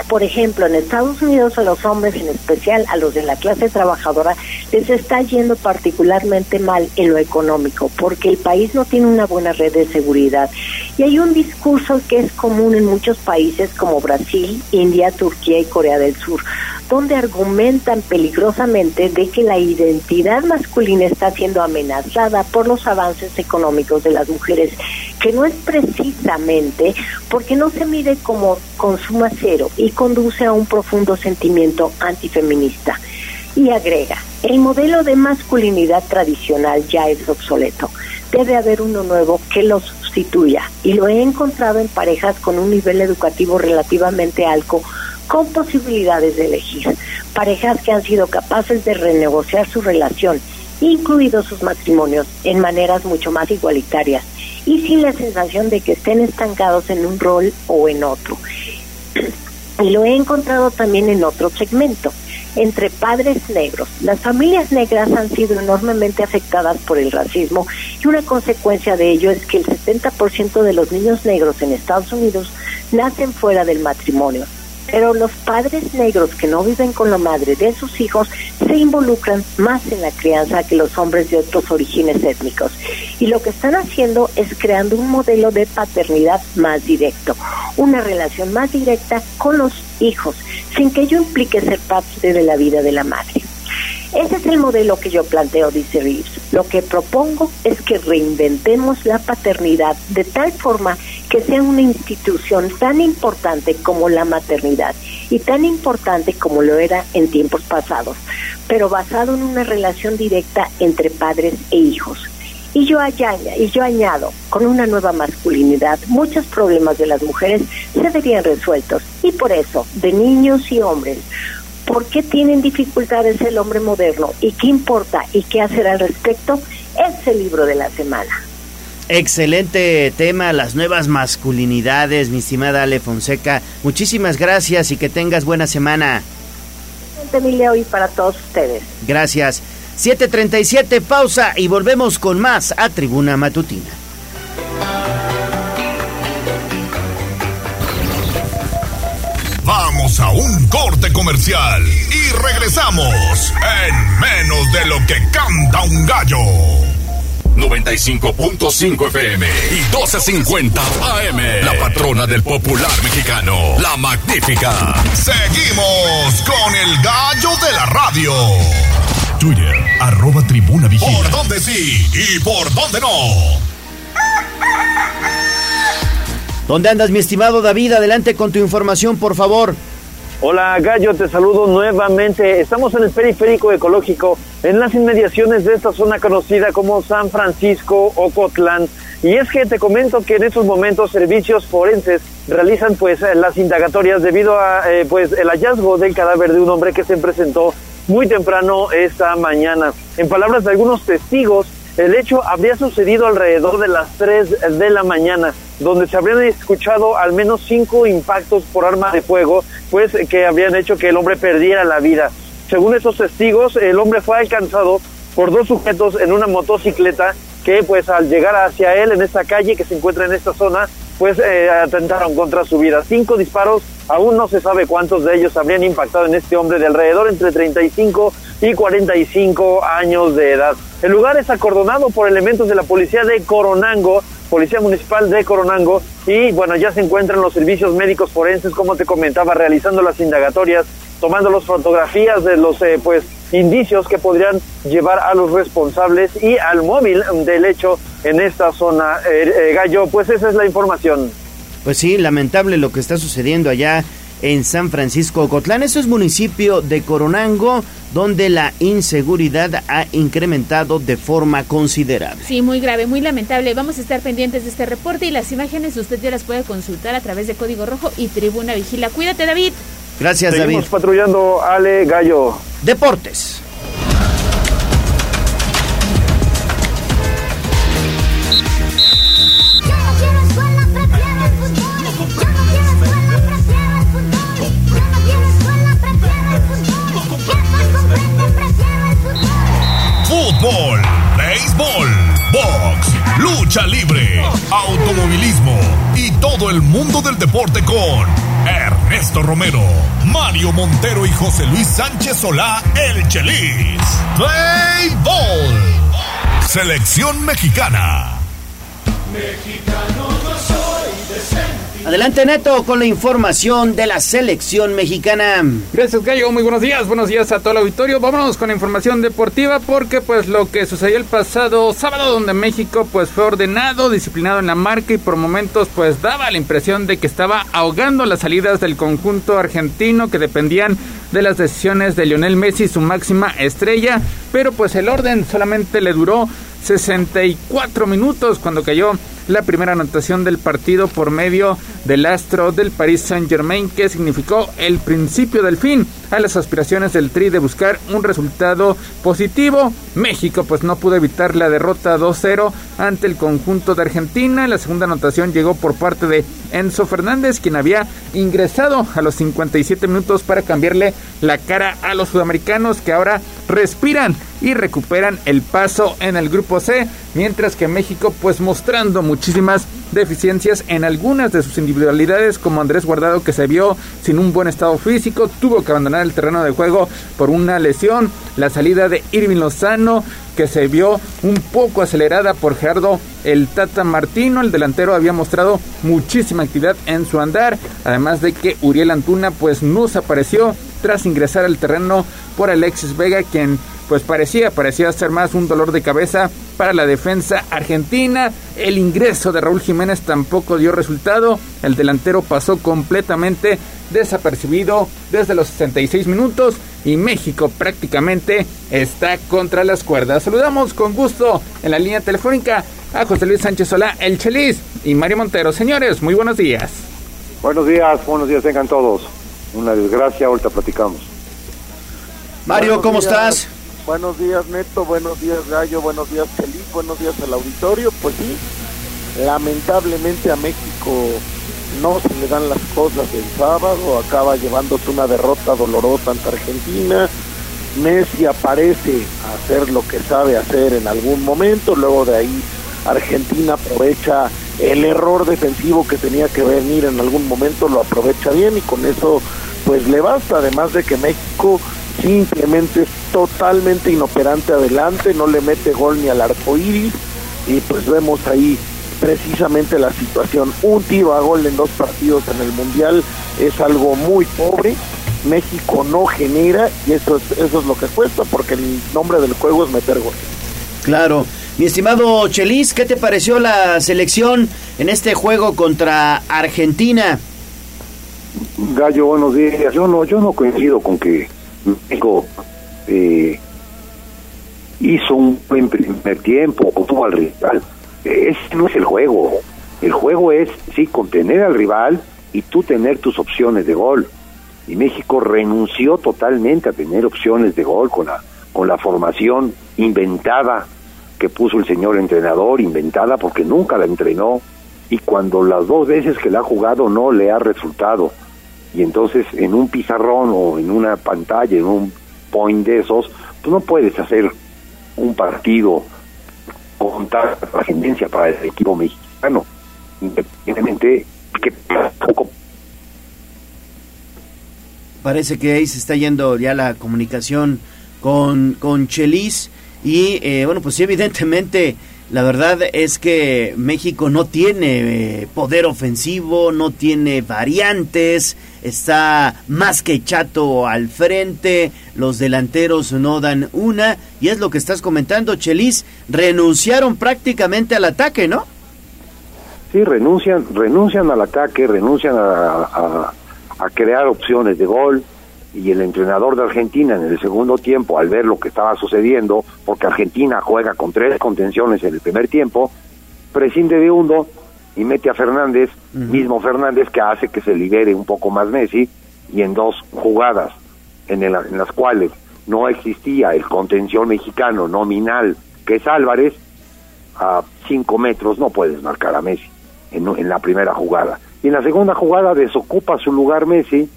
Por ejemplo, en Estados Unidos a los hombres, en especial a los de la clase trabajadora, les está yendo particularmente mal en lo económico, porque el país no tiene una buena red de seguridad. Y hay un discurso que es común en muchos países como Brasil, India, Turquía y Corea del Sur, donde argumentan peligrosamente de que la identidad masculina está siendo amenazada por los avances económicos de las mujeres, que no es precisamente porque no se mide como consuma cero y conduce a un profundo sentimiento antifeminista. Y agrega, el modelo de masculinidad tradicional ya es obsoleto. Debe haber uno nuevo que lo sustituya. Y lo he encontrado en parejas con un nivel educativo relativamente alto, con posibilidades de elegir. Parejas que han sido capaces de renegociar su relación, incluidos sus matrimonios, en maneras mucho más igualitarias y sin la sensación de que estén estancados en un rol o en otro. Y lo he encontrado también en otro segmento, entre padres negros. Las familias negras han sido enormemente afectadas por el racismo y una consecuencia de ello es que el 70% de los niños negros en Estados Unidos nacen fuera del matrimonio. Pero los padres negros que no viven con la madre de sus hijos se involucran más en la crianza que los hombres de otros orígenes étnicos. Y lo que están haciendo es creando un modelo de paternidad más directo, una relación más directa con los hijos, sin que ello implique ser parte de la vida de la madre. Ese es el modelo que yo planteo, dice Reeves. Lo que propongo es que reinventemos la paternidad de tal forma que sea una institución tan importante como la maternidad y tan importante como lo era en tiempos pasados, pero basado en una relación directa entre padres e hijos. Y yo, añado, y yo añado, con una nueva masculinidad, muchos problemas de las mujeres se verían resueltos. Y por eso, de niños y hombres, ¿por qué tienen dificultades el hombre moderno? ¿Y qué importa? ¿Y qué hacer al respecto? Es el libro de la semana. Excelente tema, las nuevas masculinidades, mi estimada Ale Fonseca. Muchísimas gracias y que tengas buena semana. Emilio, y para todos ustedes. Gracias. 737, pausa y volvemos con más a Tribuna Matutina. Vamos a un corte comercial y regresamos en menos de lo que canta un gallo. 95.5 FM y 12.50 AM. La patrona del popular mexicano, la magnífica. Seguimos con el gallo de la radio. Twitter, arroba tribuna vigila. ¿Por dónde sí y por dónde no? ¿Dónde andas, mi estimado David? Adelante con tu información, por favor. Hola Gallo, te saludo nuevamente. Estamos en el periférico ecológico, en las inmediaciones de esta zona conocida como San Francisco Ocotlán. Y es que te comento que en estos momentos servicios forenses realizan pues las indagatorias debido a eh, pues el hallazgo del cadáver de un hombre que se presentó muy temprano esta mañana. En palabras de algunos testigos, el hecho habría sucedido alrededor de las 3 de la mañana, donde se habrían escuchado al menos cinco impactos por arma de fuego, pues que habrían hecho que el hombre perdiera la vida. Según esos testigos, el hombre fue alcanzado por dos sujetos en una motocicleta que pues al llegar hacia él en esta calle que se encuentra en esta zona, pues eh, atentaron contra su vida. Cinco disparos, aún no se sabe cuántos de ellos habrían impactado en este hombre de alrededor entre 35 y 45 años de edad. El lugar es acordonado por elementos de la policía de Coronango, Policía Municipal de Coronango, y bueno, ya se encuentran los servicios médicos forenses, como te comentaba, realizando las indagatorias, tomando las fotografías de los eh, pues indicios que podrían llevar a los responsables y al móvil del hecho en esta zona. Eh, eh, Gallo, pues esa es la información. Pues sí, lamentable lo que está sucediendo allá en San Francisco Cotlán. Eso es municipio de Coronango, donde la inseguridad ha incrementado de forma considerable. Sí, muy grave, muy lamentable. Vamos a estar pendientes de este reporte y las imágenes usted ya las puede consultar a través de Código Rojo y Tribuna Vigila. Cuídate, David. Gracias, Seguimos David. patrullando, Ale Gallo. Deportes. Fútbol, béisbol, lucha libre, automovilismo y todo el mundo del deporte con Ernesto Romero, Mario Montero y José Luis Sánchez Solá, el Chelis. Play Ball. Selección mexicana. Mexicano no soy decente. Adelante, Neto, con la información de la selección mexicana. Gracias, Gallo. Muy buenos días. Buenos días a todo el auditorio. Vámonos con la información deportiva porque pues lo que sucedió el pasado sábado donde México pues fue ordenado, disciplinado en la marca y por momentos pues daba la impresión de que estaba ahogando las salidas del conjunto argentino que dependían de las decisiones de Lionel Messi, su máxima estrella, pero pues el orden solamente le duró 64 minutos cuando cayó la primera anotación del partido por medio del astro del Paris Saint Germain que significó el principio del fin a las aspiraciones del Tri de buscar un resultado positivo. México pues no pudo evitar la derrota 2-0 ante el conjunto de Argentina. La segunda anotación llegó por parte de Enzo Fernández quien había ingresado a los 57 minutos para cambiarle la cara a los sudamericanos que ahora respiran y recuperan el paso en el grupo C, mientras que México pues mostrando muchísimas deficiencias en algunas de sus individualidades, como Andrés Guardado que se vio sin un buen estado físico, tuvo que abandonar el terreno de juego por una lesión, la salida de Irving Lozano que se vio un poco acelerada por Gerardo el Tata Martino, el delantero había mostrado muchísima actividad en su andar, además de que Uriel Antuna pues no se apareció tras ingresar al terreno por Alexis Vega, quien pues parecía, parecía ser más un dolor de cabeza para la defensa argentina. El ingreso de Raúl Jiménez tampoco dio resultado. El delantero pasó completamente desapercibido desde los 66 minutos y México prácticamente está contra las cuerdas. Saludamos con gusto en la línea telefónica a José Luis Sánchez Solá, el Chelis y Mario Montero. Señores, muy buenos días. Buenos días, buenos días tengan todos. Una desgracia, ahorita platicamos. Mario, ¿cómo estás? Buenos días, Neto. Buenos días, Gallo. Buenos días, Feliz. Buenos días al auditorio. Pues sí, lamentablemente a México no se le dan las cosas el sábado. Acaba llevándose una derrota dolorosa ante Argentina. Messi aparece a hacer lo que sabe hacer en algún momento. Luego de ahí, Argentina aprovecha el error defensivo que tenía que venir en algún momento, lo aprovecha bien y con eso pues le basta. Además de que México simplemente es totalmente inoperante adelante, no le mete gol ni al arco iris y pues vemos ahí precisamente la situación. Un tiro a gol en dos partidos en el Mundial es algo muy pobre. México no genera y eso es, eso es lo que cuesta porque el nombre del juego es meter gol. Claro. Mi estimado Chelis, ¿qué te pareció la selección en este juego contra Argentina? Gallo, buenos días. Yo no, yo no coincido con que México eh, hizo un buen primer tiempo, tuvo al rival. Ese no es el juego. El juego es, sí, contener al rival y tú tener tus opciones de gol. Y México renunció totalmente a tener opciones de gol con la, con la formación inventada que puso el señor entrenador, inventada porque nunca la entrenó. Y cuando las dos veces que la ha jugado no le ha resultado y entonces en un pizarrón o en una pantalla, en un point de esos, tú no puedes hacer un partido con tanta trascendencia para el equipo mexicano, independientemente que poco Parece que ahí se está yendo ya la comunicación con, con Chelis y eh, bueno, pues sí, evidentemente la verdad es que México no tiene eh, poder ofensivo, no tiene variantes, está más que chato al frente, los delanteros no dan una, y es lo que estás comentando, Chelis, renunciaron prácticamente al ataque, ¿no? Sí, renuncian, renuncian al ataque, renuncian a, a, crear opciones de gol, y el entrenador de Argentina en el segundo tiempo, al ver lo que estaba sucediendo, porque Argentina juega con tres contenciones en el primer tiempo, prescinde de uno y mete a Fernández, mismo Fernández que hace que se libere un poco más Messi, y en dos jugadas en, el- en las cuales no existía el contención mexicano nominal, que es Álvarez, a cinco metros no puedes marcar a Messi en, en la primera jugada. Y en la segunda jugada desocupa su lugar Messi,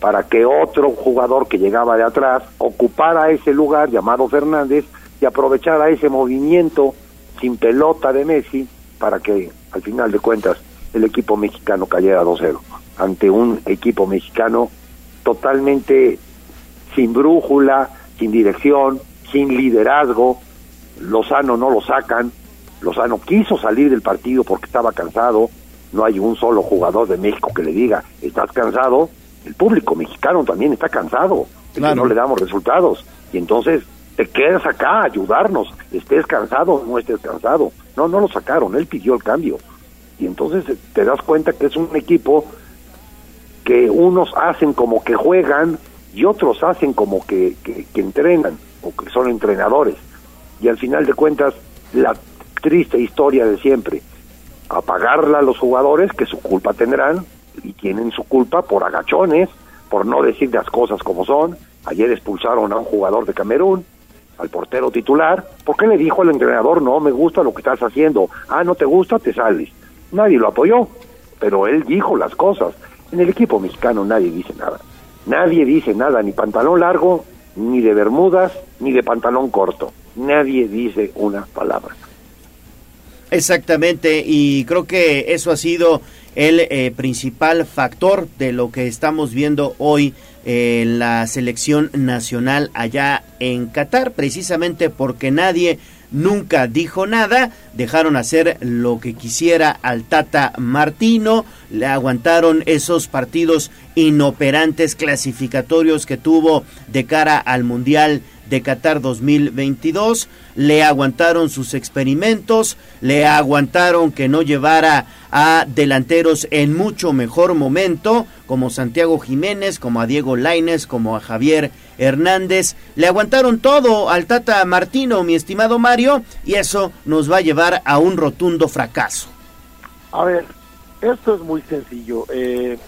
para que otro jugador que llegaba de atrás ocupara ese lugar llamado Fernández y aprovechara ese movimiento sin pelota de Messi para que al final de cuentas el equipo mexicano cayera 2-0 ante un equipo mexicano totalmente sin brújula, sin dirección, sin liderazgo. Lozano no lo sacan. Lozano quiso salir del partido porque estaba cansado. No hay un solo jugador de México que le diga, ¿estás cansado? El público mexicano también está cansado de que no le damos resultados. Y entonces te quedas acá a ayudarnos, estés cansado no estés cansado. No, no lo sacaron, él pidió el cambio. Y entonces eh, te das cuenta que es un equipo que unos hacen como que juegan y otros hacen como que, que, que entrenan o que son entrenadores. Y al final de cuentas, la triste historia de siempre, apagarla a los jugadores que su culpa tendrán y tienen su culpa por agachones, por no decir las cosas como son. Ayer expulsaron a un jugador de Camerún, al portero titular, porque le dijo al entrenador, no me gusta lo que estás haciendo, ah, no te gusta, te sales. Nadie lo apoyó, pero él dijo las cosas. En el equipo mexicano nadie dice nada. Nadie dice nada, ni pantalón largo, ni de bermudas, ni de pantalón corto. Nadie dice una palabra. Exactamente, y creo que eso ha sido el eh, principal factor de lo que estamos viendo hoy en la selección nacional allá en Qatar, precisamente porque nadie nunca dijo nada, dejaron hacer lo que quisiera al Tata Martino, le aguantaron esos partidos inoperantes clasificatorios que tuvo de cara al Mundial de Qatar 2022, le aguantaron sus experimentos, le aguantaron que no llevara a delanteros en mucho mejor momento, como Santiago Jiménez, como a Diego Laines, como a Javier Hernández, le aguantaron todo al Tata Martino, mi estimado Mario, y eso nos va a llevar a un rotundo fracaso. A ver, esto es muy sencillo. Eh,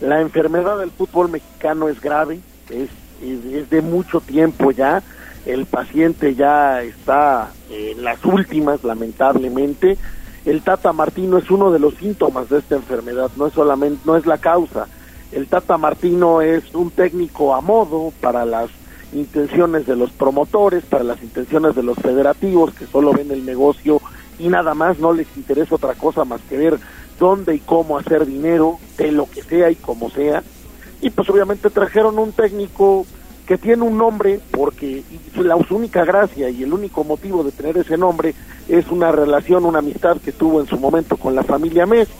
la enfermedad del fútbol mexicano es grave, es es de mucho tiempo ya. El paciente ya está en las últimas, lamentablemente. El Tata Martino es uno de los síntomas de esta enfermedad, no es solamente, no es la causa. El Tata Martino es un técnico a modo para las intenciones de los promotores, para las intenciones de los federativos que solo ven el negocio y nada más, no les interesa otra cosa más que ver dónde y cómo hacer dinero, de lo que sea y como sea y pues obviamente trajeron un técnico que tiene un nombre porque la única gracia y el único motivo de tener ese nombre es una relación, una amistad que tuvo en su momento con la familia Messi,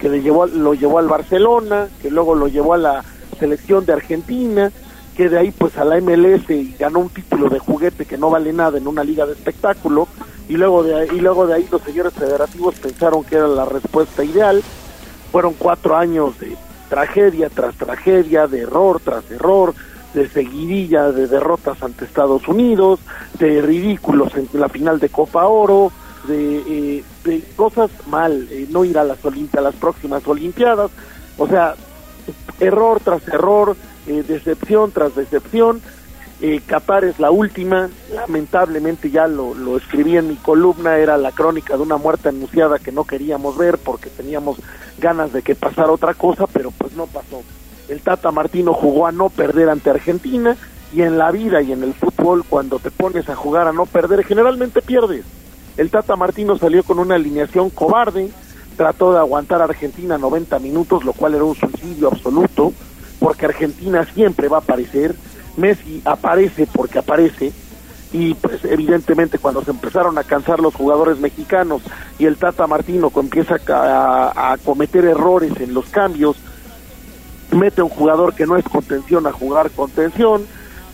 que le llevó, lo llevó al Barcelona, que luego lo llevó a la selección de Argentina, que de ahí pues a la MLS y ganó un título de juguete que no vale nada en una liga de espectáculo y luego de ahí, y luego de ahí los señores federativos pensaron que era la respuesta ideal. Fueron cuatro años de tragedia tras tragedia, de error tras error, de seguidilla de derrotas ante Estados Unidos, de ridículos en la final de Copa Oro, de, eh, cosas mal, eh, no ir a las, a las próximas Olimpiadas, o sea, error tras error, eh, decepción tras decepción, eh, Qatar es la última, lamentablemente ya lo, lo escribí en mi columna, era la crónica de una muerte anunciada que no queríamos ver porque teníamos ganas de que pasara otra cosa, pero pues no pasó. El Tata Martino jugó a no perder ante Argentina y en la vida y en el fútbol cuando te pones a jugar a no perder generalmente pierdes. El Tata Martino salió con una alineación cobarde, trató de aguantar a Argentina 90 minutos, lo cual era un suicidio absoluto, porque Argentina siempre va a aparecer Messi aparece porque aparece y pues evidentemente cuando se empezaron a cansar los jugadores mexicanos y el Tata Martino empieza a, cometer errores en los cambios, mete a un jugador que no es contención a jugar contención,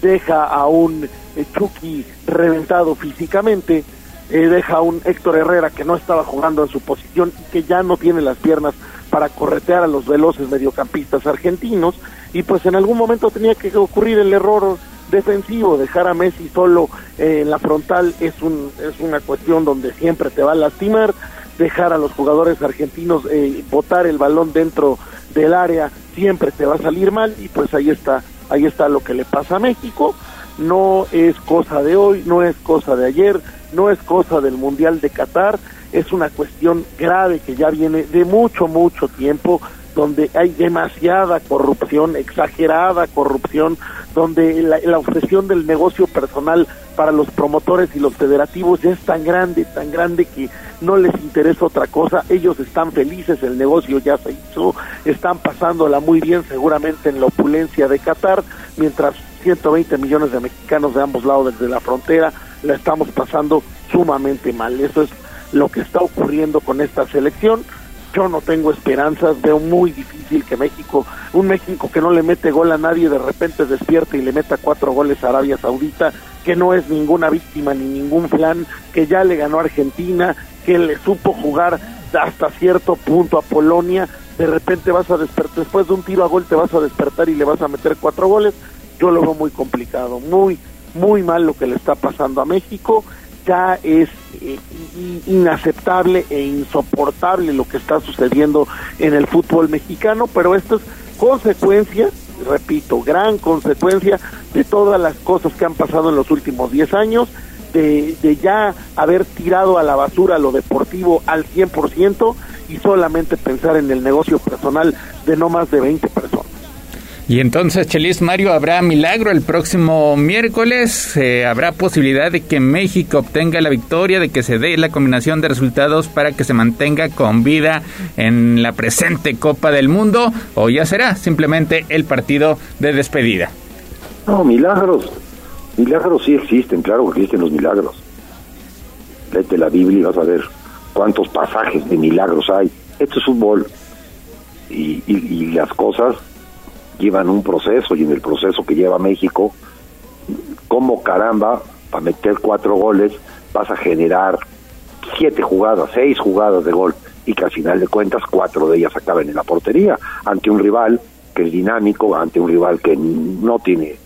deja a un eh, Chucky reventado físicamente, eh, deja a un Héctor Herrera que no estaba jugando en su posición y que ya no tiene las piernas para corretear a los veloces mediocampistas argentinos y pues en algún momento tenía que ocurrir el error defensivo, dejar a Messi solo eh, en la frontal es, un, es una cuestión donde siempre te va a lastimar, dejar a los jugadores argentinos eh, botar el balón dentro del área siempre te va a salir mal y pues ahí está, ahí está lo que le pasa a México, no es cosa de hoy, no es cosa de ayer, no es cosa del Mundial de Qatar, es una cuestión grave que ya viene de mucho, mucho tiempo, donde hay demasiada corrupción, exagerada corrupción, donde la, obsesión del negocio personal para los promotores y los federativos ya es tan grande, tan grande que no les interesa otra cosa, ellos están felices, el negocio ya se hizo, están pasándola muy bien seguramente en la opulencia de Qatar, mientras 120 millones de mexicanos de ambos lados desde la frontera la estamos pasando sumamente mal. Eso es lo que está ocurriendo con esta selección. Yo no tengo esperanzas, veo muy difícil que México, un México que no le mete gol a nadie, de repente despierta y le meta cuatro goles a Arabia Saudita, que no es ninguna víctima ni ningún plan, que ya le ganó a Argentina, que le supo jugar hasta cierto punto a Polonia, de repente vas a despertar, después de un tiro a gol te vas a despertar y le vas a meter cuatro goles, yo lo veo muy complicado, muy, muy mal lo que le está pasando a México ya es eh, inaceptable e insoportable lo que está sucediendo en el fútbol mexicano, pero esto es consecuencia, repito, gran consecuencia de todas las cosas que han pasado en los últimos 10 años, de, ya haber tirado a la basura lo deportivo al 100% y solamente pensar en el negocio personal de no más de 20 personas. Y entonces, Chelis Mario, ¿habrá milagro el próximo miércoles? Eh, ¿Habrá posibilidad de que México obtenga la victoria, de que se dé la combinación de resultados para que se mantenga con vida en la presente Copa del Mundo? ¿O ya será simplemente el partido de despedida? No, milagros. Milagros sí existen, claro que existen los milagros. Léete la Biblia y vas a ver cuántos pasajes de milagros hay. Esto es fútbol. Y las cosas llevan un proceso y en el proceso que lleva México, como caramba, para meter cuatro goles vas a generar siete jugadas, seis jugadas de gol y que al final de cuentas cuatro de ellas acaben en la portería ante un rival que es dinámico, ante un rival que no tiene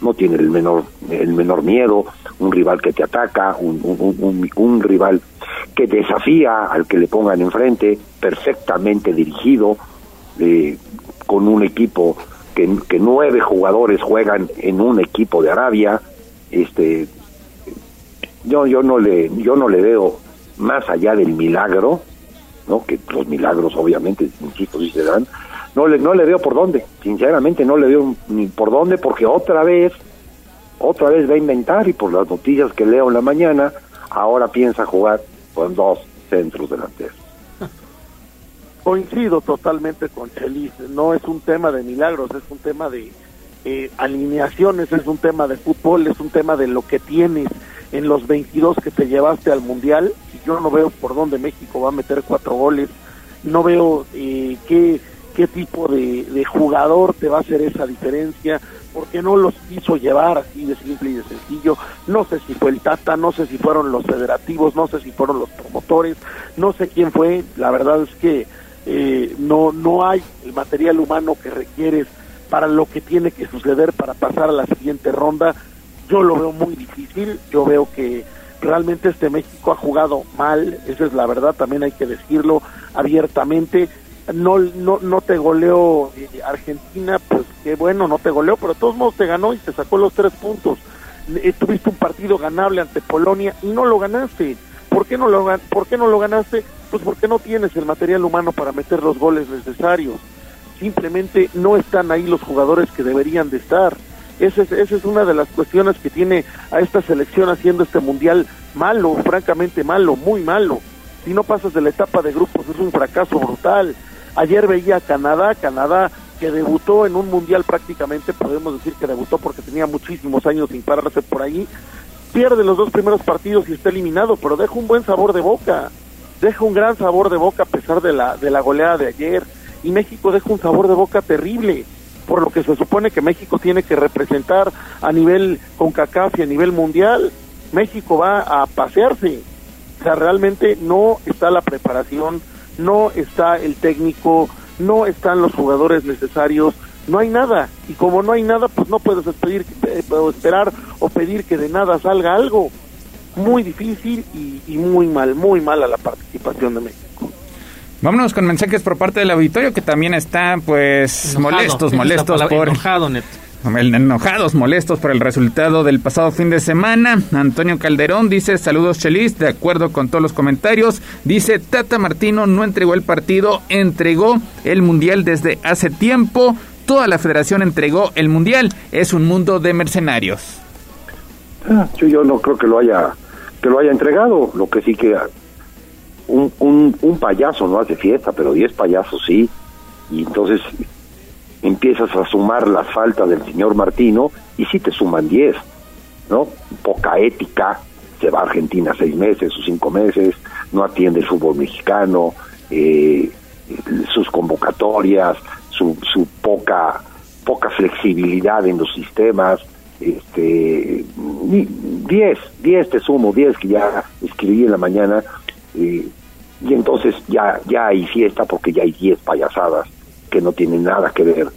no tiene el menor el menor miedo, un rival que te ataca, un, un, rival que desafía al que le pongan enfrente, perfectamente dirigido, eh, con un equipo que, nueve jugadores juegan en un equipo de Arabia, este yo yo no le yo no le veo más allá del milagro, ¿no? Que los milagros obviamente, insisto, sí se dan, no le no le veo por dónde, sinceramente no le veo ni por dónde porque otra vez otra vez va a inventar y por las noticias que leo en la mañana, ahora piensa jugar con dos centros delanteros. Coincido totalmente con Chelis, no es un tema de milagros, es un tema de eh, alineaciones, es un tema de fútbol, es un tema de lo que tienes en los 22 que te llevaste al Mundial, y yo no veo por dónde México va a meter cuatro goles, no veo eh, qué, qué tipo de, de jugador te va a hacer esa diferencia, porque no los quiso llevar así de simple y de sencillo. No sé si fue el Tata, no sé si fueron los federativos, no sé si fueron los promotores, no sé quién fue. La verdad es que eh, no, no hay el material humano que requieres para lo que tiene que suceder para pasar a la siguiente ronda. Yo lo veo muy difícil, yo veo que realmente este México ha jugado mal, esa es la verdad, también hay que decirlo abiertamente no no no te goleó eh, Argentina, pues qué bueno, no te goleó, pero de todos modos te ganó y te sacó los tres puntos. Eh, tuviste un partido ganable ante Polonia y no lo ganaste. ¿Por qué no lo ganaste? Pues porque no tienes el material humano para meter los goles necesarios. Simplemente no están ahí los jugadores que deberían de estar. Esa es, esa es una de las cuestiones que tiene a esta selección haciendo este mundial malo, francamente malo, muy malo. Si no pasas de la etapa de grupos es un fracaso brutal. Ayer veía a Canadá, Canadá que debutó en un mundial prácticamente, podemos decir que debutó porque tenía muchísimos años sin pararse por ahí, pierde los dos primeros partidos y está eliminado, pero deja un buen sabor de boca, deja un gran sabor de boca a pesar de la, de la goleada de ayer, y México deja un sabor de boca terrible, por lo que se supone que México tiene que representar a nivel con CACAF y a nivel mundial, México va a pasearse, o sea, realmente no está la preparación, no está el técnico, no están los jugadores necesarios, no hay nada. Y como no hay nada, pues no puedes pedir, eh, esperar o pedir que de nada salga algo. Muy difícil y, y muy mal, muy mala la participación de México. Vámonos con mensajes por parte del auditorio que también están pues Enojado, molestos, <laughs> molestos palabra, por enojado, Neto. enojados, molestos por el resultado del pasado fin de semana. Antonio Calderón dice saludos Chelis, de acuerdo con todos los comentarios. Dice Tata Martino no entregó el partido, entregó el mundial desde hace tiempo. Toda la federación entregó el mundial. Es un mundo de mercenarios. Ah, yo, no creo que lo haya que lo haya entregado, lo que sí que un, un, un payaso no hace fiesta, pero 10 payasos sí, y entonces empiezas a sumar las faltas del señor Martino y sí te suman 10, ¿no? Poca ética, se va a Argentina seis meses o cinco meses, no atiende el fútbol mexicano, eh, sus convocatorias, su, su poca poca flexibilidad en los sistemas, este 10, 10 te sumo, 10 que ya escribí en la mañana, y entonces ya, ya hay fiesta porque ya hay 10 payasadas que no tienen nada que ver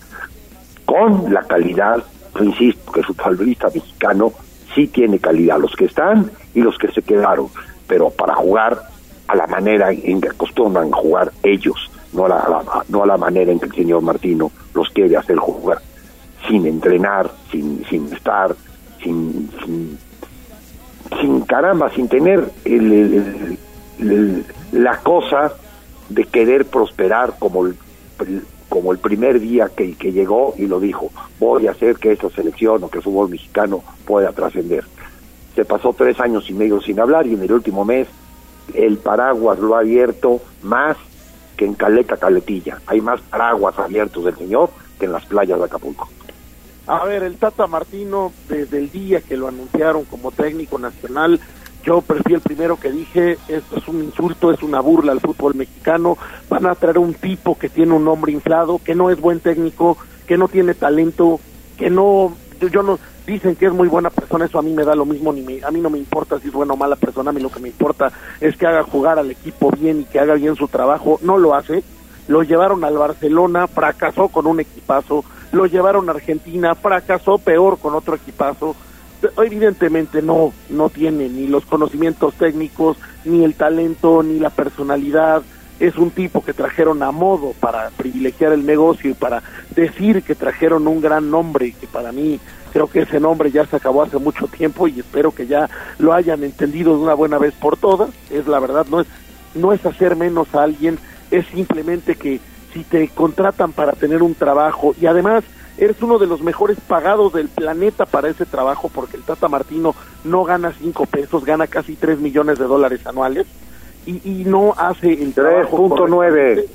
con la calidad, yo insisto, que el futbolista mexicano sí tiene calidad, los que están y los que se quedaron, pero para jugar a la manera en que acostumbran jugar ellos, no a la, no a la manera en que el señor Martino los quiere hacer jugar, sin entrenar, sin, sin estar, sin, sin, sin caramba, sin tener el- la cosa de querer prosperar como el- el- como el primer día que, que llegó y lo dijo, voy a hacer que esta selección o que el fútbol mexicano pueda trascender. Se pasó tres años y medio sin hablar y en el último mes el paraguas lo ha abierto más que en Caleta Caletilla. Hay más paraguas abiertos del señor que en las playas de Acapulco. A ver, el Tata Martino, desde el día que lo anunciaron como técnico nacional, yo prefiero el primero que dije, esto es un insulto, es una burla al fútbol mexicano, van a traer un tipo que tiene un nombre inflado, que no es buen técnico, que no tiene talento, que no, yo no, dicen que es muy buena persona, eso a mí me da lo mismo, ni me, a mí no me importa si es buena o mala persona, a mí lo que me importa es que haga jugar al equipo bien y que haga bien su trabajo, no lo hace, lo llevaron al Barcelona, fracasó con un equipazo, lo llevaron a Argentina, fracasó peor con otro equipazo, evidentemente no no tiene ni los conocimientos técnicos ni el talento ni la personalidad es un tipo que trajeron a modo para privilegiar el negocio y para decir que trajeron un gran nombre que para mí creo que ese nombre ya se acabó hace mucho tiempo y espero que ya lo hayan entendido de una buena vez por todas. Es la verdad no es no es hacer menos a alguien es simplemente que si te contratan para tener un trabajo y además eres uno de los mejores pagados del planeta para ese trabajo porque el Tata Martino no gana cinco pesos, gana casi tres millones de dólares anuales y, y no hace el trabajo 3.9.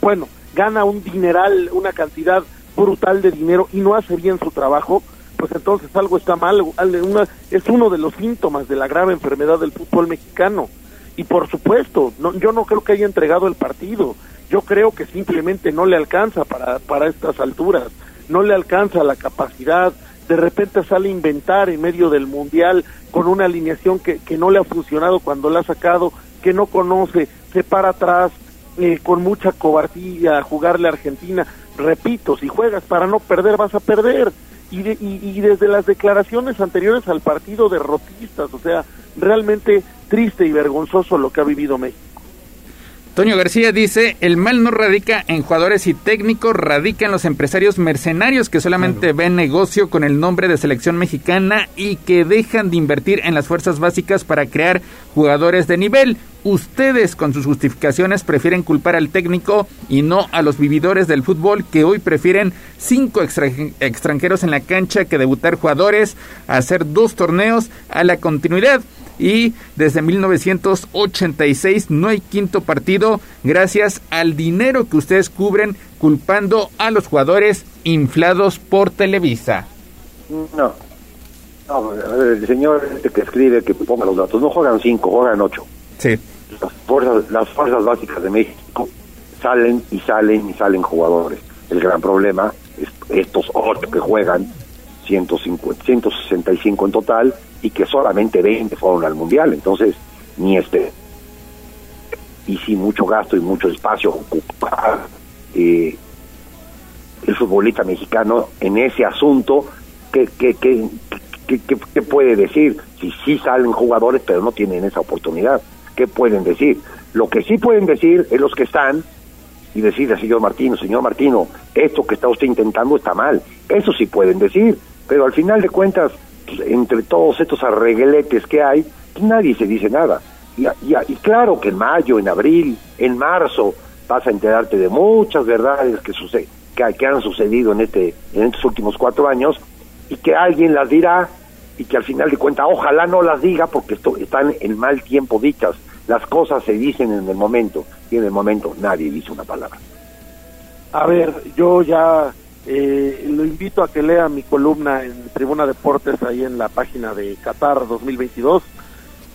Bueno, gana un dineral, una cantidad brutal de dinero y no hace bien su trabajo, pues entonces algo está mal, una, es uno de los síntomas de la grave enfermedad del fútbol mexicano. Y por supuesto, no, yo no creo que haya entregado el partido, yo creo que simplemente no le alcanza para, para estas alturas, no le alcanza la capacidad, de repente sale a inventar en medio del mundial con una alineación que, que no le ha funcionado cuando la ha sacado, que no conoce, se para atrás eh, con mucha cobardía a jugarle a Argentina. Repito, si juegas para no perder, vas a perder. Y, de- y, y desde las declaraciones anteriores al partido derrotistas, o sea, realmente triste y vergonzoso lo que ha vivido México. Toño García dice, el mal no radica en jugadores y técnicos, radica en los empresarios mercenarios que solamente ven negocio con el nombre de selección mexicana y que dejan de invertir en las fuerzas básicas para crear jugadores de nivel. Ustedes con sus justificaciones prefieren culpar al técnico y no a los vividores del fútbol que hoy prefieren cinco extra- extranjeros en la cancha que debutar jugadores, hacer dos torneos a la continuidad y desde 1986 no hay quinto partido gracias al dinero que ustedes cubren culpando a los jugadores inflados por Televisa. No. No, el señor este que escribe que ponga los datos, no juegan cinco, juegan ocho. Sí. Las fuerzas, las fuerzas básicas de México salen y salen y salen jugadores. El gran problema es estos ocho que juegan, 150, 165 en total, y que solamente 20 fueron al Mundial. Entonces, ni este. Y sin mucho gasto y mucho espacio ocupar eh, el futbolista mexicano en ese asunto, ¿qué, qué, qué, qué, qué- qué puede decir? Si sí salen jugadores, pero no tienen esa oportunidad, ¿qué pueden decir? Lo que sí pueden decir es los que están y decirle al señor Martino, señor Martino, esto que está usted intentando está mal. Eso sí pueden decir, pero al final de cuentas, pues, entre todos estos arregletes que hay, pues, nadie se dice nada. Y, y- y claro que en mayo, en abril, en marzo, vas a enterarte de muchas verdades que, suce- que, que han sucedido en, este, en estos últimos cuatro años y que alguien las dirá y que al final de cuentas ojalá no las diga porque esto, están en mal tiempo dichas. Las cosas se dicen en el momento y en el momento nadie dice una palabra. A ver, yo ya eh, lo invito a que lea mi columna en Tribuna Deportes ahí en la página de Qatar 2022.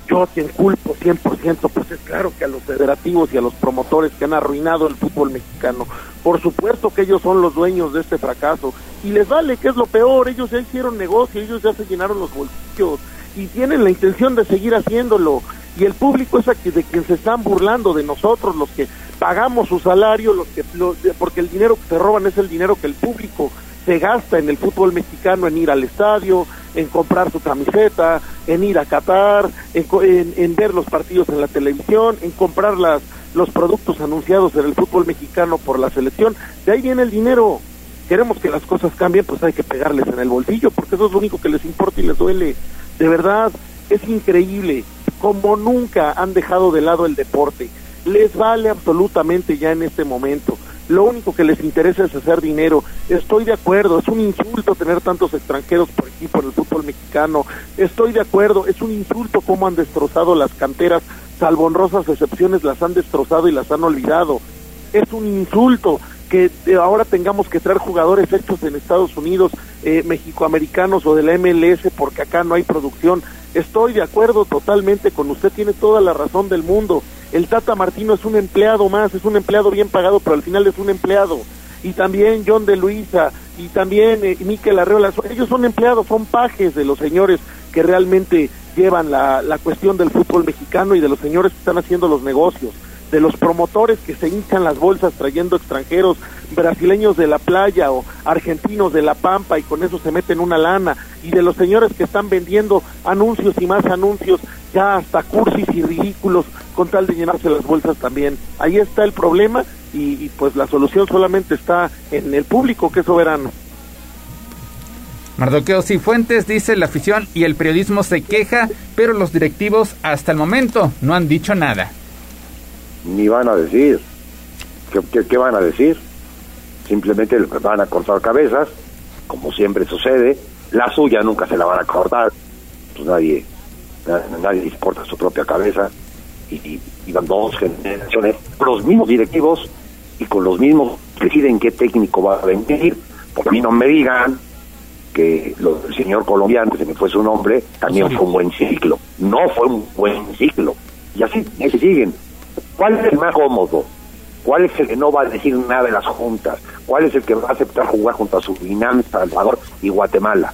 Yo a quien culpo 100%, pues es claro que a los federativos y a los promotores que han arruinado el fútbol mexicano. Por supuesto que ellos son los dueños de este fracaso. Y les vale, que es lo peor, ellos ya hicieron negocio, ellos ya se llenaron los bolsillos y tienen la intención de seguir haciéndolo. Y el público es de quien se están burlando, de nosotros, los que pagamos su salario, los que, lo- de- porque el dinero que se roban es el dinero que el público se gasta en el fútbol mexicano, en ir al estadio, en comprar su camiseta, en ir a Qatar, en, en- en ver los partidos en la televisión, en comprar las, los productos anunciados en el fútbol mexicano por la selección. De ahí viene el dinero. Queremos que las cosas cambien, pues hay que pegarles en el bolsillo, porque eso es lo único que les importa y les duele. De verdad, es increíble como nunca han dejado de lado el deporte. Les vale absolutamente ya en este momento. lo único que les interesa es hacer dinero. Estoy de acuerdo, es un insulto tener tantos extranjeros por equipo en el fútbol mexicano. Estoy de acuerdo, es un insulto cómo han destrozado las canteras, salvo honrosas excepciones, las han destrozado y las han olvidado. Es un insulto que ahora tengamos que traer jugadores hechos en Estados Unidos, eh, mexicoamericanos o de la MLS porque acá no hay producción. Estoy de acuerdo totalmente con usted, tiene toda la razón del mundo. El Tata Martino es un empleado más, es un empleado bien pagado, pero al final es un empleado. Y también John de Luisa, y también eh, Miquel Arreola, ellos son empleados, son pajes de los señores que realmente llevan la, la cuestión del fútbol mexicano y de los señores que están haciendo los negocios de los promotores que se hinchan las bolsas trayendo extranjeros brasileños de la playa o argentinos de la pampa y con eso se meten una lana y de los señores que están vendiendo anuncios y más anuncios ya hasta cursis y ridículos con tal de llenarse las bolsas también. Ahí está el problema y, pues la solución solamente está en el público que es soberano. Mardoqueo Cifuentes dice la afición y el periodismo se queja, pero los directivos hasta el momento no han dicho nada ni van a decir. ¿Qué, qué, van a decir? Simplemente van a cortar cabezas, como siempre sucede. La suya nunca se la van a cortar. Pues nadie, nadie, importa su propia cabeza. Y, y, van dos generaciones los mismos directivos y con los mismos deciden qué técnico va a venir. Por mí no me digan que lo, el señor colombiano, que se me fue su nombre, también fue un buen ciclo. No fue un buen ciclo. Y así, así siguen ¿Cuál es el más cómodo? ¿Cuál es el que no va a decir nada de las juntas? ¿Cuál es el que va a aceptar jugar junto a Surinam, Salvador y Guatemala?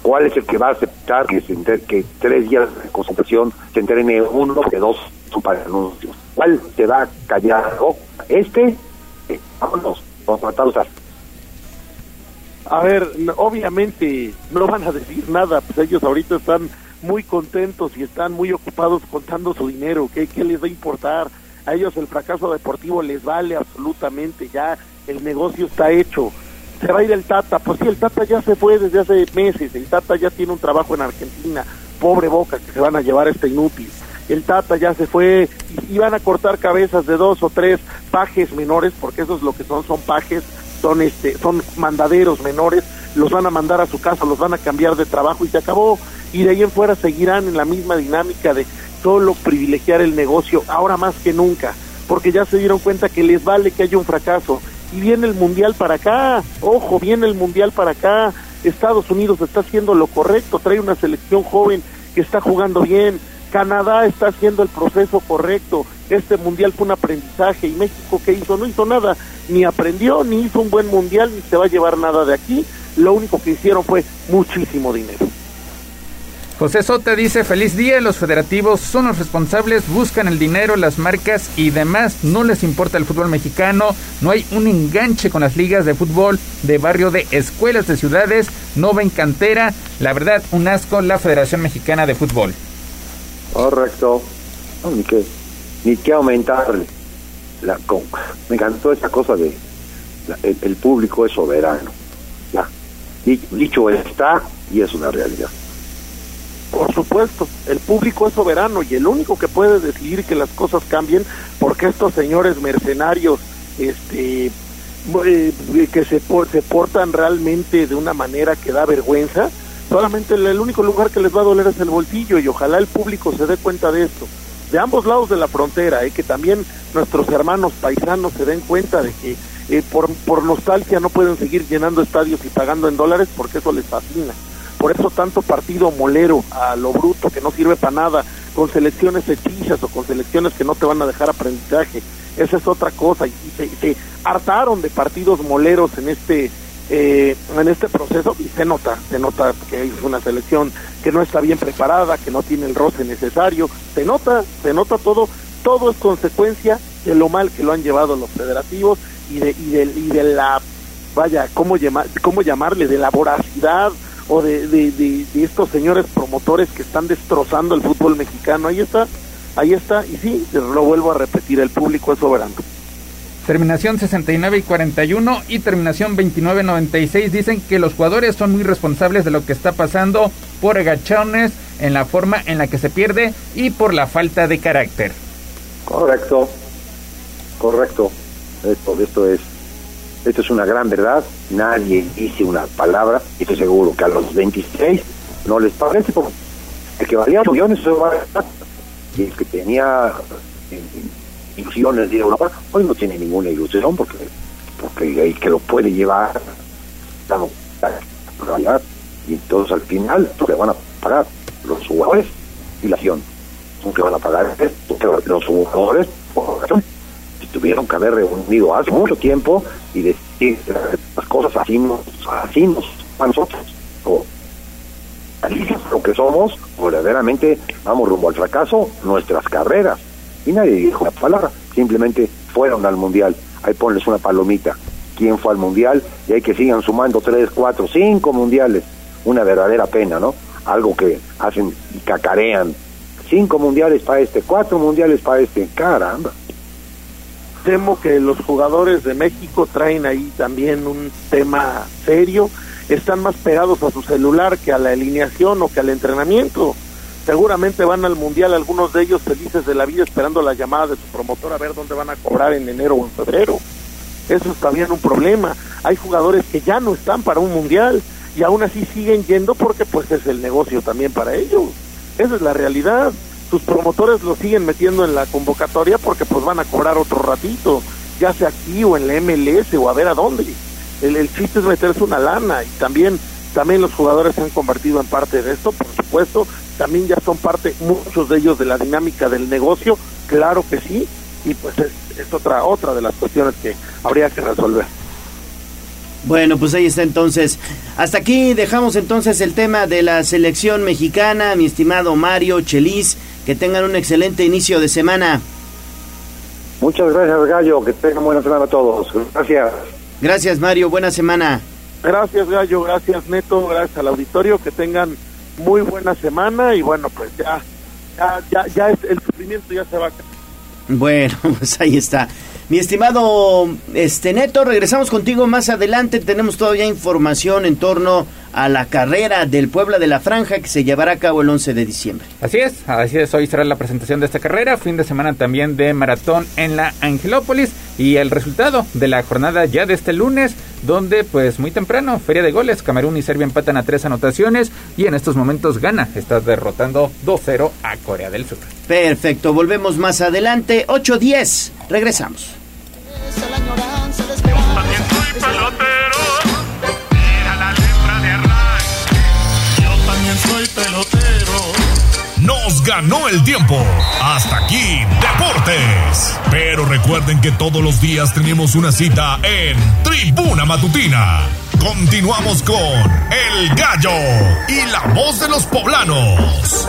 ¿Cuál es el que va a aceptar que, se que tres días de concentración se entrene uno que dos son para anuncios? ¿Cuál te va a callar? ¿Este? Eh, vámonos, vamos a A ver, obviamente no van a decir nada, pues ellos ahorita están muy contentos y están muy ocupados contando su dinero, ¿qué, qué les va a importar? A ellos el fracaso deportivo les vale absolutamente, ya el negocio está hecho. Se va a ir el Tata, pues sí, el Tata ya se fue desde hace meses, el Tata ya tiene un trabajo en Argentina, pobre boca que se van a llevar a este inútil. El Tata ya se fue y, van a cortar cabezas de dos o tres pajes menores, porque eso es lo que son, son pajes, son este, son mandaderos menores, los van a mandar a su casa, los van a cambiar de trabajo y se acabó. Y de ahí en fuera seguirán en la misma dinámica de solo privilegiar el negocio, ahora más que nunca, porque ya se dieron cuenta que les vale que haya un fracaso. Y viene el Mundial para acá, ojo, viene el Mundial para acá, Estados Unidos está haciendo lo correcto, trae una selección joven que está jugando bien, Canadá está haciendo el proceso correcto, este Mundial fue un aprendizaje y México ¿qué hizo? No hizo nada, ni aprendió, ni hizo un buen Mundial, ni se va a llevar nada de aquí, lo único que hicieron fue muchísimo dinero. José Sota dice, feliz día, los federativos son los responsables, buscan el dinero, las marcas y demás, no les importa el fútbol mexicano, no hay un enganche con las ligas de fútbol de barrio de escuelas de ciudades, no ven cantera, la verdad, un asco la Federación Mexicana de Fútbol. Correcto, ni que, ni aumentarle. Me encantó esa cosa de el, público es soberano. Ya, dicho está y es una realidad. Por supuesto, el público es soberano y el único que puede decidir que las cosas cambien, porque estos señores mercenarios, este, eh, que se, se portan realmente de una manera que da vergüenza, solamente el, único lugar que les va a doler es el bolsillo y ojalá el público se dé cuenta de esto. De ambos lados de la frontera, eh, que también nuestros hermanos paisanos se den cuenta de que eh, por, por nostalgia no pueden seguir llenando estadios y pagando en dólares porque eso les fascina. Por eso tanto partido molero a lo bruto que no sirve para nada, con selecciones hechizas o con selecciones que no te van a dejar aprendizaje. Esa es otra cosa. Y se, hartaron de partidos moleros en este eh, en este proceso y se nota, se nota que es una selección que no está bien preparada, que no tiene el roce necesario, se nota, se nota todo, todo es consecuencia de lo mal que lo han llevado los federativos y de, y de, y de la, vaya, ¿cómo, llamar, cómo llamarle? De la voracidad o de, de, estos señores promotores que están destrozando el fútbol mexicano. Ahí está, ahí está, y sí, lo vuelvo a repetir, el público es soberano. Terminación 69 y 41 y terminación 29-96 dicen que los jugadores son muy responsables de lo que está pasando por agachones en la forma en la que se pierde y por la falta de carácter. Correcto, correcto. Esto, esto es Esto es una gran verdad, nadie dice una palabra, y estoy seguro que a los 26 no les parece, porque el que valía 8 millones y el que tenía eh, ilusiones de Europa, hoy no tiene ninguna ilusión porque porque el que lo puede llevar y entonces al final lo que van a pagar los jugadores y la acción son que van a pagar los jugadores por si tuvieron que haber reunido hace mucho tiempo y decir las cosas así nos así nos nosotros o lo que somos verdaderamente vamos rumbo al fracaso nuestras carreras y nadie dijo una palabra simplemente fueron al mundial ahí ponles una palomita quién fue al mundial y hay que sigan sumando tres, cuatro, cinco mundiales. Una verdadera pena, ¿no? Algo que hacen y cacarean. Cinco mundiales para este, cuatro mundiales para este. Caramba. Temo que los jugadores de México traen ahí también un tema serio. Están más pegados a su celular que a la alineación o que al entrenamiento. Seguramente van al mundial algunos de ellos felices de la vida esperando la llamada de su promotor a ver dónde van a cobrar en enero o en febrero eso es también un problema. Hay jugadores que ya no están para un mundial y aún así siguen yendo porque pues es el negocio también para ellos. Esa es la realidad. Sus promotores lo siguen metiendo en la convocatoria porque pues van a cobrar otro ratito, ya sea aquí o en la MLS o a ver a dónde. El, el chiste es meterse una lana y también, también los jugadores se han convertido en parte de esto, por supuesto, también ya son parte muchos de ellos de la dinámica del negocio, claro que sí, y pues es, es otra otra de las cuestiones que habría que resolver. Bueno, pues ahí está entonces. Hasta aquí dejamos entonces el tema de la selección mexicana, mi estimado Mario Chelis. Que tengan un excelente inicio de semana. Muchas gracias, Gallo. Que tengan buena semana a todos. Gracias. Gracias, Mario. Buena semana. Gracias, Gallo. Gracias, Neto. Gracias al auditorio. Que tengan muy buena semana. Y bueno, pues ya, ya, ya, ya es, el sufrimiento ya se va a bueno, <laughs> pues ahí está. Mi estimado este Neto, regresamos contigo más adelante. Tenemos todavía información en torno a la carrera del Puebla de la Franja que se llevará a cabo el 11 de diciembre. Así es, así es. Hoy será la presentación de esta carrera. Fin de semana también de maratón en la Angelópolis. Y el resultado de la jornada ya de este lunes, donde pues muy temprano, feria de goles, Camerún y Serbia empatan a tres anotaciones y en estos momentos gana. Está derrotando 2-0 a Corea del Sur. Perfecto, volvemos más adelante. 8-10, regresamos. Nos ganó el tiempo. Hasta aquí, Deportes. Pero recuerden que todos los días tenemos una cita en Tribuna Matutina. Continuamos con El Gallo y la voz de los poblanos.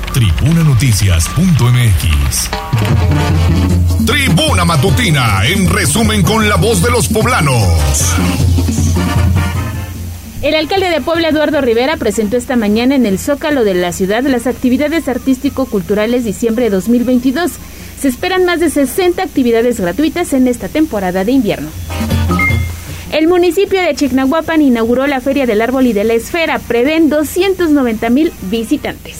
tribunanoticias.mx. Tribuna Matutina, en resumen con la voz de los poblanos. El alcalde de Puebla, Eduardo Rivera, presentó esta mañana en el Zócalo de la ciudad las actividades artístico-culturales diciembre de 2022. Se esperan más de 60 actividades gratuitas en esta temporada de invierno. El municipio de Chignahuapan inauguró la Feria del Árbol y de la Esfera. Prevén 290 mil visitantes.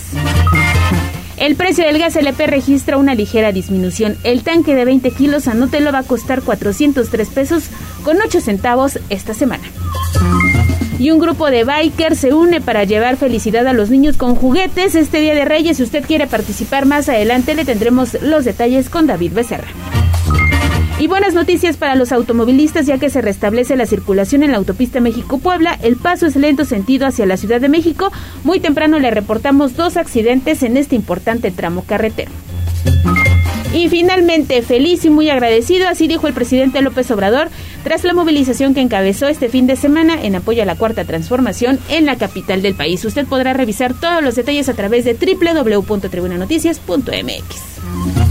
El precio del gas LP registra una ligera disminución. El tanque de 20 kilos anótelo va a costar 403 pesos con 8 centavos esta semana. Y un grupo de bikers se une para llevar felicidad a los niños con juguetes este Día de Reyes. Si usted quiere participar más adelante, le tendremos los detalles con David Becerra. Y buenas noticias para los automovilistas ya que se restablece la circulación en la autopista México-Puebla. El paso es lento sentido hacia la Ciudad de México. Muy temprano le reportamos dos accidentes en este importante tramo carretero. Y finalmente, feliz y muy agradecido, así dijo el presidente López Obrador, tras la movilización que encabezó este fin de semana en apoyo a la cuarta transformación en la capital del país. Usted podrá revisar todos los detalles a través de www.tribunanoticias.mx.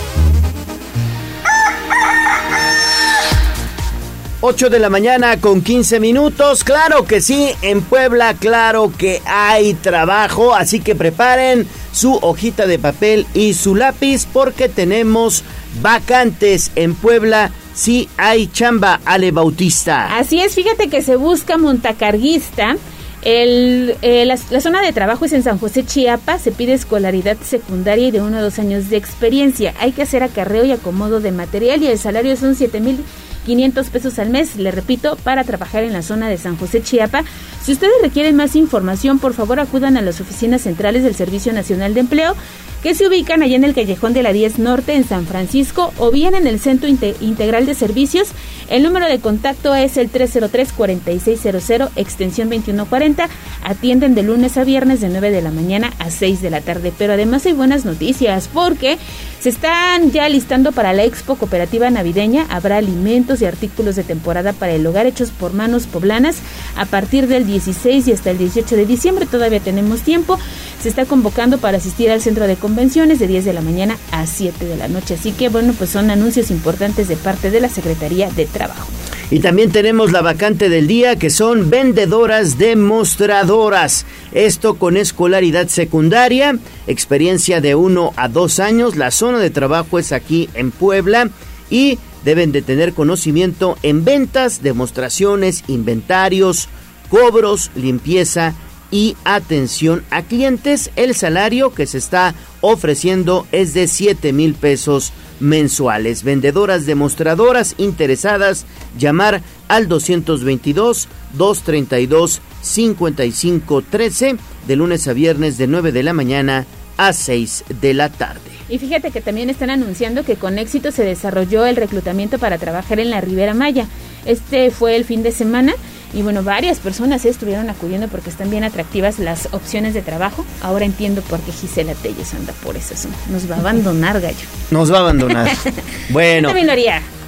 8 de la mañana con 15 minutos. Claro que sí, en Puebla, claro que hay trabajo. Así que preparen su hojita de papel y su lápiz porque tenemos vacantes en Puebla. Sí hay chamba, Ale Bautista. Así es, fíjate que se busca montacarguista. Eh, la, la zona de trabajo es en San José, Chiapas. Se pide escolaridad secundaria y de uno a dos años de experiencia. Hay que hacer acarreo y acomodo de material y el salario son 7 mil 500 pesos al mes, le repito, para trabajar en la zona de San José, Chiapa. Si ustedes requieren más información, por favor acudan a las oficinas centrales del Servicio Nacional de Empleo, que se ubican allá en el callejón de la 10 Norte en San Francisco o bien en el Centro Inte- Integral de Servicios. El número de contacto es el 303-4600, extensión 2140. Atienden de lunes a viernes de 9 de la mañana a 6 de la tarde. Pero además hay buenas noticias porque se están ya listando para la Expo Cooperativa Navideña. Habrá alimentos y artículos de temporada para el hogar hechos por manos poblanas a partir del 16 y hasta el 18 de diciembre. Todavía tenemos tiempo. Se está convocando para asistir al centro de convenciones de 10 de la mañana a 7 de la noche. Así que bueno, pues son anuncios importantes de parte de la Secretaría de Trabajo. Y también tenemos la vacante del día que son vendedoras demostradoras. Esto con escolaridad secundaria, experiencia de 1 a 2 años. La zona de trabajo es aquí en Puebla y deben de tener conocimiento en ventas, demostraciones, inventarios, cobros, limpieza y atención a clientes. El salario que se está ofreciendo es de 7 mil pesos mensuales. Vendedoras demostradoras interesadas, llamar al 222-232-5513 de lunes a viernes de 9 de la mañana a 6 de la tarde. Y fíjate que también están anunciando que con éxito se desarrolló el reclutamiento para trabajar en la Ribera Maya. Este fue el fin de semana y bueno, varias personas estuvieron acudiendo porque están bien atractivas las opciones de trabajo. Ahora entiendo por qué Gisela Telles anda por eso. Nos va a abandonar, gallo. Nos va a abandonar. <laughs> bueno,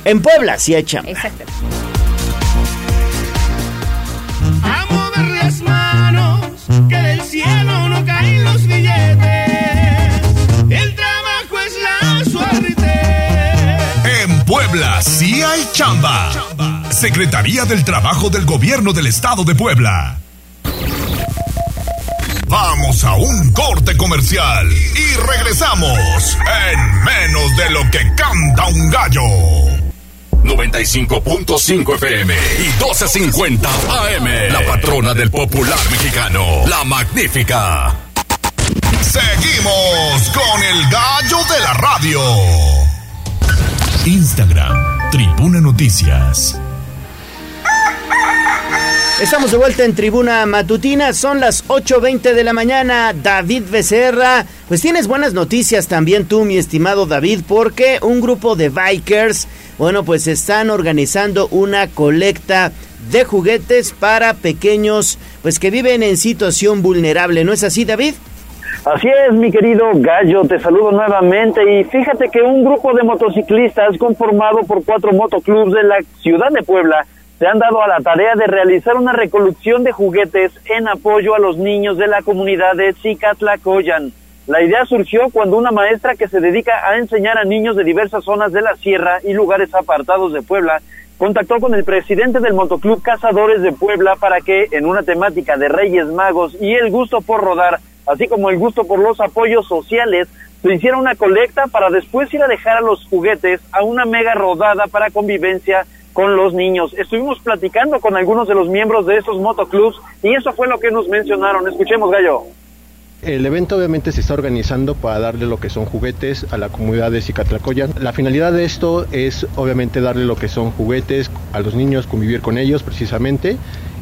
en Puebla sí hay chamba. Exacto. A mover las manos, que del cielo no caen los billetes. El trabajo es la suerte. En Puebla sí hay chamba. Secretaría del Trabajo del Gobierno del Estado de Puebla. Vamos a un corte comercial y regresamos en menos de lo que canta un gallo. 95.5 FM y 12.50 AM. La patrona del popular mexicano, la magnífica. Seguimos con el gallo de la radio. Instagram, Tribuna Noticias. Estamos de vuelta en Tribuna Matutina, son las 8.20 de la mañana. David Becerra, pues tienes buenas noticias también tú, mi estimado David, porque un grupo de bikers, bueno, pues están organizando una colecta de juguetes para pequeños, pues que viven en situación vulnerable, ¿no es así, David? Así es, mi querido Gallo, te saludo nuevamente y fíjate que un grupo de motociclistas conformado por cuatro motoclubs de la ciudad de Puebla se han dado a la tarea de realizar una recolección de juguetes en apoyo a los niños de la comunidad de Cicatlacoyan. La idea surgió cuando una maestra que se dedica a enseñar a niños de diversas zonas de la sierra y lugares apartados de Puebla contactó con el presidente del Motoclub Cazadores de Puebla para que, en una temática de Reyes Magos y el gusto por rodar, así como el gusto por los apoyos sociales, se hiciera una colecta para después ir a dejar a los juguetes a una mega rodada para convivencia con los niños. Estuvimos platicando con algunos de los miembros de esos motoclubs y eso fue lo que nos mencionaron. Escuchemos, Gallo. El evento obviamente se está organizando para darle lo que son juguetes a la comunidad de Cicatlacoyan. La finalidad de esto es obviamente darle lo que son juguetes a los niños, convivir con ellos precisamente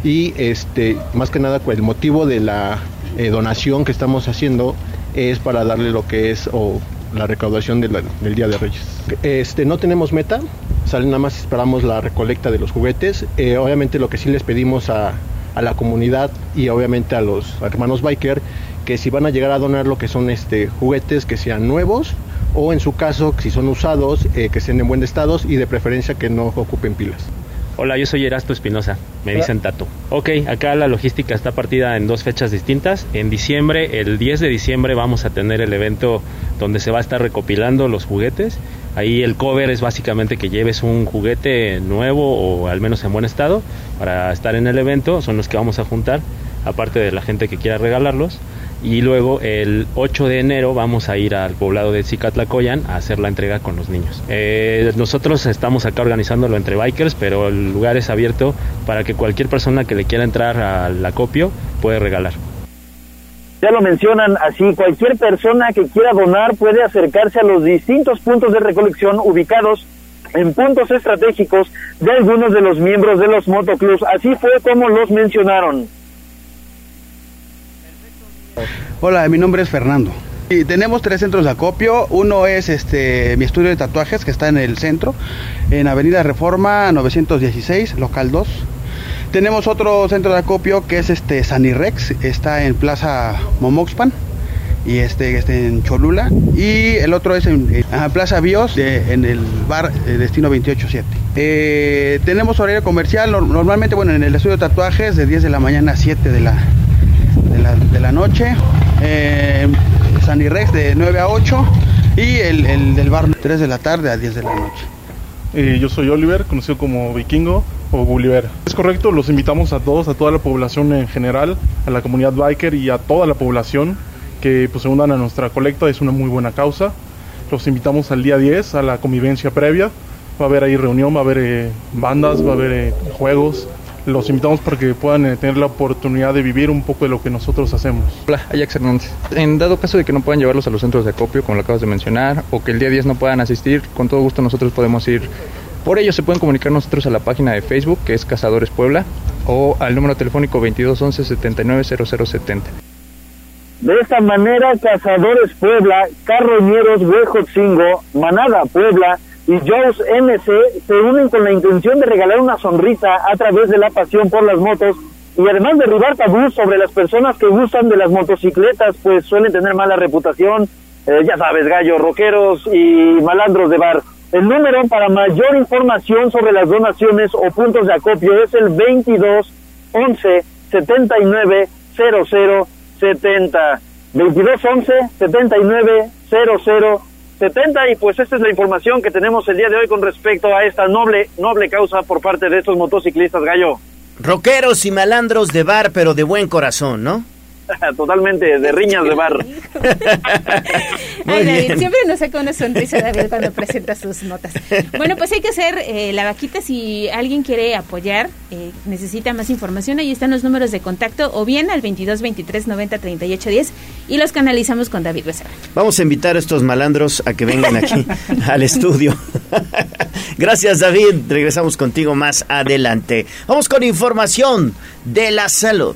y este más que nada pues, el motivo de la eh, donación que estamos haciendo es para darle lo que es o la recaudación del Día de Reyes. Este no tenemos meta, sale nada más esperamos la recolecta de los juguetes. Eh, obviamente lo que sí les pedimos a, a la comunidad y obviamente a los hermanos biker que si van a llegar a donar lo que son este juguetes que sean nuevos o en su caso, si son usados, eh, que estén en buen estado y de preferencia que no ocupen pilas. Hola, yo soy Erasto Espinosa, me dicen Tato. Ok, acá la logística está partida en dos fechas distintas. En diciembre, el 10 de diciembre, vamos a tener el evento donde se va a estar recopilando los juguetes. Ahí el cover es básicamente que lleves un juguete nuevo o al menos en buen estado para estar en el evento. Son los que vamos a juntar, aparte de la gente que quiera regalarlos. Y luego el 8 de enero vamos a ir al poblado de Zicatlacoyan a hacer la entrega con los niños. Eh, nosotros estamos acá organizándolo entre bikers, pero el lugar es abierto para que cualquier persona que le quiera entrar al acopio puede regalar. Ya lo mencionan así, cualquier persona que quiera donar puede acercarse a los distintos puntos de recolección ubicados en puntos estratégicos de algunos de los miembros de los motoclubs. Así fue como los mencionaron. Hola, mi nombre es Fernando. Tenemos tres centros de acopio. Uno es este mi estudio de tatuajes que está en el centro, en Avenida Reforma 916, local 2. Tenemos otro centro de acopio que es este Sanirex, está en Plaza Momoxpan y este, este en Cholula y el otro es en, Plaza Bios en el bar eh, Destino 287. Eh, tenemos horario comercial nor- normalmente bueno en el estudio de tatuajes de 10 de la mañana a 7 de la la, de la noche, eh, Sanirex de 9 a 8 y el, el del bar 3 de la tarde a 10 de la noche. Eh, yo soy Oliver, conocido como Vikingo o Gulliver. Es correcto, los invitamos a todos, a toda la población en general, a la comunidad biker y a toda la población que pues, se unan a nuestra colecta, es una muy buena causa. Los invitamos al día 10, a la convivencia previa. Va a haber ahí reunión, va a haber eh, bandas, va a haber eh, juegos. Los invitamos para que puedan eh, tener la oportunidad de vivir un poco de lo que nosotros hacemos. Hola, Ajax Hernández. En dado caso de que no puedan llevarlos a los centros de acopio, como lo acabas de mencionar, o que el día 10 no puedan asistir, con todo gusto nosotros podemos ir. Por ello se pueden comunicar nosotros a la página de Facebook, que es Cazadores Puebla, o al número telefónico 2211 790070. De esta manera, Cazadores Puebla, Carroñeros Huejotzingo, Manada Puebla y Joe's MC se unen con la intención de regalar una sonrisa a través de la pasión por las motos y además derribar tabús sobre las personas que gustan de las motocicletas, pues suelen tener mala reputación, eh, ya sabes, gallos, roqueros y malandros de bar. El número para mayor información sobre las donaciones o puntos de acopio es el 22 11 79 00 70 22 11 79 00 70 y pues esta es la información que tenemos el día de hoy con respecto a esta noble noble causa por parte de estos motociclistas gallo Roqueros y malandros de bar, pero de buen corazón, ¿no? <laughs> totalmente de riñas de bar Ay, <laughs> David, bien. siempre nos saca una sonrisa David cuando presenta sus notas. Bueno, pues hay que hacer eh, la vaquita si alguien quiere apoyar, eh, necesita más información, ahí están los números de contacto o bien al 22 23 90 38 10 y los canalizamos con David Becerra. Vamos a invitar a estos malandros a que vengan aquí <laughs> al estudio. Gracias, David. Regresamos contigo más adelante. Vamos con información de la salud.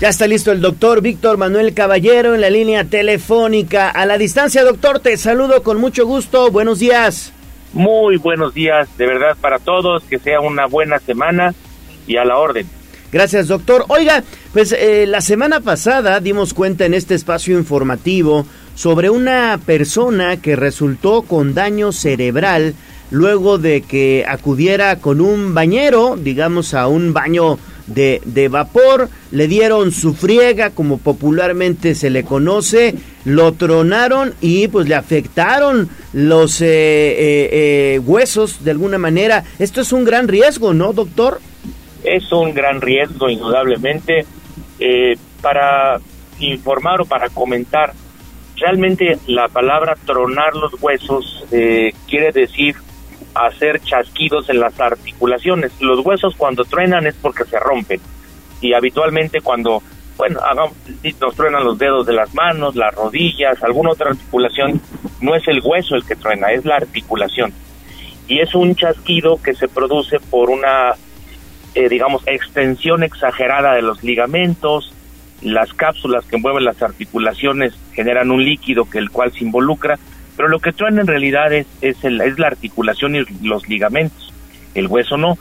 Ya está listo el doctor Víctor Manuel Caballero en la línea telefónica. A la distancia, doctor, te saludo con mucho gusto. Buenos días. Muy buenos días, de verdad, para todos. Que sea una buena semana y a la orden. Gracias, doctor. Oiga, pues eh, la semana pasada dimos cuenta en este espacio informativo sobre una persona que resultó con daño cerebral luego de que acudiera con un bañero, digamos, a un baño de, de vapor, le dieron su friega, como popularmente se le conoce, lo tronaron y pues le afectaron los eh, eh, eh, huesos de alguna manera. Esto es un gran riesgo, ¿no, doctor? Es un gran riesgo, indudablemente. Para informar o para comentar, realmente la palabra tronar los huesos quiere decir hacer chasquidos en las articulaciones. Los huesos cuando truenan es porque se rompen. Y habitualmente cuando, bueno, hagamos, nos truenan los dedos de las manos, las rodillas, alguna otra articulación, no es el hueso el que truena, es la articulación. Y es un chasquido que se produce por una eh, digamos, extensión exagerada de los ligamentos, las cápsulas que mueven las articulaciones generan un líquido que el cual se involucra, pero lo que truena en realidad es, es, el, es la articulación y los ligamentos, el hueso no.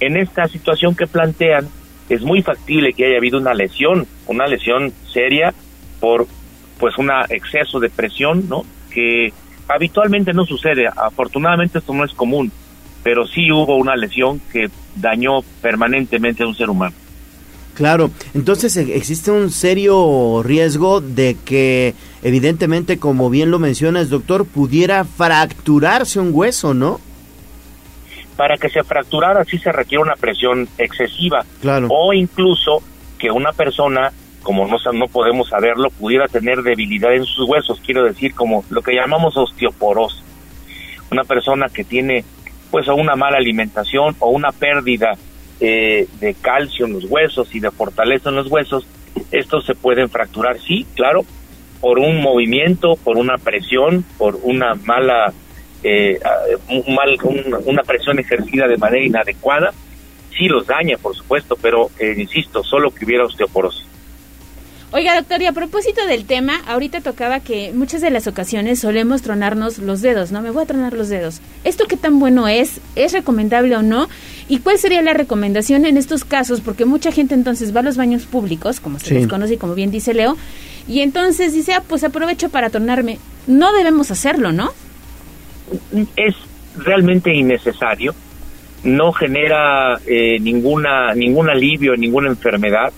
En esta situación que plantean, es muy factible que haya habido una lesión, una lesión seria por pues un exceso de presión, ¿no? Que habitualmente no sucede, afortunadamente esto no es común, pero sí hubo una lesión que dañó permanentemente a un ser humano. Claro, entonces e, existe un serio riesgo de que, evidentemente, como bien lo mencionas, doctor, pudiera fracturarse un hueso, ¿no? Para que se fracturara sí se requiere una presión excesiva. Claro. O incluso que una persona, como no, no podemos saberlo, pudiera tener debilidad en sus huesos, quiero decir, como lo que llamamos osteoporosis. Una persona que tiene pues o una mala alimentación o una pérdida eh, de calcio en los huesos y de fortaleza en los huesos, estos se pueden fracturar, sí, claro, por un movimiento, por una presión, por una mala, eh, mal, una presión ejercida de manera inadecuada, sí los daña, por supuesto, pero eh, insisto, solo que hubiera osteoporosis. Oiga, doctor, y a propósito del tema, ahorita tocaba que muchas de las ocasiones solemos tronarnos los dedos, ¿no? Me voy a tronar los dedos. ¿Esto qué tan bueno es? ¿Es recomendable o no? ¿Y cuál sería la recomendación en estos casos? Porque mucha gente entonces va a los baños públicos, como se les conoce y como bien dice Leo, y entonces dice, ah, pues aprovecho para tronarme. No debemos hacerlo, ¿no? Es realmente innecesario. No genera eh, ninguna ningún alivio, ninguna enfermedad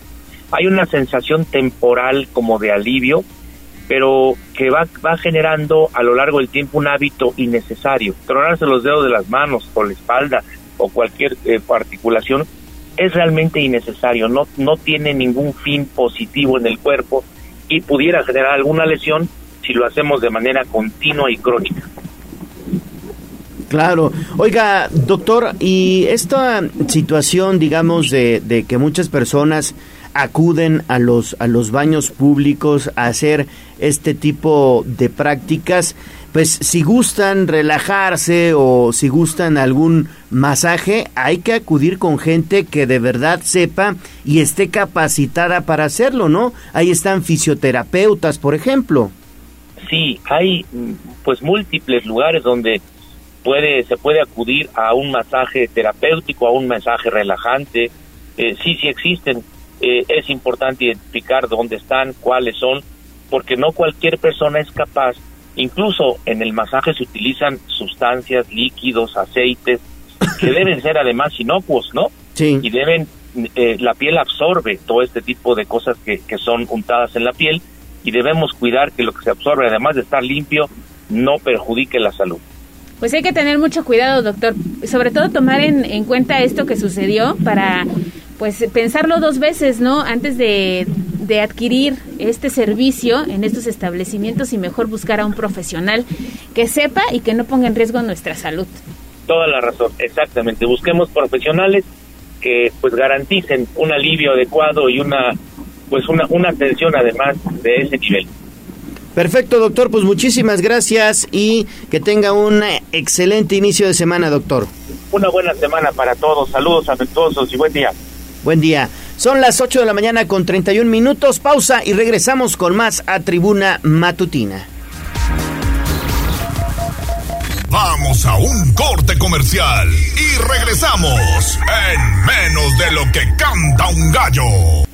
hay una sensación temporal como de alivio, pero que va, va generando a lo largo del tiempo un hábito innecesario. Tronarse los dedos de las manos o la espalda o cualquier eh, articulación es realmente innecesario, no, no tiene ningún fin positivo en el cuerpo y pudiera generar alguna lesión si lo hacemos de manera continua y crónica. Claro. Oiga, doctor, y esta situación, digamos, de, de que muchas personas acuden a los, a los baños públicos a hacer este tipo de prácticas, pues si gustan relajarse o si gustan algún masaje, hay que acudir con gente que de verdad sepa y esté capacitada para hacerlo, ¿no? Ahí están fisioterapeutas, por ejemplo. Sí, hay pues múltiples lugares donde puede se puede acudir a un masaje terapéutico, a un masaje relajante. Eh, sí, sí existen eh, es importante identificar dónde están, cuáles son, porque no cualquier persona es capaz, incluso en el masaje se utilizan sustancias, líquidos, aceites, que <coughs> deben ser además inocuos, ¿no? Sí. Y deben, eh, la piel absorbe todo este tipo de cosas que, que son untadas en la piel y debemos cuidar que lo que se absorbe, además de estar limpio, no perjudique la salud. Pues hay que tener mucho cuidado, doctor. Sobre todo tomar en, en cuenta esto que sucedió para pues pensarlo dos veces, ¿no? Antes de, de, adquirir este servicio en estos establecimientos y mejor buscar a un profesional que sepa y que no ponga en riesgo nuestra salud. Toda la razón, exactamente. Busquemos profesionales que pues garanticen un alivio adecuado y una pues una, una atención además de ese nivel. Perfecto, doctor. Pues muchísimas gracias y que tenga un excelente inicio de semana, doctor. Una buena semana para todos. Saludos afectuosos y buen día. Buen día. Son las 8 de la mañana con 31 minutos. Pausa y regresamos con más a Tribuna Matutina. Vamos a un corte comercial y regresamos en menos de lo que canta un gallo.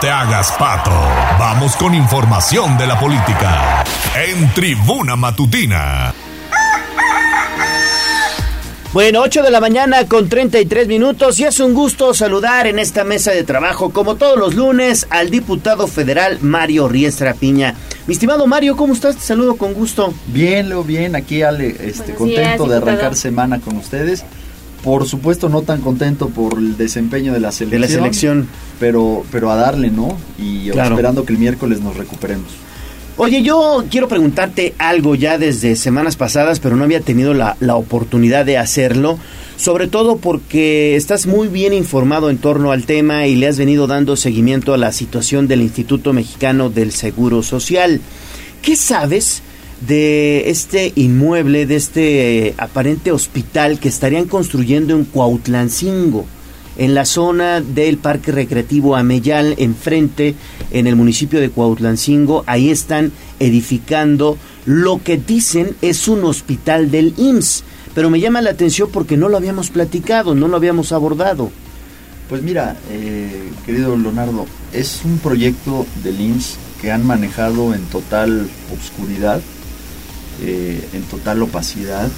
te hagas pato. Vamos con información de la política. En Tribuna Matutina. Bueno, 8 de la mañana con 33 minutos y es un gusto saludar en esta mesa de trabajo, como todos los lunes, al diputado federal Mario Riestra Piña. Mi estimado Mario, ¿cómo estás? Te saludo con gusto. Bien, Leo, bien. Aquí, Ale, este, Buenos contento días, de arrancar semana con ustedes. Por supuesto no tan contento por el desempeño de la selección. De la selección. Pero, pero a darle, ¿no? Y Claro. esperando que el miércoles nos recuperemos. Oye, yo quiero preguntarte algo ya desde semanas pasadas, pero no había tenido la, la oportunidad de hacerlo, sobre todo porque estás muy bien informado en torno al tema y le has venido dando seguimiento a la situación del Instituto Mexicano del Seguro Social. ¿Qué sabes de este inmueble, de este eh, aparente hospital que estarían construyendo en Cuautlancingo? en la zona del Parque Recreativo Ameyal, enfrente, en el municipio de Cuautlancingo. Ahí están edificando lo que dicen es un hospital del IMSS. Pero me llama la atención porque no lo habíamos platicado, no lo habíamos abordado. Pues mira, eh, querido Leonardo, es un proyecto del IMSS que han manejado en total obscuridad, eh, en total opacidad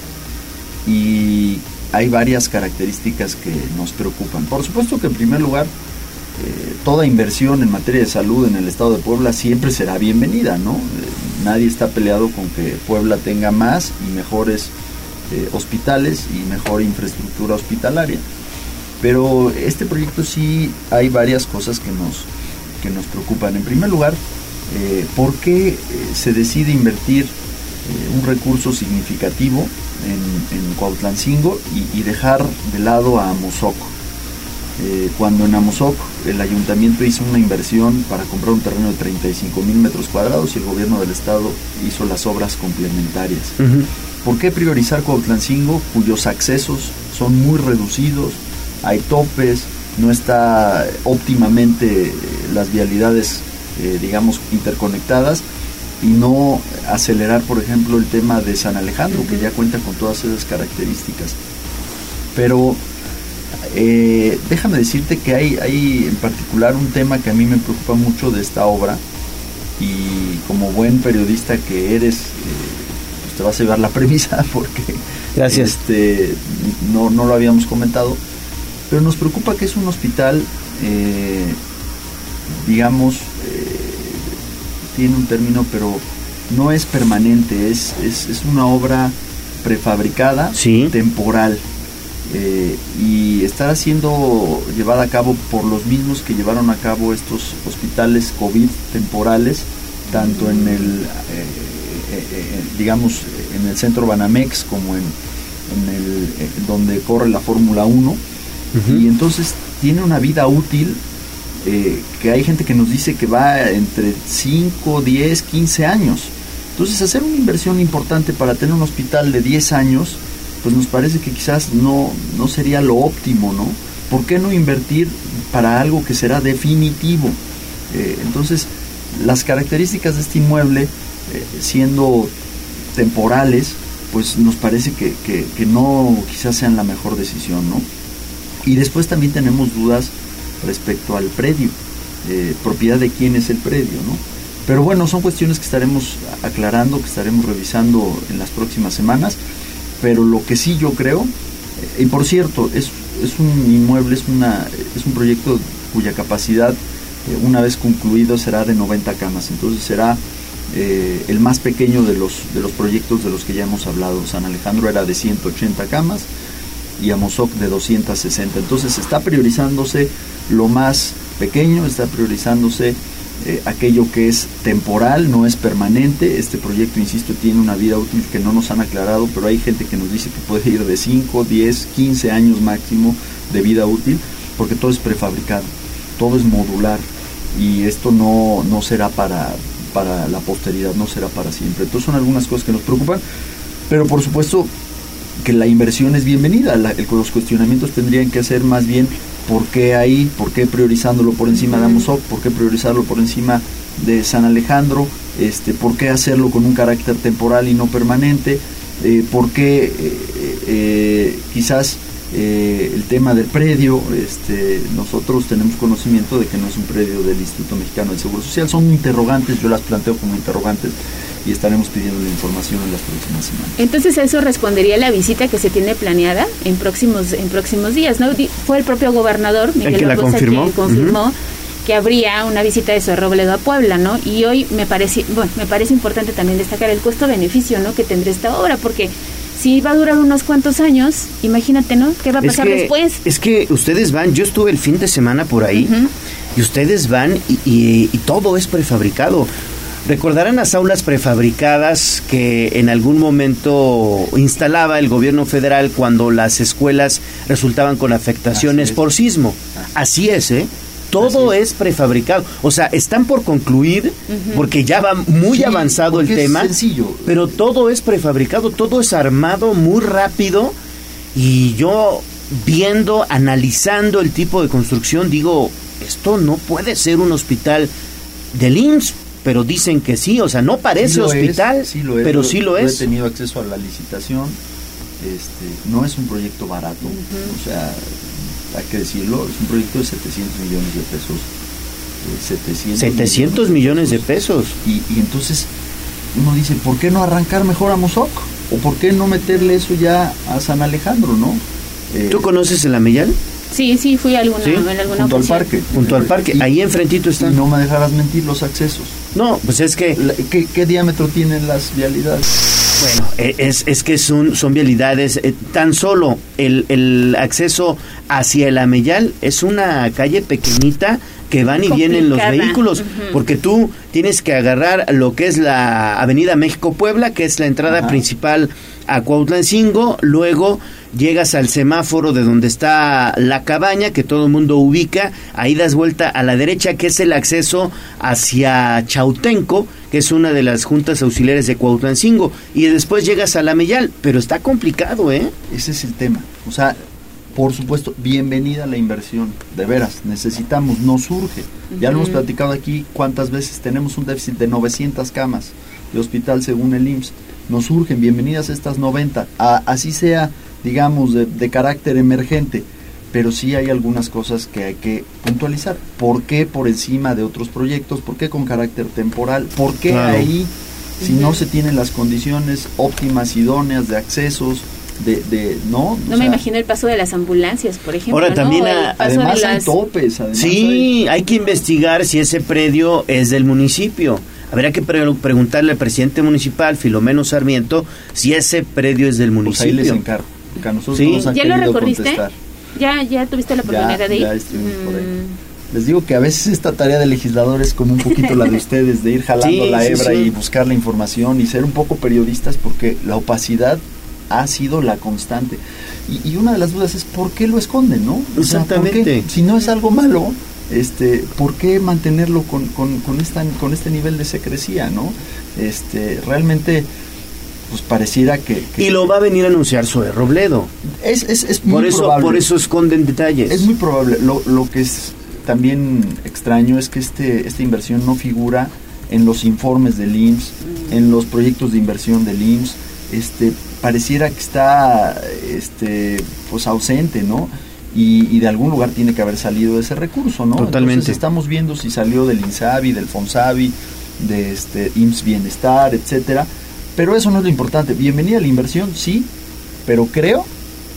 y hay varias características que nos preocupan. Por supuesto que en primer lugar, eh, toda inversión en materia de salud en el estado de Puebla siempre será bienvenida, ¿no? Eh, nadie está peleado con que Puebla tenga más y mejores hospitales y mejor infraestructura hospitalaria. Pero este proyecto sí hay varias cosas que nos, que nos preocupan. En primer lugar, ¿por qué se decide invertir un recurso significativo en, en Cuautlancingo y, y dejar de lado a Amozoc? Eh, cuando en Amozoc el ayuntamiento hizo una inversión para comprar un terreno de 35 mil metros cuadrados y el gobierno del estado hizo las obras complementarias. ¿Por qué priorizar Cuautlancingo, cuyos accesos son muy reducidos, hay topes, no está óptimamente eh, las vialidades, eh, digamos, interconectadas? Y no acelerar, por ejemplo, el tema de San Alejandro, que ya cuenta con todas esas características. Pero eh, déjame decirte que hay, hay en particular un tema que a mí me preocupa mucho de esta obra y como buen periodista que eres, eh, pues te vas a llevar la <laughs> premisa porque Gracias. Este, no, no lo habíamos comentado, pero nos preocupa que es un hospital, eh, digamos, tiene un término, pero no es permanente, es, es, es una obra prefabricada, temporal. eh, y estará siendo llevada a cabo por los mismos que llevaron a cabo estos hospitales COVID temporales, tanto en el, eh, eh, digamos, en el centro Banamex como en, en el, donde corre la Fórmula 1. Y entonces tiene una vida útil eh, que hay gente que nos dice que va entre 5, 10, 15 años. Entonces hacer una inversión importante para tener un hospital de 10 años, pues nos parece que quizás no, no sería lo óptimo, ¿no? ¿Por qué no invertir para algo que será definitivo? Eh, entonces, las características de este inmueble, eh, siendo temporales, pues nos parece que, que- que no quizás sean la mejor decisión, ¿no? Y después también tenemos dudas respecto al predio, eh, propiedad de quién es el predio, ¿no? Pero bueno, son cuestiones que estaremos aclarando, que estaremos revisando en las próximas semanas, pero lo que sí yo creo, eh, y por cierto, es, es un inmueble, es, una, es un proyecto cuya capacidad, eh, una vez concluido, será de 90 camas, entonces será el más pequeño de los, de los proyectos de los que ya hemos hablado. San Alejandro era de 180 camas y Amozoc de 260. Entonces está priorizándose lo más pequeño, está priorizándose eh, aquello que es temporal, no es permanente. Este proyecto, insisto, tiene una vida útil que no nos han aclarado, pero hay gente que nos dice que puede ir de 5, 10, 15 años máximo de vida útil, porque todo es prefabricado, todo es modular y esto no, no será para, para la posteridad, no será para siempre. Entonces son algunas cosas que nos preocupan, pero por supuesto que la inversión es bienvenida. La- el- los cuestionamientos tendrían que ser más bien por qué ahí, por qué priorizándolo por encima de Amozoc, por qué priorizarlo por encima de San Alejandro, este, por qué hacerlo con un carácter temporal y no permanente, eh, por qué eh, eh, quizás eh, el tema del predio, este, nosotros tenemos conocimiento de que no es un predio del Instituto Mexicano del Seguro Social, son interrogantes, yo las planteo como interrogantes y estaremos pidiendo la información en las próximas semanas. Entonces a eso respondería la visita que se tiene planeada en próximos en próximos días, ¿no? Fue el propio gobernador Miguel que la Barbosa confirmó. quien confirmó Ujú. que habría una visita de Sorrobledo a Puebla, ¿no? Y hoy me parece, bueno, me parece importante también destacar el costo-beneficio, ¿no? Que tendrá esta obra, porque si va a durar unos cuantos años, imagínate, ¿no? ¿Qué va a Es pasar que- después? Es que ustedes van, yo estuve el fin de semana por ahí y ustedes van y, y- y todo es prefabricado. Recordarán las aulas prefabricadas que en algún momento instalaba el gobierno federal cuando las escuelas resultaban con afectaciones por sismo. Así es, ¿eh? Todo es. prefabricado. O sea, están por concluir porque ya va muy Sí, avanzado el porque es tema. sencillo. Pero todo es prefabricado, todo es armado muy rápido y yo viendo, analizando el tipo de construcción, digo, esto no puede ser un hospital del IMSS, pero dicen que sí, o sea, no parece Sí lo es, hospital, sí lo es, pero sí lo es. He tenido acceso a la licitación. Este, no es un proyecto barato, o sea, hay que decirlo, es un proyecto de 700 millones de pesos. eh, 700, 700 millones de pesos. Y, y entonces uno dice, ¿por qué no arrancar mejor a Mozoc? ¿O por qué no meterle eso ya a San Alejandro, no? Eh, ¿Tú conoces el Ameyal? Sí, sí, fui a alguna, Sí, en alguna junto al parque. Junto al parque, ahí enfrentito está. Y no me dejarás mentir los accesos. No, pues es que... ¿Qué, qué diámetro tienen las vialidades? Bueno, eh, es, es que son, son vialidades, eh, tan solo el, el acceso hacia el Ameyal es una calle pequeñita que van y vienen los vehículos, porque tú tienes que agarrar lo que es la Avenida México-Puebla, que es la entrada principal a Cuautlancingo, luego llegas al semáforo de donde está la cabaña, que todo el mundo ubica, ahí das vuelta a la derecha, que es el acceso hacia Chautenco, que es una de las juntas auxiliares de Cuautlancingo, y después llegas a la Meyal, pero está complicado, ¿eh? Ese es el tema. O sea, por supuesto, bienvenida la inversión, de veras, necesitamos, nos surge. Ya lo hemos platicado aquí cuántas veces tenemos un déficit de 900 camas de hospital según el IMSS. Nos surgen, bienvenidas estas 90, a- así sea, digamos, de, de carácter emergente. Pero sí hay algunas cosas que hay que puntualizar. ¿Por qué por encima de otros proyectos? ¿Por qué con carácter temporal? ¿Por qué Claro. ahí si no se tienen las condiciones óptimas, idóneas de accesos, de, de no, No me imagino el paso de las ambulancias, por ejemplo. Ahora ¿no? también, a- además hay las- topes, además Sí, hay que investigar si ese predio es del municipio. Habrá que pre- preguntarle al presidente municipal, Filomeno Sarmiento, si ese predio es del Pues municipio. ahí les encargo. Que a nosotros Sí. nos han ¿Ya lo querido recorriste? contestar. ¿Ya, ¿Ya tuviste la Ya, oportunidad de ir? ya estuvimos por ahí. Mm, Les digo que a veces esta tarea de legislador es como un poquito la de <laughs> ustedes, de ir jalando Sí, la sí, hebra sí. y buscar la información y ser un poco periodistas porque la opacidad ha sido la constante. Y, y una de las dudas es ¿por qué lo esconden, no? O sea, ¿por qué? Exactamente. Si no es algo malo, este, ¿por qué mantenerlo con, con, con, esta, con este nivel de secrecía, no? Este, realmente, pues pareciera que... que- Y lo va a venir a anunciar Zoe Robledo. es, es, es Por muy eso, probable. por eso esconden detalles. Es muy probable. Lo, lo que es también extraño es que este, esta inversión no figura en los informes del IMSS, en los proyectos de inversión del IMSS. Este, pareciera que está este, pues ausente, ¿no? Y, y de algún lugar tiene que haber salido ese recurso, ¿no? Totalmente. Entonces estamos viendo si salió del INSABI, del FONSABI, de este IMSS Bienestar, etcétera. Pero eso no es lo importante. Bienvenida a la inversión, sí, pero creo,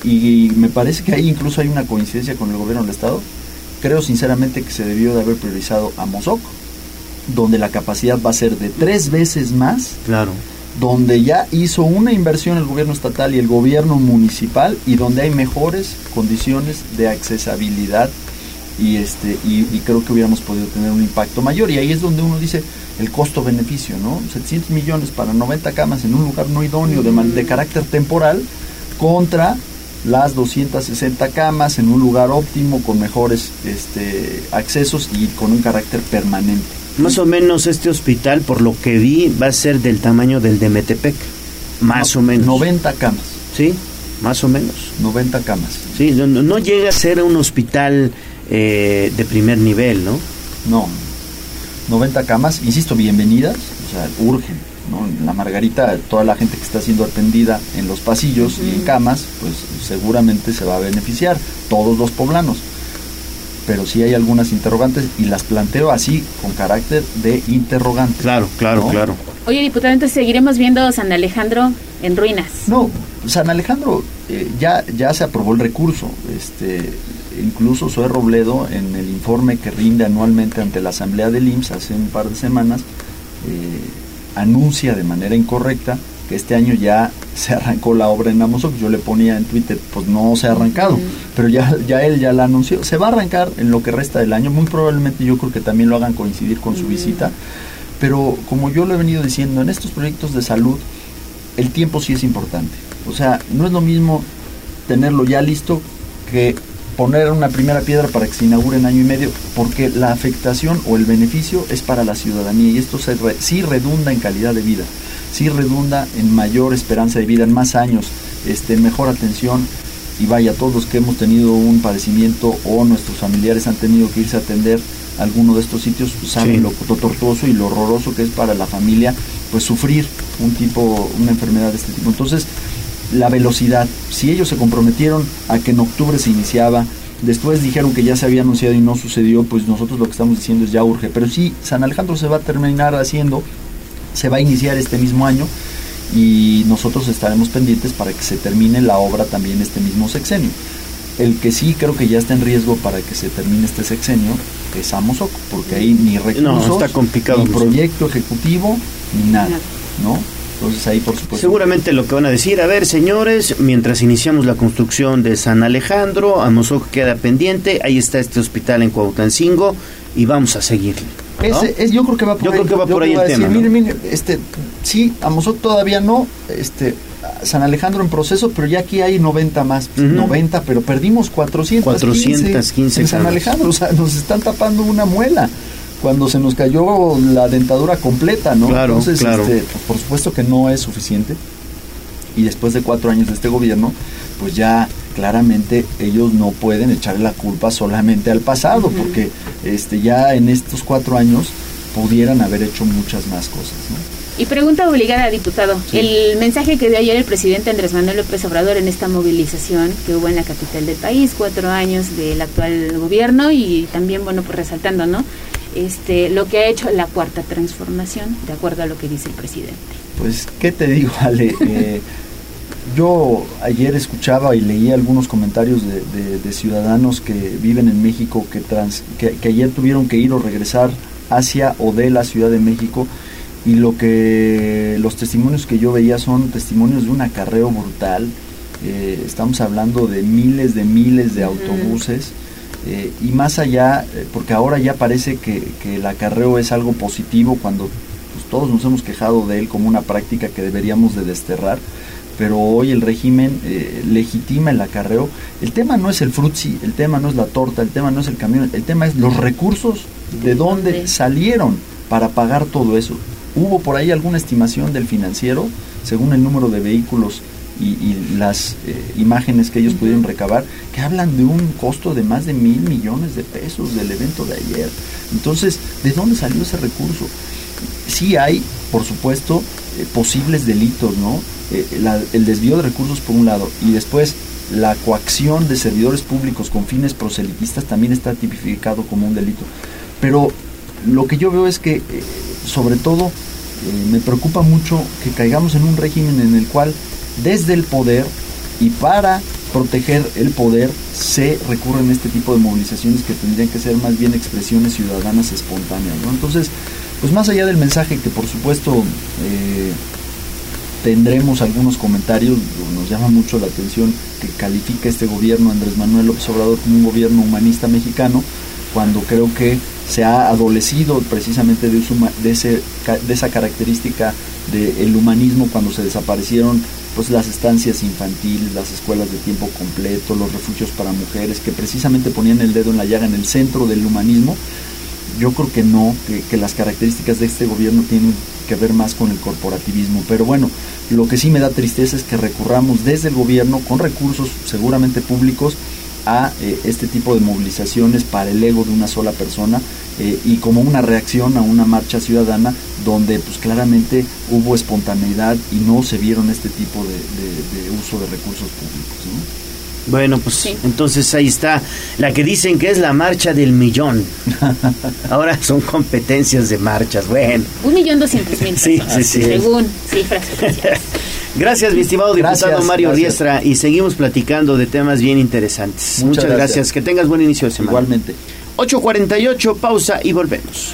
y me parece que ahí incluso hay una coincidencia con el gobierno del Estado, creo sinceramente que se debió de haber priorizado a Mozoc, donde la capacidad va a ser de tres veces más, Claro. Donde ya hizo una inversión el gobierno estatal y el gobierno municipal y donde hay mejores condiciones de accesibilidad y este y, y creo que hubiéramos podido tener un impacto mayor y ahí es donde uno dice el costo-beneficio, ¿no? 700 millones para 90 camas en un lugar no idóneo de, de carácter temporal contra las 260 camas en un lugar óptimo con mejores este, accesos y con un carácter permanente. Más o menos este hospital, por lo que vi, va a ser del tamaño del de Metepec. Más No, o menos. 90 camas. Sí, más o menos. 90 camas. Sí, no, no- no llega a ser un hospital eh, de primer nivel, ¿no? No, 90 camas, insisto, bienvenidas, o sea, urgen. ¿no? La Margarita, toda la gente que está siendo atendida en los pasillos y en camas, pues seguramente se va a beneficiar, todos los poblanos. Pero sí hay algunas interrogantes y las planteo así, con carácter de interrogante. Claro, claro, ¿no? claro. Oye, diputado, entonces seguiremos viendo San Alejandro en ruinas. No, San Alejandro eh, ya, ya se aprobó el recurso. Este, incluso Zoe Robledo, en el informe que rinde anualmente ante la Asamblea del IMSS hace un par de semanas, eh, anuncia de manera incorrecta que este año ya se arrancó la obra en Amozoc. Yo le ponía en Twitter, pues no se ha arrancado, pero ya, ya él ya la anunció. Se va a arrancar en lo que resta del año. Muy probablemente yo creo que también lo hagan coincidir con su visita. Pero como yo lo he venido diciendo, en estos proyectos de salud, el tiempo sí es importante. O sea, no es lo mismo tenerlo ya listo que poner una primera piedra para que se inaugure en año y medio, porque la afectación o el beneficio es para la ciudadanía y esto se re- sí redunda en calidad de vida, sí redunda en mayor esperanza de vida, en más años, este, mejor atención y vaya, todos los que hemos tenido un padecimiento o nuestros familiares han tenido que irse a atender a alguno de estos sitios, saben Sí. lo, lo tortuoso y lo horroroso que es para la familia, pues sufrir un tipo, una enfermedad de este tipo. Entonces, la velocidad. Si ellos se comprometieron a que en octubre se iniciaba, después dijeron que ya se había anunciado y no sucedió, pues nosotros lo que estamos diciendo es ya urge. Pero sí, San Alejandro se va a terminar haciendo, se va a iniciar este mismo año y nosotros estaremos pendientes para que se termine la obra también este mismo sexenio. El que sí creo que ya está en riesgo para que se termine este sexenio es Amozoc, porque ahí ni recursos, está complicado, ni proyecto ejecutivo, ni nada, ¿no? Entonces ahí por supuesto Seguramente lo que van a decir, a ver señores, mientras iniciamos la construcción de San Alejandro, Amozoc queda pendiente, ahí está este hospital en Cuauhtancingo y vamos a seguirle. ¿No? Ese- es- yo creo que va por Yo ahí. creo que va por ahí el a decir, tema. Mire, mire, este, sí, Amozoc todavía no, este, San Alejandro en proceso, pero ya aquí hay 90 más, 90, pero perdimos 415, 415 en San. Alejandro, <laughs> o sea, nos están tapando una muela cuando se nos cayó la dentadura completa, ¿no? Claro, Entonces, claro. este, por supuesto que no es suficiente y después de cuatro años de este gobierno, pues ya claramente ellos no pueden echarle la culpa solamente al pasado, porque este ya en estos cuatro años pudieran haber hecho muchas más cosas. ¿no? Y pregunta obligada, diputado. El mensaje que dio ayer el presidente Andrés Manuel López Obrador en esta movilización que hubo en la capital del país, cuatro años del actual gobierno y también, bueno, pues resaltando, ¿no? Este, lo que ha hecho la cuarta transformación, de acuerdo a lo que dice el presidente. Pues, ¿qué te digo, <laughs> Ale? Eh, yo ayer escuchaba y leí algunos comentarios de, de- de ciudadanos que viven en México que, trans- que, que ayer tuvieron que ir o regresar hacia o de la Ciudad de México y lo que los testimonios que yo veía son testimonios de un acarreo brutal. Eh, estamos hablando de miles de miles de autobuses. Eh, y más allá, eh, porque ahora ya parece que, que el acarreo es algo positivo cuando todos nos hemos quejado de él como una práctica que deberíamos de desterrar, pero hoy el régimen eh, legitima el acarreo. El tema no es el frutzi, el tema no es la torta, el tema no es el camión, el tema es los recursos, de dónde salieron para pagar todo eso. ¿Hubo por ahí alguna estimación del financiero, según el número de vehículos y, y las eh, imágenes que ellos pudieron recabar, que hablan de un costo de más de mil millones de pesos del evento de ayer? Entonces, ¿de dónde salió ese recurso? Sí hay, por supuesto, eh, posibles delitos, ¿no? Eh, el desvío de recursos por un lado y después la coacción de servidores públicos con fines proselitistas también está tipificado como un delito. Pero lo que yo veo es que, eh, sobre todo, me preocupa mucho que caigamos en un régimen en el cual desde el poder y para proteger el poder se recurren a este tipo de movilizaciones que tendrían que ser más bien expresiones ciudadanas espontáneas. ¿no? Entonces, pues más allá del mensaje que por supuesto eh, tendremos algunos comentarios, nos llama mucho la atención que califica este gobierno Andrés Manuel López Obrador como un gobierno humanista mexicano, cuando creo que se ha adolecido precisamente de, de, ese, de esa característica del humanismo cuando se desaparecieron pues las estancias infantiles, las escuelas de tiempo completo, los refugios para mujeres, que precisamente ponían el dedo en la llaga en el centro del humanismo, yo creo que no, que, las características de este gobierno tienen que ver más con el corporativismo. Pero bueno, lo que sí me da tristeza es que recurramos desde el gobierno con recursos seguramente públicos a eh, este tipo de movilizaciones para el ego de una sola persona eh, y como una reacción a una marcha ciudadana donde pues claramente hubo espontaneidad y no se vieron este tipo de, de- de uso de recursos públicos. ¿no? Bueno, pues entonces ahí está la que dicen que es la marcha del millón. <laughs> Ahora son competencias de marchas. Bueno, Un millón doscientos mil Sí, sí, sí. según cifras oficiales. <laughs> gracias mi estimado diputado Gracias, Mario gracias. Riestra y seguimos platicando de temas bien interesantes. Muchas Muchas, gracias. gracias. que tengas buen inicio de semana. Igualmente. 8.48, pausa y volvemos.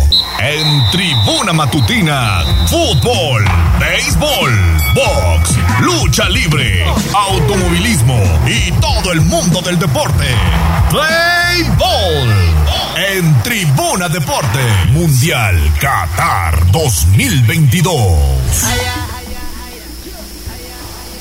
En tribuna matutina, fútbol, béisbol, box, lucha libre, automovilismo y todo el mundo del deporte. Play Ball. En Tribuna Deporte Mundial Qatar 2022.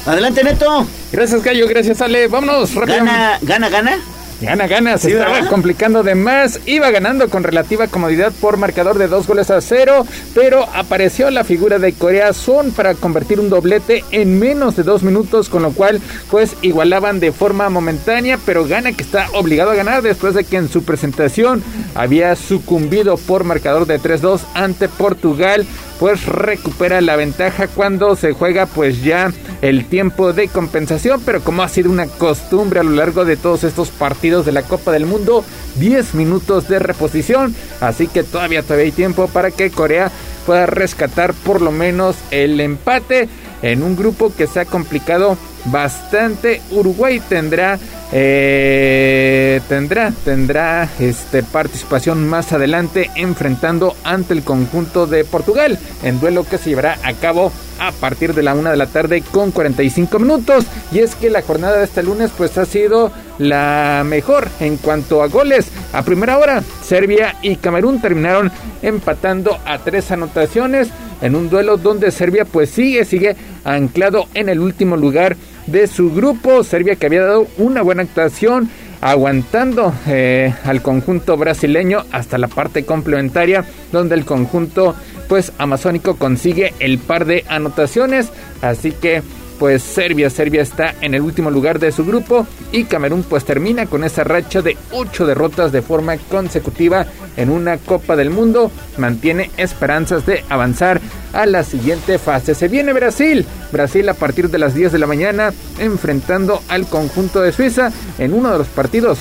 Adelante, Neto. Gracias, Gallo. Gracias, Ale. Vámonos rápido. Gana, gana, gana. Gana, gana, se estaba complicando de más. Iba ganando con relativa comodidad por marcador de dos goles a cero, pero apareció la figura de Corea Son para convertir un doblete en menos de dos minutos, con lo cual, pues igualaban de forma momentánea, pero gana que está obligado a ganar después de que en su presentación había sucumbido por marcador de 3-2 ante Portugal pues recupera la ventaja cuando se juega pues ya el tiempo de compensación, pero como ha sido una costumbre a lo largo de todos estos partidos de la Copa del Mundo, 10 minutos de reposición, así que todavía todavía hay tiempo para que Corea pueda rescatar por lo menos el empate en un grupo que se ha complicado bastante. Uruguay tendrá eh, tendrá tendrá este participación más adelante enfrentando ante el conjunto de Portugal en duelo que se llevará a cabo a partir de la una de la tarde con 45 minutos y es que la jornada de este lunes pues ha sido la mejor en cuanto a goles a primera hora Serbia y Camerún terminaron empatando a tres anotaciones en un duelo donde Serbia pues sigue sigue anclado en el último lugar de su grupo. Serbia que había dado una buena actuación aguantando eh, al conjunto brasileño hasta la parte complementaria donde el conjunto pues amazónico consigue el par de anotaciones. Así que pues Serbia, Serbia está en el último lugar de su grupo y Camerún pues termina con esa racha de 8 derrotas de forma consecutiva en una Copa del Mundo, mantiene esperanzas de avanzar a la siguiente fase. Se viene Brasil, Brasil a partir de las 10 de la mañana enfrentando al conjunto de Suiza en uno de los partidos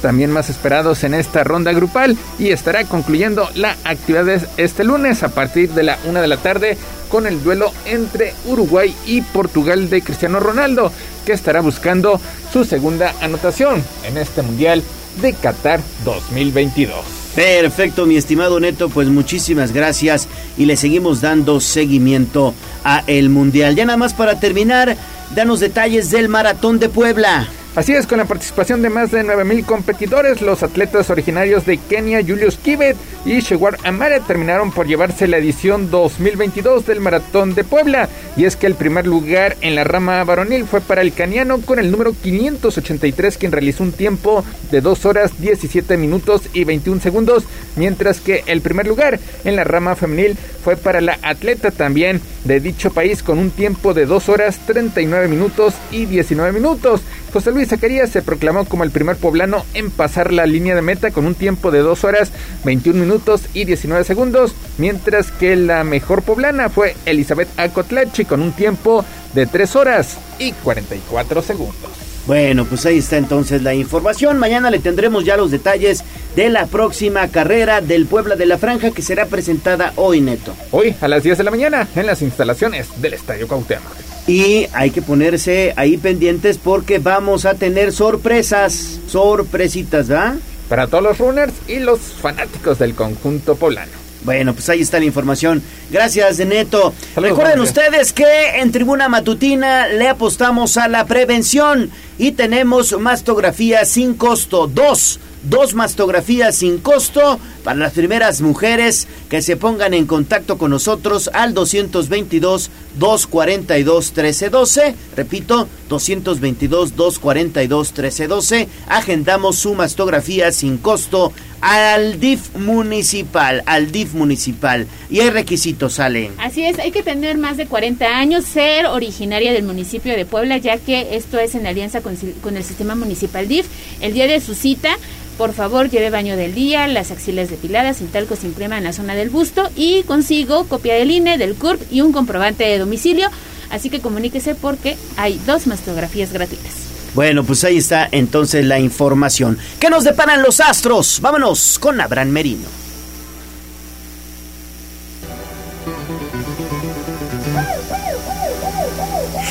también más esperados en esta ronda grupal y estará concluyendo la actividad este lunes a partir de la una de la tarde con el duelo entre Uruguay y Portugal de Cristiano Ronaldo que estará buscando su segunda anotación en este mundial de Qatar 2022. Perfecto, mi estimado Neto, pues muchísimas gracias y le seguimos dando seguimiento a el Mundial. Ya nada más para terminar, danos detalles del Maratón de Puebla. Así es, con la participación de más de 9.000 competidores, los atletas originarios de Kenia, Julius Kibet y Shewar Amare terminaron por llevarse la edición 2022 del Maratón de Puebla. Y es que el primer lugar en la rama varonil fue para el caniano con el número 583, quien realizó un tiempo de 2 horas 17 minutos y 21 segundos, mientras que el primer lugar en la rama femenil fue para la atleta también de dicho país con un tiempo de 2 horas 39 minutos y 19 minutos. José Luis Zacarías se proclamó como el primer poblano en pasar la línea de meta con un tiempo de 2 horas 21 minutos y 19 segundos, mientras que la mejor poblana fue Elizabeth Acotlachi con un tiempo de 3 horas y 44 segundos. Bueno, pues ahí está entonces la información. Mañana le tendremos ya los detalles de la próxima carrera del Puebla de la Franja que será presentada hoy, Neto. Hoy a las 10 de la mañana en las instalaciones del Estadio Cuauhtémoc. Y hay que ponerse ahí pendientes porque vamos a tener sorpresas, sorpresitas, ¿verdad? Para todos los runners y los fanáticos del conjunto poblano. Bueno, pues ahí está la información. Gracias, Neto. Saludos, Recuerden ustedes que en Tribuna Matutina le apostamos a la prevención y tenemos mastografía sin costo. Dos, dos mastografías sin costo para las primeras mujeres que se pongan en contacto con nosotros al 222-242-1312. Repito, 222-242-1312. Agendamos su mastografía sin costo al DIF municipal, al DIF municipal. Y hay requisitos, salen. Así es, hay que tener más de 40 años, ser originaria del municipio de Puebla, ya que esto es en alianza con, con el sistema municipal DIF. El día de su cita, por favor, lleve baño del día, las axilas depiladas, sin talco, sin crema en la zona del busto y consigo copia del INE, del CURP y un comprobante de domicilio. Así que comuníquese porque hay dos mastografías gratuitas. Bueno, pues ahí está entonces la información. ¿Qué nos deparan los astros? Vámonos con Abraham Merino.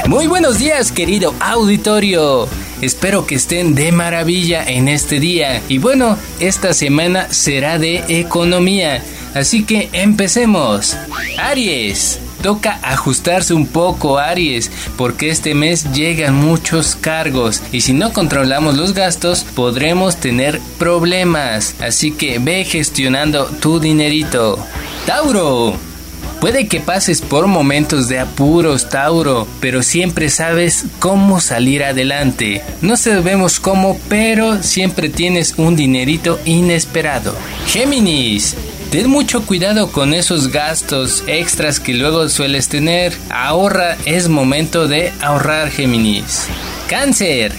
Muy buenos días, querido auditorio. Espero que estén de maravilla en este día. Y bueno, esta semana será de economía. Así que empecemos. Aries. Toca ajustarse un poco, Aries, porque este mes llegan muchos cargos y si no controlamos los gastos podremos tener problemas. Así que ve gestionando tu dinerito. Tauro. Puede que pases por momentos de apuros, Tauro, pero siempre sabes cómo salir adelante. No sabemos cómo, pero siempre tienes un dinerito inesperado. Géminis. Ten mucho cuidado con esos gastos extras que luego sueles tener. Ahorra, es momento de ahorrar, Géminis. Cáncer.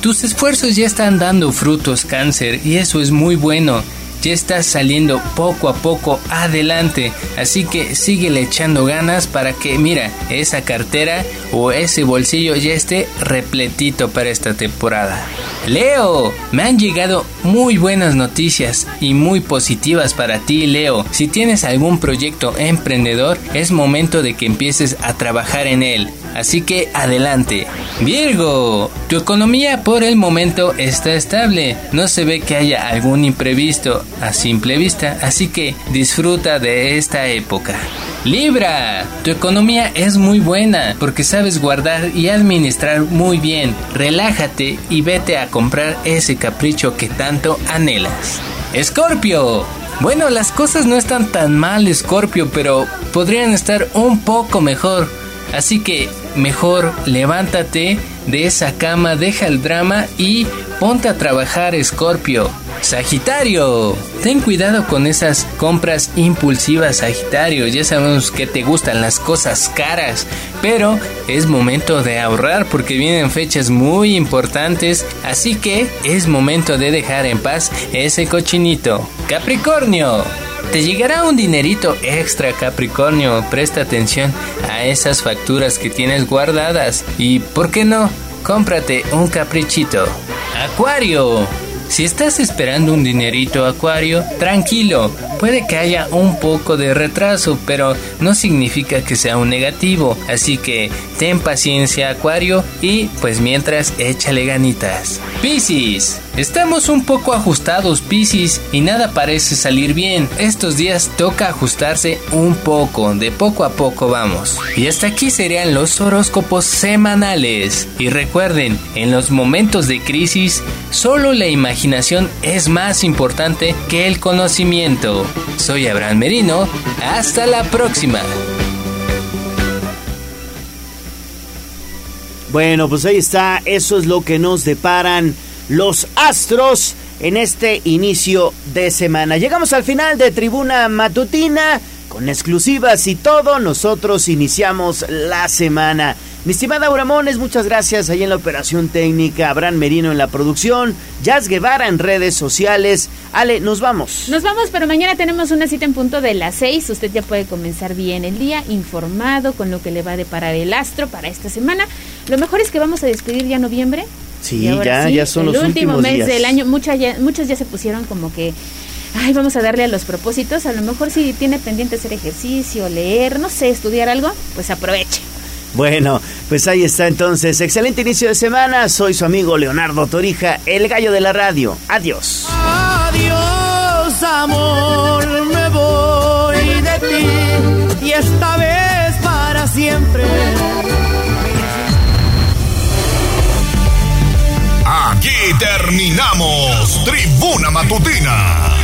Tus esfuerzos ya están dando frutos, cáncer, y eso es muy bueno ya estás saliendo poco a poco adelante. Así que síguele echando ganas para que, mira, esa cartera o ese bolsillo ya esté repletito para esta temporada. Leo, me han llegado muy buenas noticias y muy positivas para ti, Leo. Si tienes algún proyecto emprendedor, es momento de que empieces a trabajar en él. Así que adelante. Virgo, tu economía por el momento está estable. No se ve que haya algún imprevisto a simple vista, así que disfruta de esta época. Libra, tu economía es muy buena porque sabes guardar y administrar muy bien. Relájate y vete a comprar ese capricho que tanto anhelas. Escorpio, bueno, las cosas no están tan mal, Escorpio, pero podrían estar un poco mejor. Así que mejor levántate de esa cama, deja el drama y ponte a trabajar, Escorpio. Sagitario, ten cuidado con esas compras impulsivas, Sagitario. Ya sabemos que te gustan las cosas caras, pero es momento de ahorrar porque vienen fechas muy importantes, así que es momento de dejar en paz ese cochinito. Capricornio, te llegará un dinerito extra, Capricornio. Presta atención a esas facturas que tienes guardadas y, ¿por qué no? Cómprate un caprichito. Acuario. Si estás esperando un dinerito acuario, tranquilo, puede que haya un poco de retraso, pero no significa que sea un negativo, así que ten paciencia acuario y pues mientras échale ganitas. Piscis, estamos un poco ajustados Piscis y nada parece salir bien. Estos días toca ajustarse un poco, de poco a poco vamos. Y hasta aquí serían los horóscopos semanales. Y recuerden, en los momentos de crisis, solo la imaginación es más importante que el conocimiento. Soy Abraham Merino, hasta la próxima. Bueno, pues ahí está, eso es lo que nos deparan los astros en este inicio de semana. Llegamos al final de Tribuna Matutina con exclusivas y todo. Nosotros iniciamos la semana. Mi estimada Uramones, muchas gracias ahí en la operación técnica, Abraham Merino en la producción, Jazz Guevara en redes sociales. Ale, nos vamos. Nos vamos, pero mañana tenemos una cita en punto de las 6. Usted ya puede comenzar bien el día, informado con lo que le va a deparar el astro para esta semana. Lo mejor es que vamos a despedir ya noviembre. Sí, ya, ya son los último últimos mes días. del año. Muchas ya, muchos ya se pusieron como que ay, vamos a darle a los propósitos. A lo mejor si tiene pendiente hacer ejercicio, leer, no sé, estudiar algo, pues aproveche. Bueno, pues ahí está entonces. Excelente inicio de semana. Soy su amigo Leonardo Torija, el gallo de la radio. Adiós. Adiós, amor, me voy de ti y esta vez para siempre. Aquí terminamos Tribuna Matutina